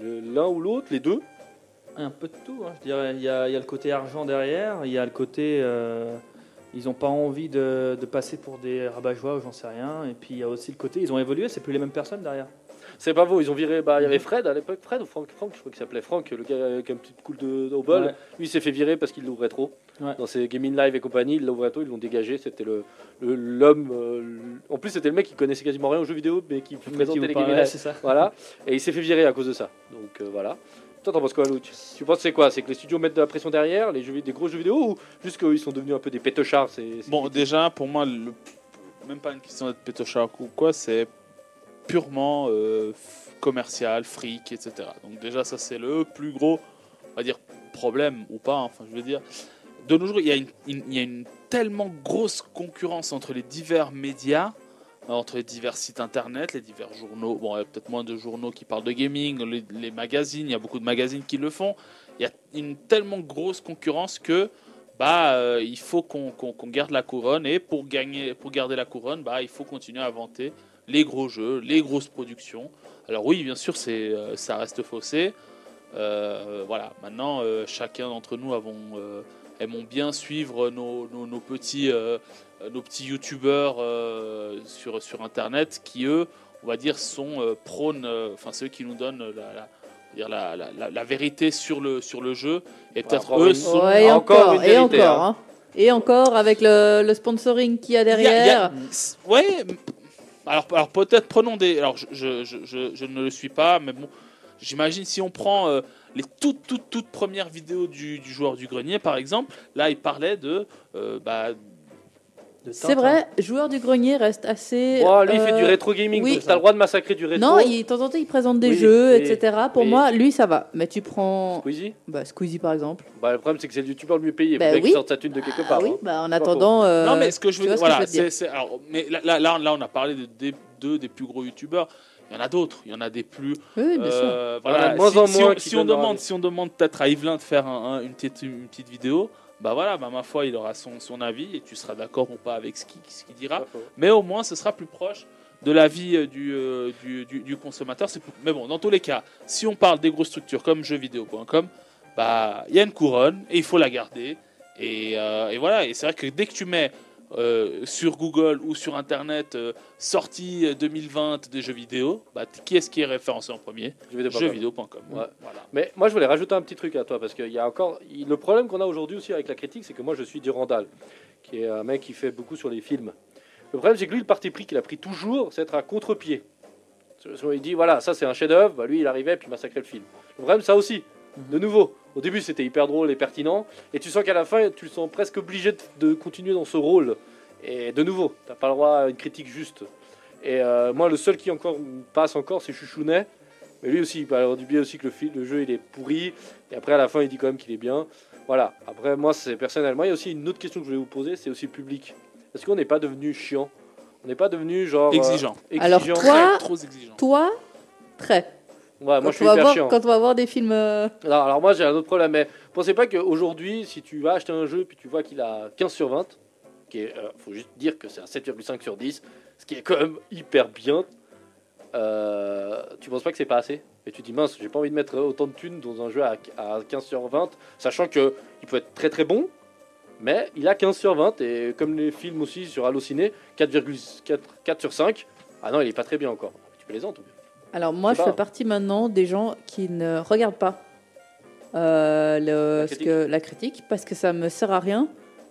Le- L'un ou l'autre Les deux? Un peu de tout, hein, je dirais. Il y, a, il y a le côté argent derrière, il y a le côté. euh, ils n'ont pas envie de, de passer pour des rabat-joie ou j'en sais rien. Et puis il y a aussi le côté. Ils ont évolué, c'est plus les mêmes personnes derrière. C'est pas vous, ils ont viré. Bah, il y avait Fred à l'époque, Fred ou Franck, Franck, je crois qu'il s'appelait Franck, le gars avec un petit coup de, au bol. Ouais. Lui, il s'est fait virer parce qu'il l'ouvrait trop. Ouais. Dans ses gaming live et compagnie, il l'ouvrait trop, ils l'ont dégagé. C'était le le- l'homme. euh, en plus, c'était le mec qui connaissait quasiment rien aux jeux vidéo, mais qui présentait les gaming live. ça. Voilà. Et il s'est fait virer à cause de ça. Donc euh, voilà. Toi, t'en penses quoi, Luch Tu penses que c'est quoi? C'est que les studios mettent de la pression derrière, les jeux, des gros jeux vidéo, ou juste qu'ils sont devenus un peu des pétochards c'est, c'est- Bon, déjà, pour moi, le... même pas une question d'être pétochard ou quoi, c'est purement euh, commercial, fric, etc. Donc déjà, ça c'est le plus gros, on va dire, problème ou pas. Enfin, je veux dire, de nos jours, il y a une, tellement grosse concurrence entre les divers médias, euh, entre les divers sites internet, les divers journaux. Bon, il y a peut-être moins de journaux qui parlent de gaming, les, magazines, il y a beaucoup de magazines qui le font. Il y a une tellement grosse concurrence que bah, euh, il faut qu'on garde la couronne et pour, gagner, pour garder la couronne, bah, il faut continuer à inventer les gros jeux, les grosses productions. Alors oui, bien sûr, c'est euh, ça reste faussé. Euh, voilà, maintenant, euh, chacun d'entre nous avons, euh, aimons bien suivre nos, nos- nos petits, nos petits youtubeurs euh, sur, sur Internet qui, eux, on va dire, sont euh, prônes, euh, enfin ceux qui nous donnent la, la- dire la, la- la- la vérité sur le, sur le jeu. Et peut-être encore eux une- sont... Ouais, et encore encore, une et encore. hein. hein. Et encore avec le, le sponsoring qu'il y a Il y a- derrière. il y a- Ouais. m- Alors, alors peut-être prenons des. Alors je, je, je, ne le suis pas, mais bon, j'imagine si on prend euh, les toutes toutes toutes premières vidéos du, joueur du grenier, par exemple, là il parlait de euh, bah, C'est vrai, joueur du grenier reste assez. Bon, lui, il fait euh, du rétro gaming, oui. donc t'as le droit de massacrer du rétro. Non, il, de temps en temps, il présente des Oui, jeux, etc. Pour moi, lui, ça va. Mais tu prends Squeezie bah, Squeezie, par exemple. bah, Le problème, c'est que c'est le youtubeur le mieux payé. Bah mec, oui. il sort sa thune de quelque Ah part. oui, hein. bah, en attendant. euh, non mais ce que je tu veux vois dire, je voilà, veux alors mais là, là, on a parlé de des deux des plus gros youtubeurs. Il y en a d'autres, il y en a des plus Oui, bien sûr. Euh, Il a voilà, de moins si, en si moins on, si on demande, si on demande peut-être à Yvelin de faire un- un- une, petite, une petite vidéo, bah voilà, bah ma foi, il aura son, son avis et tu seras d'accord ou pas avec ce qu'il dira. Mais au moins, ce sera plus proche de l'avis euh, du, euh, du, du, du consommateur. Plus- Mais bon, dans tous les cas, si on parle des grosses structures comme jeuxvideo.com, bah il y a une couronne et il faut la garder. Et, euh, et voilà, et c'est vrai que dès que tu mets euh, sur Google ou sur Internet euh, sortie euh, 2020 des jeux vidéo, bah, qui est-ce qui est référencé en premier? Jeuxvideo.com. Ouais. Voilà. Mais moi, je voulais rajouter un petit truc à toi, parce qu'il y a encore. Le problème qu'on a aujourd'hui aussi avec la critique, c'est que moi, je suis Durandal, qui est un mec qui fait beaucoup sur les films. Le problème, c'est que lui, le parti pris qu'il a pris toujours, c'est être à contre-pied. Il dit, voilà, ça c'est un chef-d'œuvre, bah, lui, il arrivait, puis il massacrait le film. Le problème, ça aussi, de nouveau, au début, c'était hyper drôle et pertinent, et tu sens qu'à la fin, tu le sens presque obligé de, de continuer dans ce rôle. Et de nouveau, t'as pas le droit à une critique juste. Et euh, moi, le seul qui encore passe encore, c'est Chouchounet. Mais lui aussi, il peut avoir du bien aussi que le, film, le jeu il est pourri. Et après, à la fin, il dit quand même qu'il est bien. Voilà. Après, moi, c'est personnel. Moi, il y a aussi une autre question que je voulais vous poser c'est aussi le public. Est-ce qu'on n'est pas devenu chiant? On n'est pas devenu genre. euh, Exigeant. Alors, exigeant toi- Très, trop exigeant. Toi, très. Ouais, quand, moi, je suis on va hyper chiant. quand on va voir des films. euh, Alors, alors moi, j'ai un autre problème. Mais pensez pas qu'aujourd'hui, si tu vas acheter un jeu puis tu vois qu'il a 15 sur 20, qui est, euh, faut juste dire que c'est un 7,5 sur 10, ce qui est quand même hyper bien. Euh, tu penses pas que c'est pas assez? Et tu dis mince, j'ai pas envie de mettre autant de thunes dans un jeu à, à 15 sur 20, sachant que il peut être très très bon, mais il a 15 sur 20 et comme les films aussi sur Allociné, 4,4 4 sur 5. Ah non, il est pas très bien encore. Tu plaisantes ou bien Alors moi, Je fais partie maintenant des gens qui ne regardent pas euh, le- La critique. que- la critique parce que ça me sert à rien.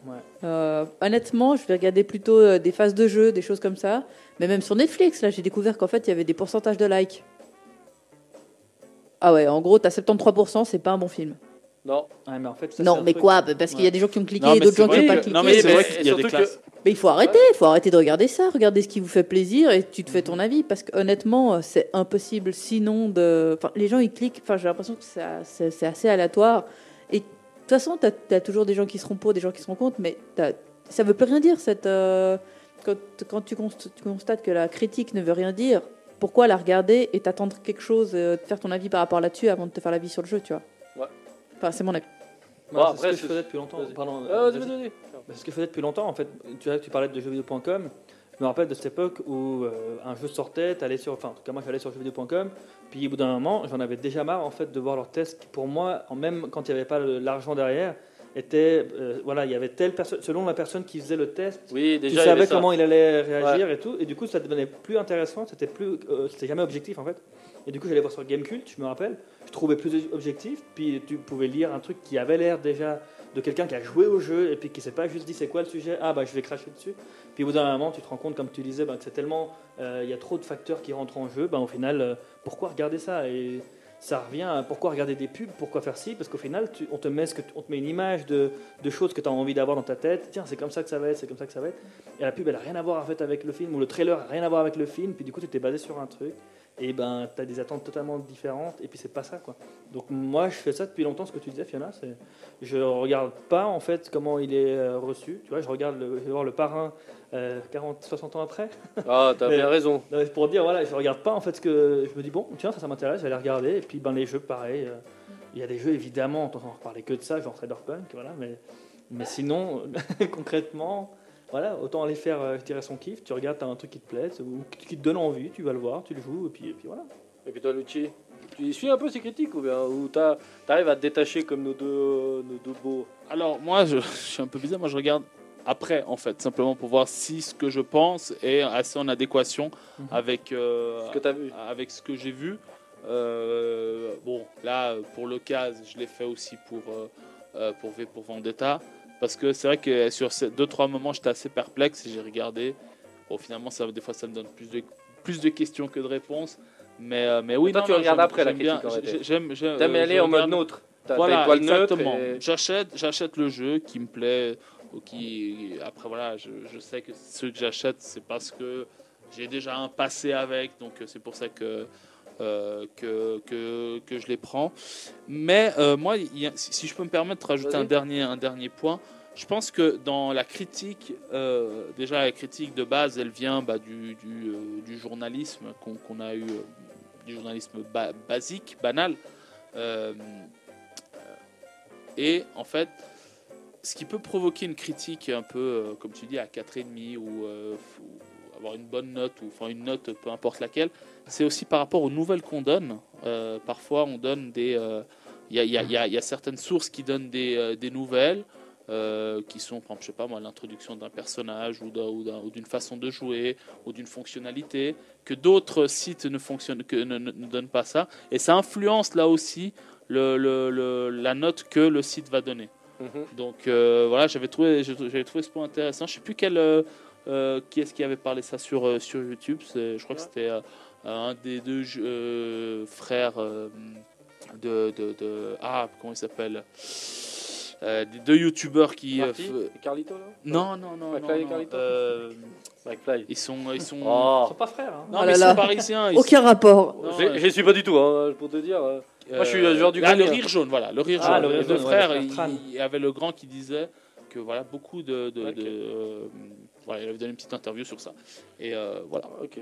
Ouais. Euh, honnêtement, je vais regarder plutôt euh, des phases de jeu, des choses comme ça. Mais même sur Netflix, là, j'ai découvert qu'en fait, il y avait des pourcentages de likes. Ah ouais, en gros, t'as 73%, c'est pas un bon film. Non. Ouais, mais en fait, ça, c'est non, un mais truc- quoi Parce qu'il y a des gens qui ont cliqué Non, et d'autres gens qui n'ont pas cliqué. non, mais c'est vrai qu'il y a des classes. mais il faut arrêter, il faut arrêter de regarder ça, regarder ce qui vous fait plaisir et tu te fais ton avis parce que honnêtement c'est impossible sinon de. Enfin, les gens ils cliquent, enfin j'ai l'impression que ça- c'est assez aléatoire et de toute façon tu as, toujours des gens qui seront pour, des gens qui seront contre, mais ça veut plus rien dire cette. euh, quand, quand tu, const- tu constates que la critique ne veut rien dire, pourquoi la regarder et t'attendre quelque chose, euh, de faire ton avis par rapport là-dessus avant de te faire l'avis sur le jeu, tu vois? Enfin c'est mon avis. Ouais, Bon, c'est après, ce que je faisais depuis longtemps. Pardon, euh, C'est ce que je faisais depuis longtemps en fait. Tu, vois, tu parlais de jeuxvideo.com. Je me rappelle de cette époque où euh, un jeu sortait, t'allais sur, enfin en tout cas moi j'allais sur jeuxvideo.com, puis au bout d'un moment j'en avais déjà marre en fait de voir leurs tests qui pour moi, même quand il n'y avait pas l'argent derrière, était euh, voilà il y avait telle personne, selon la personne qui faisait le test, Oui, tu déjà. savais comment il allait réagir et tout, et du coup ça devenait plus intéressant, c'était plus, euh, c'était jamais objectif en fait. Et du coup j'allais voir sur Gamecult, je me rappelle, je trouvais plus objectif, puis tu pouvais lire un truc qui avait l'air déjà de quelqu'un qui a joué au jeu et puis qui s'est pas juste dit c'est quoi le sujet, ah bah je vais cracher dessus. Puis au bout d'un moment tu te rends compte comme tu disais bah, que c'est tellement, euh, il y a trop de facteurs qui rentrent en jeu, bah, au final euh, pourquoi regarder ça? Et ça revient à pourquoi regarder des pubs, pourquoi faire ci, parce qu'au final on te met ce que on te met une image de, de choses que tu as envie d'avoir dans ta tête, tiens c'est comme ça que ça va être, c'est comme ça que ça va être. Et la pub elle a rien à voir en fait avec le film ou le trailer a rien à voir avec le film, puis du coup tu t'es basé sur un truc. Et ben tu as des attentes totalement différentes et puis c'est pas ça quoi. Donc moi je fais ça depuis longtemps ce que tu disais Fiona, c'est je regarde pas en fait comment il est euh, reçu, tu vois, je regarde le, je vais voir le parrain euh, 40 60 ans après. Ah, t'as Mais- bien raison. Non, mais pour dire voilà, je regarde pas en fait ce que je me dis bon, tiens, ça ça m'intéresse, je vais aller regarder et puis ben les jeux pareil, euh, il y a des jeux évidemment, on entend reparler que de ça, genre Cyberpunk voilà, mais mais sinon concrètement voilà, autant aller faire, euh, dirais, son kiff. Tu regardes, t'as un truc qui te plaît, ou qui te donne envie, tu vas le voir, tu le joues, et puis, et puis voilà. Et puis toi, Lucci, tu suis un peu ces critiques ou bien Ou t'arrives à te détacher comme nos deux, nos deux beaux? Alors moi, je, je suis un peu bizarre. Moi, je regarde après, en fait, simplement pour voir si ce que je pense est assez en adéquation Mhm. avec euh, Ce que t'as vu avec ce que j'ai vu. Euh, bon, là, pour le cas, je l'ai fait aussi pour euh, pour V pour Vendetta, parce que c'est vrai que sur ces deux trois moments, j'étais assez perplexe et j'ai regardé. Bon, finalement, ça, des fois, ça me donne plus de plus de questions que de réponses. Mais, euh, mais oui, Toi, non, tu non, regardes après la critique. J'aime, T'aimes euh, aller en mode neutre voilà, exactement. et- J'achète, j'achète le jeu qui me plaît. Ou qui, après voilà, je, je sais que ceux que j'achète, c'est parce que j'ai déjà un passé avec, donc euh, c'est pour ça que euh, que, que, que je les prends. Mais euh, moi, a- si, je peux me permettre de rajouter un dernier, un dernier point, je pense que dans la critique, euh, déjà la critique de base, elle vient bah, du, du, du journalisme qu'on a eu, du journalisme ba- basique, banal. Et en fait, ce qui peut provoquer une critique un peu, comme tu dis, à 4,5 ou, ou avoir une bonne note, ou enfin une note peu importe laquelle, c'est aussi par rapport aux nouvelles qu'on donne. Euh, parfois, on donne des. euh, Il y, a, y y y certaines sources qui donnent des, euh, des nouvelles. euh, qui sont, par exemple, je sais pas moi, l'introduction d'un personnage ou d'un- ou d'un- ou d'une façon de jouer ou d'une fonctionnalité, que d'autres sites ne, fonctionnent, que, ne, ne- ne donnent pas ça. Et ça influence là aussi le, le- le- la note que le site va donner. Mhm. Donc euh, voilà, j'avais trouvé, j'avais trouvé ce point intéressant. Je sais plus quel, euh, euh, qui est-ce qui avait parlé ça sur, euh, sur YouTube? C'est- Je crois que c'était euh, un des deux euh, frères euh, de, de, de- Ah, comment il s'appelle? Euh, Des deux youtubeurs qui. euh, Marty? et Carlito là? Non, non, non. McFly et non, non. Carlito? Euh, McFly. ils sont. Ils sont... Ils Oh sont pas frères. Hein. Non, Oh mais là ils là. sont parisiens. ils Aucun rapport. Non, J'ai- ouais. J'y suis pas du tout, hein, pour te dire. euh. Moi, je suis le joueur du ah, le rire jaune, voilà, le rire Ah, jaune. le rire les deux jaune, ouais, frères, frère il, y avait le grand qui disait que voilà, beaucoup de. Voilà, il avait donné une petite interview sur ça. Et euh, voilà. Ok.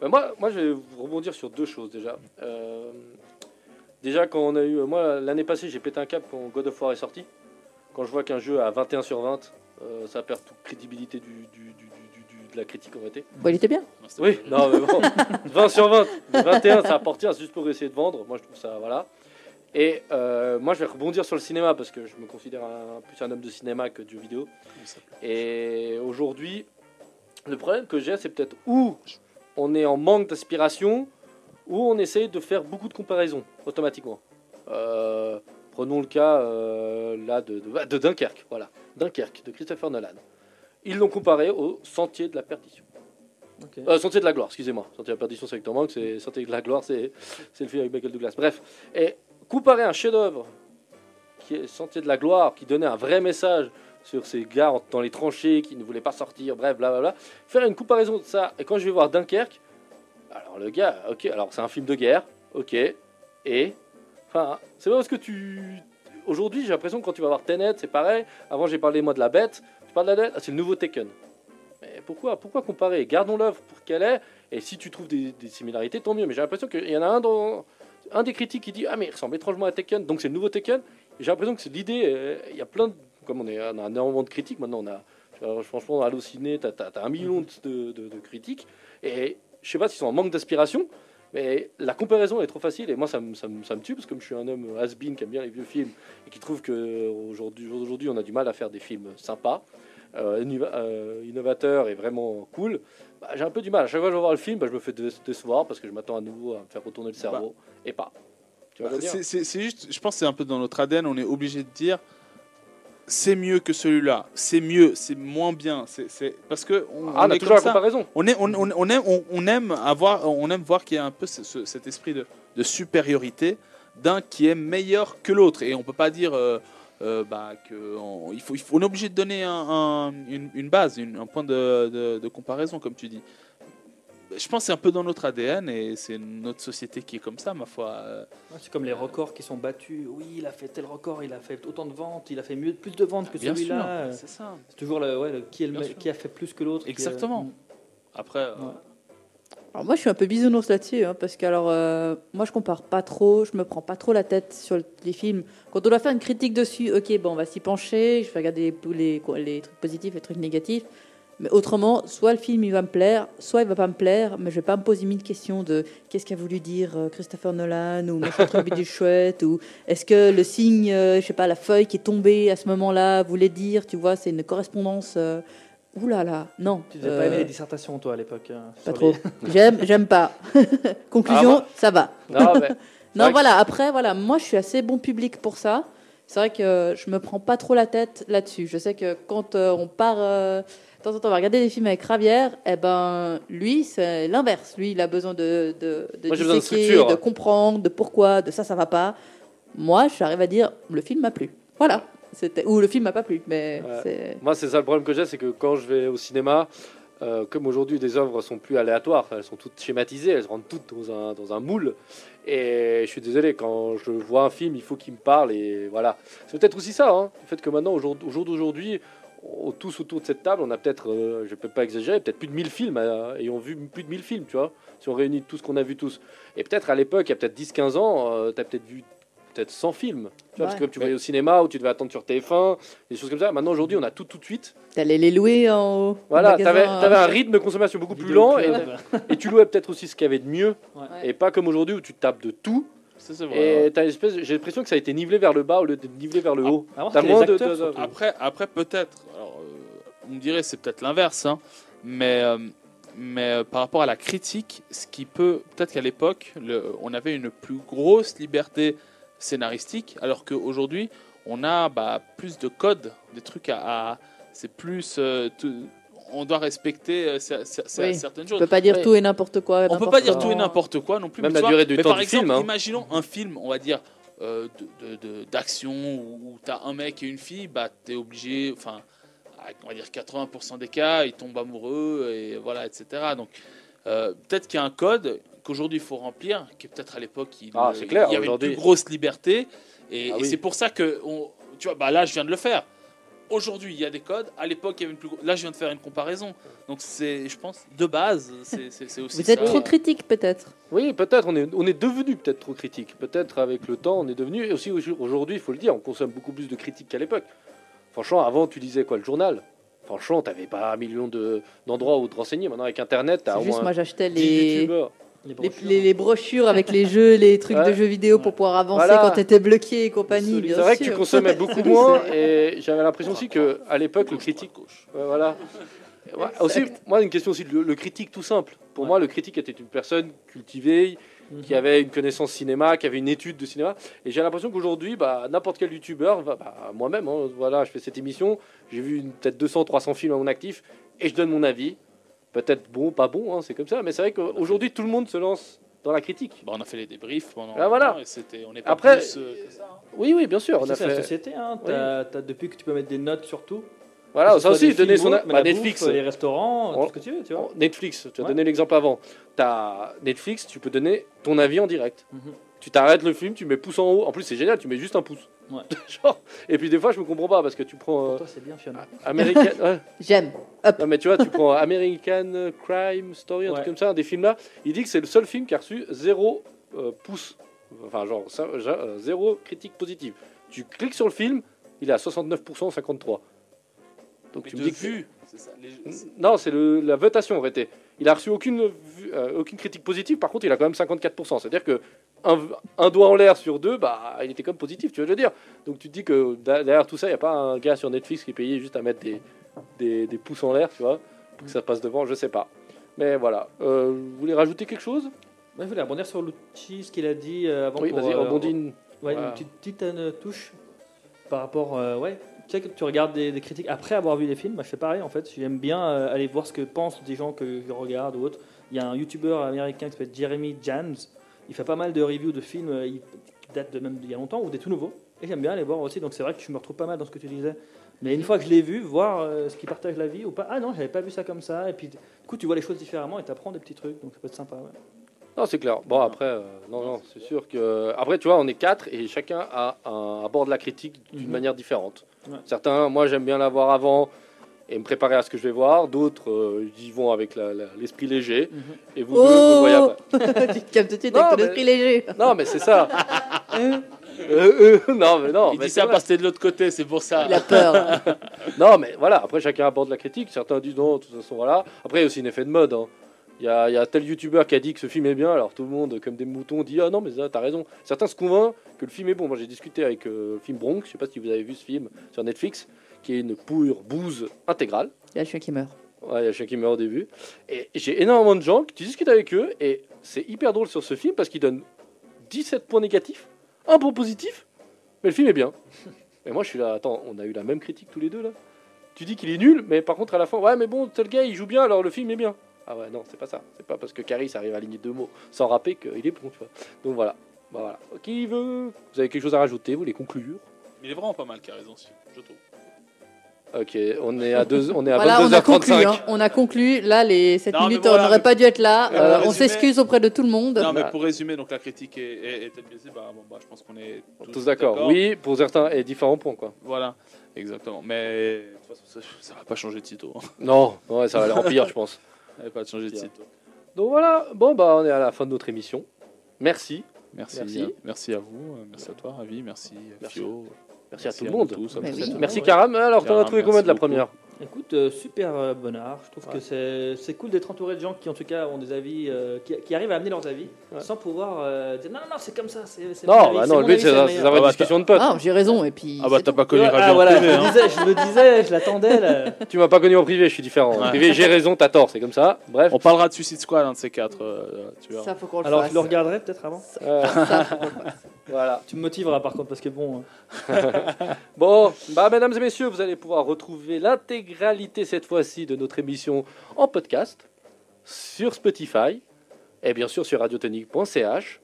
Ben, moi, moi, je vais rebondir sur deux choses déjà. Euh, déjà, quand on a eu. Moi, l'année passée, j'ai pété un cap quand God of War est sorti. Quand je vois qu'un jeu à 21 sur 20, euh, ça perd toute crédibilité du, du- du- du- du- de la critique en réalité. Bon, il était bien. Non, Oui, non, mais bon. 20 sur 20, 21, ça apporte juste pour essayer de vendre. Moi, je trouve ça. Voilà. Et euh, moi, je vais rebondir sur le cinéma parce que je me considère un- plus un homme de cinéma que de jeux vidéo. Et aujourd'hui, le problème que j'ai, c'est peut-être où on est en manque d'inspiration, ou on essaye de faire beaucoup de comparaisons automatiquement. Euh, prenons le cas euh, là de, de- de Dunkerque, voilà, Dunkerque de Christopher Nolan. Ils l'ont comparé au Sentier de la Perdition. Euh, Sentier de la Gloire, excusez-moi. Sentier de la Perdition, c'est avec Tom Hanks, c'est Sentier de la Gloire, c'est c'est le film avec Michael Douglas. Bref, et comparer un chef-d'œuvre qui est Sentier de la Gloire, qui donnait un vrai message sur ces gars dans les tranchées qui ne voulaient pas sortir, bref, blablabla. Faire une comparaison de ça, et quand je vais voir Dunkerque, alors le gars, ok, alors c'est un film de guerre, ok, et. Enfin, c'est pas parce que tu. Aujourd'hui, j'ai l'impression que quand tu vas voir Tenet, c'est pareil. Avant, j'ai parlé moi de la bête. Tu parles de la bête, ah, c'est le nouveau Taken. Mais pourquoi, pourquoi comparer? Gardons l'œuvre pour qu'elle est, et si tu trouves des, des similarités, tant mieux. Mais j'ai l'impression qu'il y en a un dans. Un des critiques qui dit Ah, mais il ressemble étrangement à Taken, donc c'est le nouveau. Et J'ai l'impression que c'est l'idée. euh, Il y a plein de. Comme on, est, a énormément de critiques maintenant, on a. euh, Franchement, Allociné, t'as as, un million de, de- critiques. Et je sais pas s'ils sont en manque d'inspiration, mais la comparaison est trop facile. Et moi, ça me, ça ça me tue, parce que comme je suis un homme has-been qui aime bien les vieux films et qui trouve qu'aujourd'hui, aujourd'hui, on a du mal à faire des films sympas, euh, innova- euh, innovateurs et vraiment cool, bah, j'ai un peu du mal. À chaque fois que je vais voir le film, bah, je me fais dé- décevoir parce que je m'attends à nouveau à me faire retourner le cerveau et pas. Bah, c'est juste, je pense que c'est un peu dans notre ADN, on est obligé de dire c'est mieux que celui-là, c'est mieux, c'est moins bien, c'est c'est- parce que on, Ah, on on a est toujours comme la ça. comparaison. On, est, on, on- on aime, on, on aime avoir, on aime voir qu'il y a un peu ce- ce- cet esprit de, de supériorité d'un qui est meilleur que l'autre. Et on peut pas dire euh, euh, bah, on, il faut, il faut- on est obligé de donner un- un- une, une base, une- un point de, de- de comparaison, comme tu dis. je pense que c'est un peu dans notre ADN et c'est notre société qui est comme ça, ma foi. C'est comme les records qui sont battus. Oui, il a fait tel record, il a fait autant de ventes, il a fait mieux, plus de ventes que celui-là. C'est ça. C'est toujours le, ouais, le- qui, est le qui a fait plus que l'autre. qui, Exactement. Après, euh, Ouais. Alors moi, je suis un peu bisounours là-dessus, hein, parce que alors, euh, moi, je compare pas trop, je me prends pas trop la tête sur les films. Quand on doit faire une critique dessus, ok, bon, on va s'y pencher, je vais regarder les, trucs positifs, les trucs négatifs. Mais autrement, soit le film il va me plaire, soit il va pas me plaire, mais je vais pas me poser mille questions de qu'est-ce qu'a voulu dire euh, Christopher Nolan? ou machin truc du chouette ou est-ce que le signe, euh, je sais pas, la feuille qui est tombée à ce moment-là voulait dire, tu vois, c'est une correspondance. Euh, Ouh là là, non. Tu n'avais pas aimé euh, les dissertations, toi, à l'époque hein, pas trop. les- J'aime, j'aime pas. Conclusion, Ah, moi- ça va. Non, mais Non, vrai que- voilà. Après, voilà, moi, je suis assez bon public pour ça. C'est vrai que je me prends pas trop la tête là-dessus. Je sais que quand euh, on part euh, de temps en temps, on va regarder des films avec Ravière, eh ben, lui, c'est l'inverse. Lui, il a besoin de, de, de Moi, j'ai besoin de de comprendre, de pourquoi, de ça, ça va pas. Moi, j'arrive à dire, le film m'a plu. Voilà. C'était ou le film m'a pas plu, mais Ouais. Moi, c'est ça le problème que j'ai, c'est que quand je vais au cinéma, euh, comme aujourd'hui les œuvres sont plus aléatoires, elles sont toutes schématisées, elles rentrent toutes dans un, dans un moule. Et je suis désolé, quand je vois un film, il faut qu'il me parle. Et voilà. C'est peut-être aussi ça, hein, le fait que maintenant, au jour, jour d'aujourd'hui, on- tous autour de cette table, on a peut-être, euh, je ne peux pas exagérer, peut-être plus de 1000 films, euh, ayant vu plus de 1000 films, tu vois, si on réunit tout ce qu'on a vu tous. Et peut-être à l'époque, il y a peut-être 10-15 ans, tu as peut-être vu peut-être 100 films. Tu vois, Parce que tu voyais au cinéma ou tu devais attendre sur TF1, des choses comme ça. Maintenant, aujourd'hui, on a tout tout de suite. T'allais les louer en Voilà, t'avais avais un rythme de consommation beaucoup plus lent et, tu louais peut-être aussi ce qu'il y avait de mieux Ouais. et pas comme aujourd'hui où tu tapes de tout ça, c'est vrai. et t'as une espèce, j'ai l'impression que ça a été nivelé vers le bas au lieu d'être nivelé vers le haut. Avant, T'as c'était moins de- acteurs, de-. Après, après peut-être. Alors, euh, on me dirait c'est peut-être l'inverse, hein, mais euh, mais euh, par rapport à la critique, ce qui peut peut-être qu'à l'époque, on avait une plus grosse liberté scénaristique, alors qu'aujourd'hui, on a bah, plus de codes, des trucs à, à- c'est plus, euh, tout- on doit respecter euh, Oui. certaines On choses. peut pas dire Ouais. tout et n'importe quoi. On peut pas dire tout et n'importe quoi non plus. Même mais la durée du mais temps par du exemple, film, hein. imaginons un film, on va dire, euh, de- de- de- d'action où, tu as un mec et une fille, bah, tu es obligé, enfin, on va dire 80% des cas, ils tombent amoureux, et voilà, etc. Donc, euh, peut-être qu'il y a un code qu'aujourd'hui il faut remplir, qui peut-être à l'époque il, Ah, euh, c'est clair, il y avait une plus grosse liberté, et, Ah et c'est pour ça que, on- tu vois, bah, là je viens de le faire. Aujourd'hui, il y a des codes. À l'époque, il y avait une plus. gro- Là, je viens de faire une comparaison. Donc, c'est, je pense, de base, c'est, aussi Vous êtes ça. trop critique peut-être. Oui, peut-être on est, on est devenu peut-être trop critique. Peut-être avec le temps, on est devenu. Et aussi aujourd'hui, il faut le dire, on consomme beaucoup plus de critiques qu'à l'époque. Franchement, avant, tu lisais quoi le journal? Franchement, t'avais pas un million de- d'endroits où te renseigner. Maintenant, avec Internet, t'as juste moins moi j'achetais 10 les, youtubeurs. Les brochures. les- les brochures avec les jeux, les trucs Ouais. de jeux vidéo pour pouvoir avancer Voilà. quand t'étais bloqué et compagnie. C'est vrai que tu consommais beaucoup moins et j'avais l'impression aussi que à l'époque le critique Gauche. Ouais, voilà. Ouais, aussi, moi, une question aussi, le, le critique tout simple. Pour Ouais. moi, le critique était une personne cultivée, Mhm. qui avait une connaissance cinéma, qui avait une étude de cinéma. Et j'ai l'impression qu'aujourd'hui, bah, n'importe quel youtubeur, va- bah, moi-même, hein, voilà, je fais cette émission, j'ai vu peut-être 200, 300 films à mon actif, et je donne mon avis. Peut-être bon, pas bon, hein, c'est comme ça. Mais c'est vrai qu'aujourd'hui, tout le monde se lance dans la critique. Bah, on a fait les débriefs pendant. Ah, voilà. un moment et c'était, on n'est pas Après- plus, euh, hein. Oui, oui, bien sûr. On a C'est la fait... société, hein. T'as- t'as- depuis que tu peux mettre des notes sur tout. Voilà, ça aussi, donner son ou autre, mais bah, la Netflix. bouffe, les restaurants, On- tout ce que tu veux, tu vois. Netflix, tu as Ouais. donné l'exemple avant. T'as Netflix, tu peux donner ton avis en direct. Mhm. Tu t'arrêtes le film, tu mets pouce en haut. En plus, c'est génial, tu mets juste un pouce. Ouais. Genre, et puis des fois, je me comprends pas parce que tu prends Pour euh, toi, c'est bien, Fiona. American. ouais. J'aime. Non, mais tu vois, tu prends American Crime Story, un truc comme ça, des films là. Il dit que c'est le seul film qui a reçu zéro euh, pouce. Enfin, genre, ça, euh, zéro critique positive. Tu cliques sur le film, il est à 69%, 53%. Donc Mais tu me dis que ça, les- Non, c'est la votation en réalité. Il a reçu aucune, euh, aucune critique positive, par contre il a quand même 54%. C'est-à-dire que un, un doigt en l'air sur deux, bah, il était comme positif, tu veux le dire. Donc tu te dis que derrière tout ça, il n'y a pas un gars sur Netflix qui est payé juste à mettre des, des, des pouces en l'air, tu vois, pour que ça passe devant, je sais pas. Mais voilà. Euh, vous voulez rajouter quelque chose? Ouais, je voulais rebondir sur l'outil, ce qu'il a dit euh, avant. Oui, vas-y, euh, rebondis. une- Ouais, Voilà. une petite, petite, touche par rapport. euh, ouais, tu sais que tu regardes des, des critiques après avoir vu les films. Moi, je fais pareil en fait. J'aime bien aller voir ce que pensent des gens que je regarde ou autre. Il y a un youtubeur américain qui s'appelle Jeremy Jans. Il fait pas mal de reviews de films. euh, Il datent de même d'il y a longtemps ou des tout nouveaux. Et j'aime bien les voir aussi. Donc c'est vrai que je me retrouve pas mal dans ce que tu disais. Mais une fois que je l'ai vu, voir euh, ce qui partage la vie ou pas. Ah non, j'avais pas vu ça comme ça. Et puis du coup, tu vois les choses différemment et tu apprends des petits trucs. Donc ça peut être sympa. ouais. Non, c'est clair. Bon, après, euh, non, non, c'est sûr que. Après, tu vois, on est quatre et chacun a un, aborde la critique d'une Mhm. manière différente. Ouais. Certains, moi, j'aime bien la voir avant et me préparer à ce que je vais voir. D'autres, euh, ils y vont avec l'esprit léger. Mhm. Et vous deux, vous voyez Oh. Tu te calmes tout de suite Non, avec ton mais- esprit léger. Non, mais c'est ça. Euh, euh, non, mais non. Il mais dit ça vrai. parce que t'es de l'autre côté, c'est pour ça. Il a peur. Non, mais voilà, après chacun aborde la critique. Certains disent non, de toute façon, voilà. Après, il y a aussi un effet de mode. hein. Il y, a, il y a tel youtubeur qui a dit que ce film est bien, alors tout le monde, comme des moutons, dit ah non, mais ça, t'as raison. Certains se convainquent que le film est bon. Moi, j'ai discuté avec euh, le film Bronx, je sais pas si vous avez vu ce film sur Netflix, qui est une pure bouse intégrale. Il y a le chien qui meurt. Ouais, il y a chien qui meurt au début. Et j'ai énormément de gens qui tu discutes avec eux, et c'est hyper drôle sur ce film parce qu'ils donnent 17 points négatifs, un point positif, mais le film est bien. Et moi, je suis là, attends, on a eu la même critique tous les deux là. Tu dis qu'il est nul, mais par contre, à la fin, ouais, mais bon, tel gars, il joue bien, alors le film est bien. Ah ouais, non, c'est pas ça. C'est pas parce que Caris arrive à aligner deux mots sans rapper qu'il est bon, tu vois. Donc voilà. Bah, voilà. Qui veut? Vous avez quelque chose à rajouter Vous voulez conclure Il est vraiment pas mal, film, je trouve. Ok, on est à, deux, on est à Voilà, on a 22h35. conclu. hein. On a conclu. Là, les 7 Non, mais minutes, voilà, on n'aurait pas dû être là. Euh, on s'excuse auprès de tout le monde. Non, mais Bah. pour résumer, donc la critique est, est, est peut-être biaisée. Bah, bon, bah, je pense qu'on est Tous d'accord. Oui, pour certains, et différents points, quoi. Voilà, exactement. Mais de toute façon, ça, ça va pas changer de titre. hein. Non, ouais, ça va aller en pire, je pense. Ça va pas changer de titre. Donc voilà, bon bah on est à la fin de notre émission. Merci, Merci, Merci. merci. à vous, euh, merci à toi, Ravi, merci, Merci. Fio. Merci à tout le monde. tous. Merci Ouais. Karam. Alors t'en as trouvé combien de la merci beaucoup. première Écoute, euh, super euh, bonnard. Je trouve Ouais. que c'est c'est cool d'être entouré de gens qui, en tout cas, ont des avis, euh, qui, qui arrivent à amener leurs avis, Ouais. sans pouvoir euh, dire non, non, non, c'est comme ça. c'est c'est mon Non, bah non, le but avis, c'est le c'est meilleur. d'avoir Ah une bah, discussion de potes. Ah, j'ai raison. Et puis. Ah bah t'as pas connu Ouais, ah, en voilà, privé, je, hein. me disais, je me disais, je l'attendais. là. Tu m'as pas connu en privé, je suis différent. En privé, j'ai raison, t'as tort, c'est comme ça. Bref. On parlera de Suicide Squad, un de ces quatre. euh, tu. Ça, faut qu'on le Alors, fasse. je le regarderai peut-être avant. Le voilà. Tu me motiveras par contre, parce que bon. euh, Bon, bah mesdames et messieurs, vous allez pouvoir retrouver l'intégralité cette fois-ci de notre émission en podcast sur Spotify et bien sûr sur radiotonique.ch.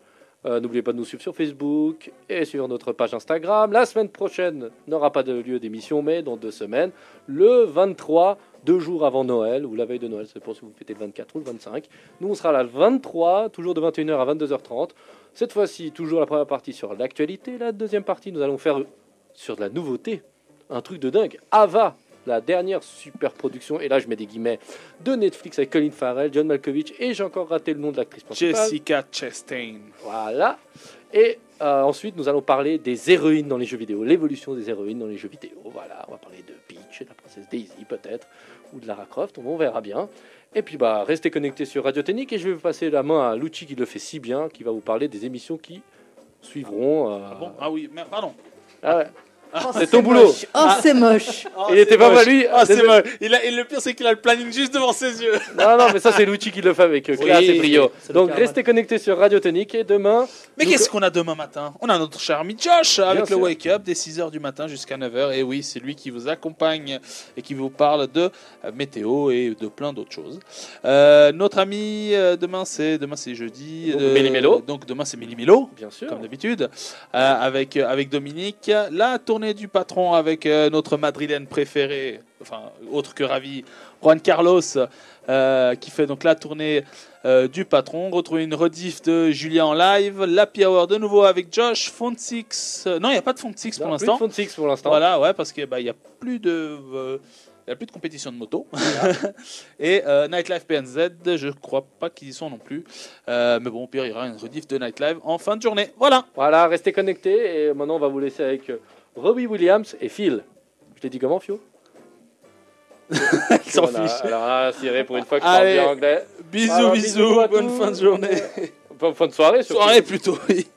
Euh, N'oubliez pas de nous suivre sur Facebook et sur notre page Instagram. La semaine prochaine n'aura pas de lieu d'émission, mais dans deux semaines, le 23, deux jours avant Noël, ou la veille de Noël, c'est pour si vous fêtez le 24 ou le 25. Nous, on sera là le 23, toujours de 21h à 22h30. Cette fois-ci, toujours la première partie sur l'actualité. La deuxième partie, nous allons faire sur de la nouveauté. Un truc de dingue. Ava, la dernière super production, et là je mets des guillemets, de Netflix avec Colin Farrell, John Malkovich, et j'ai encore raté le nom de l'actrice principale. Jessica Chastain. Voilà. Et euh, ensuite, nous allons parler des héroïnes dans les jeux vidéo, l'évolution des héroïnes dans les jeux vidéo. Voilà, on va parler de Peach, de la princesse Daisy peut-être, ou de Lara Croft, on verra bien. Et puis, bah, restez connectés sur Radio Technique et je vais vous passer la main à Lucci qui le fait si bien, qui va vous parler des émissions qui suivront. euh, Ah bon? Ah oui, mais pardon. ah ouais. Oh, C'est ton boulot. moche. Oh, c'est moche. Il était pas mal, lui. Ah, c'est Désolé. moche. Il a, et le pire, c'est qu'il a le planning juste devant ses yeux. Non, non, mais ça, c'est Lucci qui le fait avec euh, classe Oui, et brio. c'est Donc, restez connectés sur Radio Technique et demain. Mais nous- qu'est-ce qu'on a demain matin? On a notre cher ami Josh avec sûr. le Wake Up dès 6h du matin jusqu'à 9h. Et oui, c'est lui qui vous accompagne et qui vous parle de euh, météo et de plein d'autres choses. Euh, notre ami, euh, demain c'est demain c'est jeudi. Donc, euh, Méli-Mélo. Donc demain c'est Méli-Mélo. Bien sûr. Comme d'habitude, euh, avec, euh, avec Dominique, la tournée du patron avec euh, notre madrilène préférée, enfin autre que ravi, Juan Carlos, euh, qui fait donc la tournée euh, du patron. Retrouver une rediff de Julien en live, l'Happy Hour de nouveau avec Josh, Font Six. euh, non, il n'y a pas de Font Six pour l'instant. Six pour l'instant. Voilà, ouais, parce qu'il bah, n'y a plus de. il y a plus de compétition de moto. Et euh, Nightlife PNZ, je crois pas qu'ils y sont non plus. Euh, mais bon, au pire, il y aura une rediff de Nightlife en fin de journée. Voilà. Voilà, restez connectés et maintenant on va vous laisser avec Robbie Williams et Phil. Je t'ai dit comment, Fio? Il s'en Voilà, fiche. Alors là, Cyril, pour une fois que je parle bien anglais. Bisous, Voilà, bisous, à bonne tous. fin de journée. Bonne fin de soirée. surtout. Soirée plutôt, oui.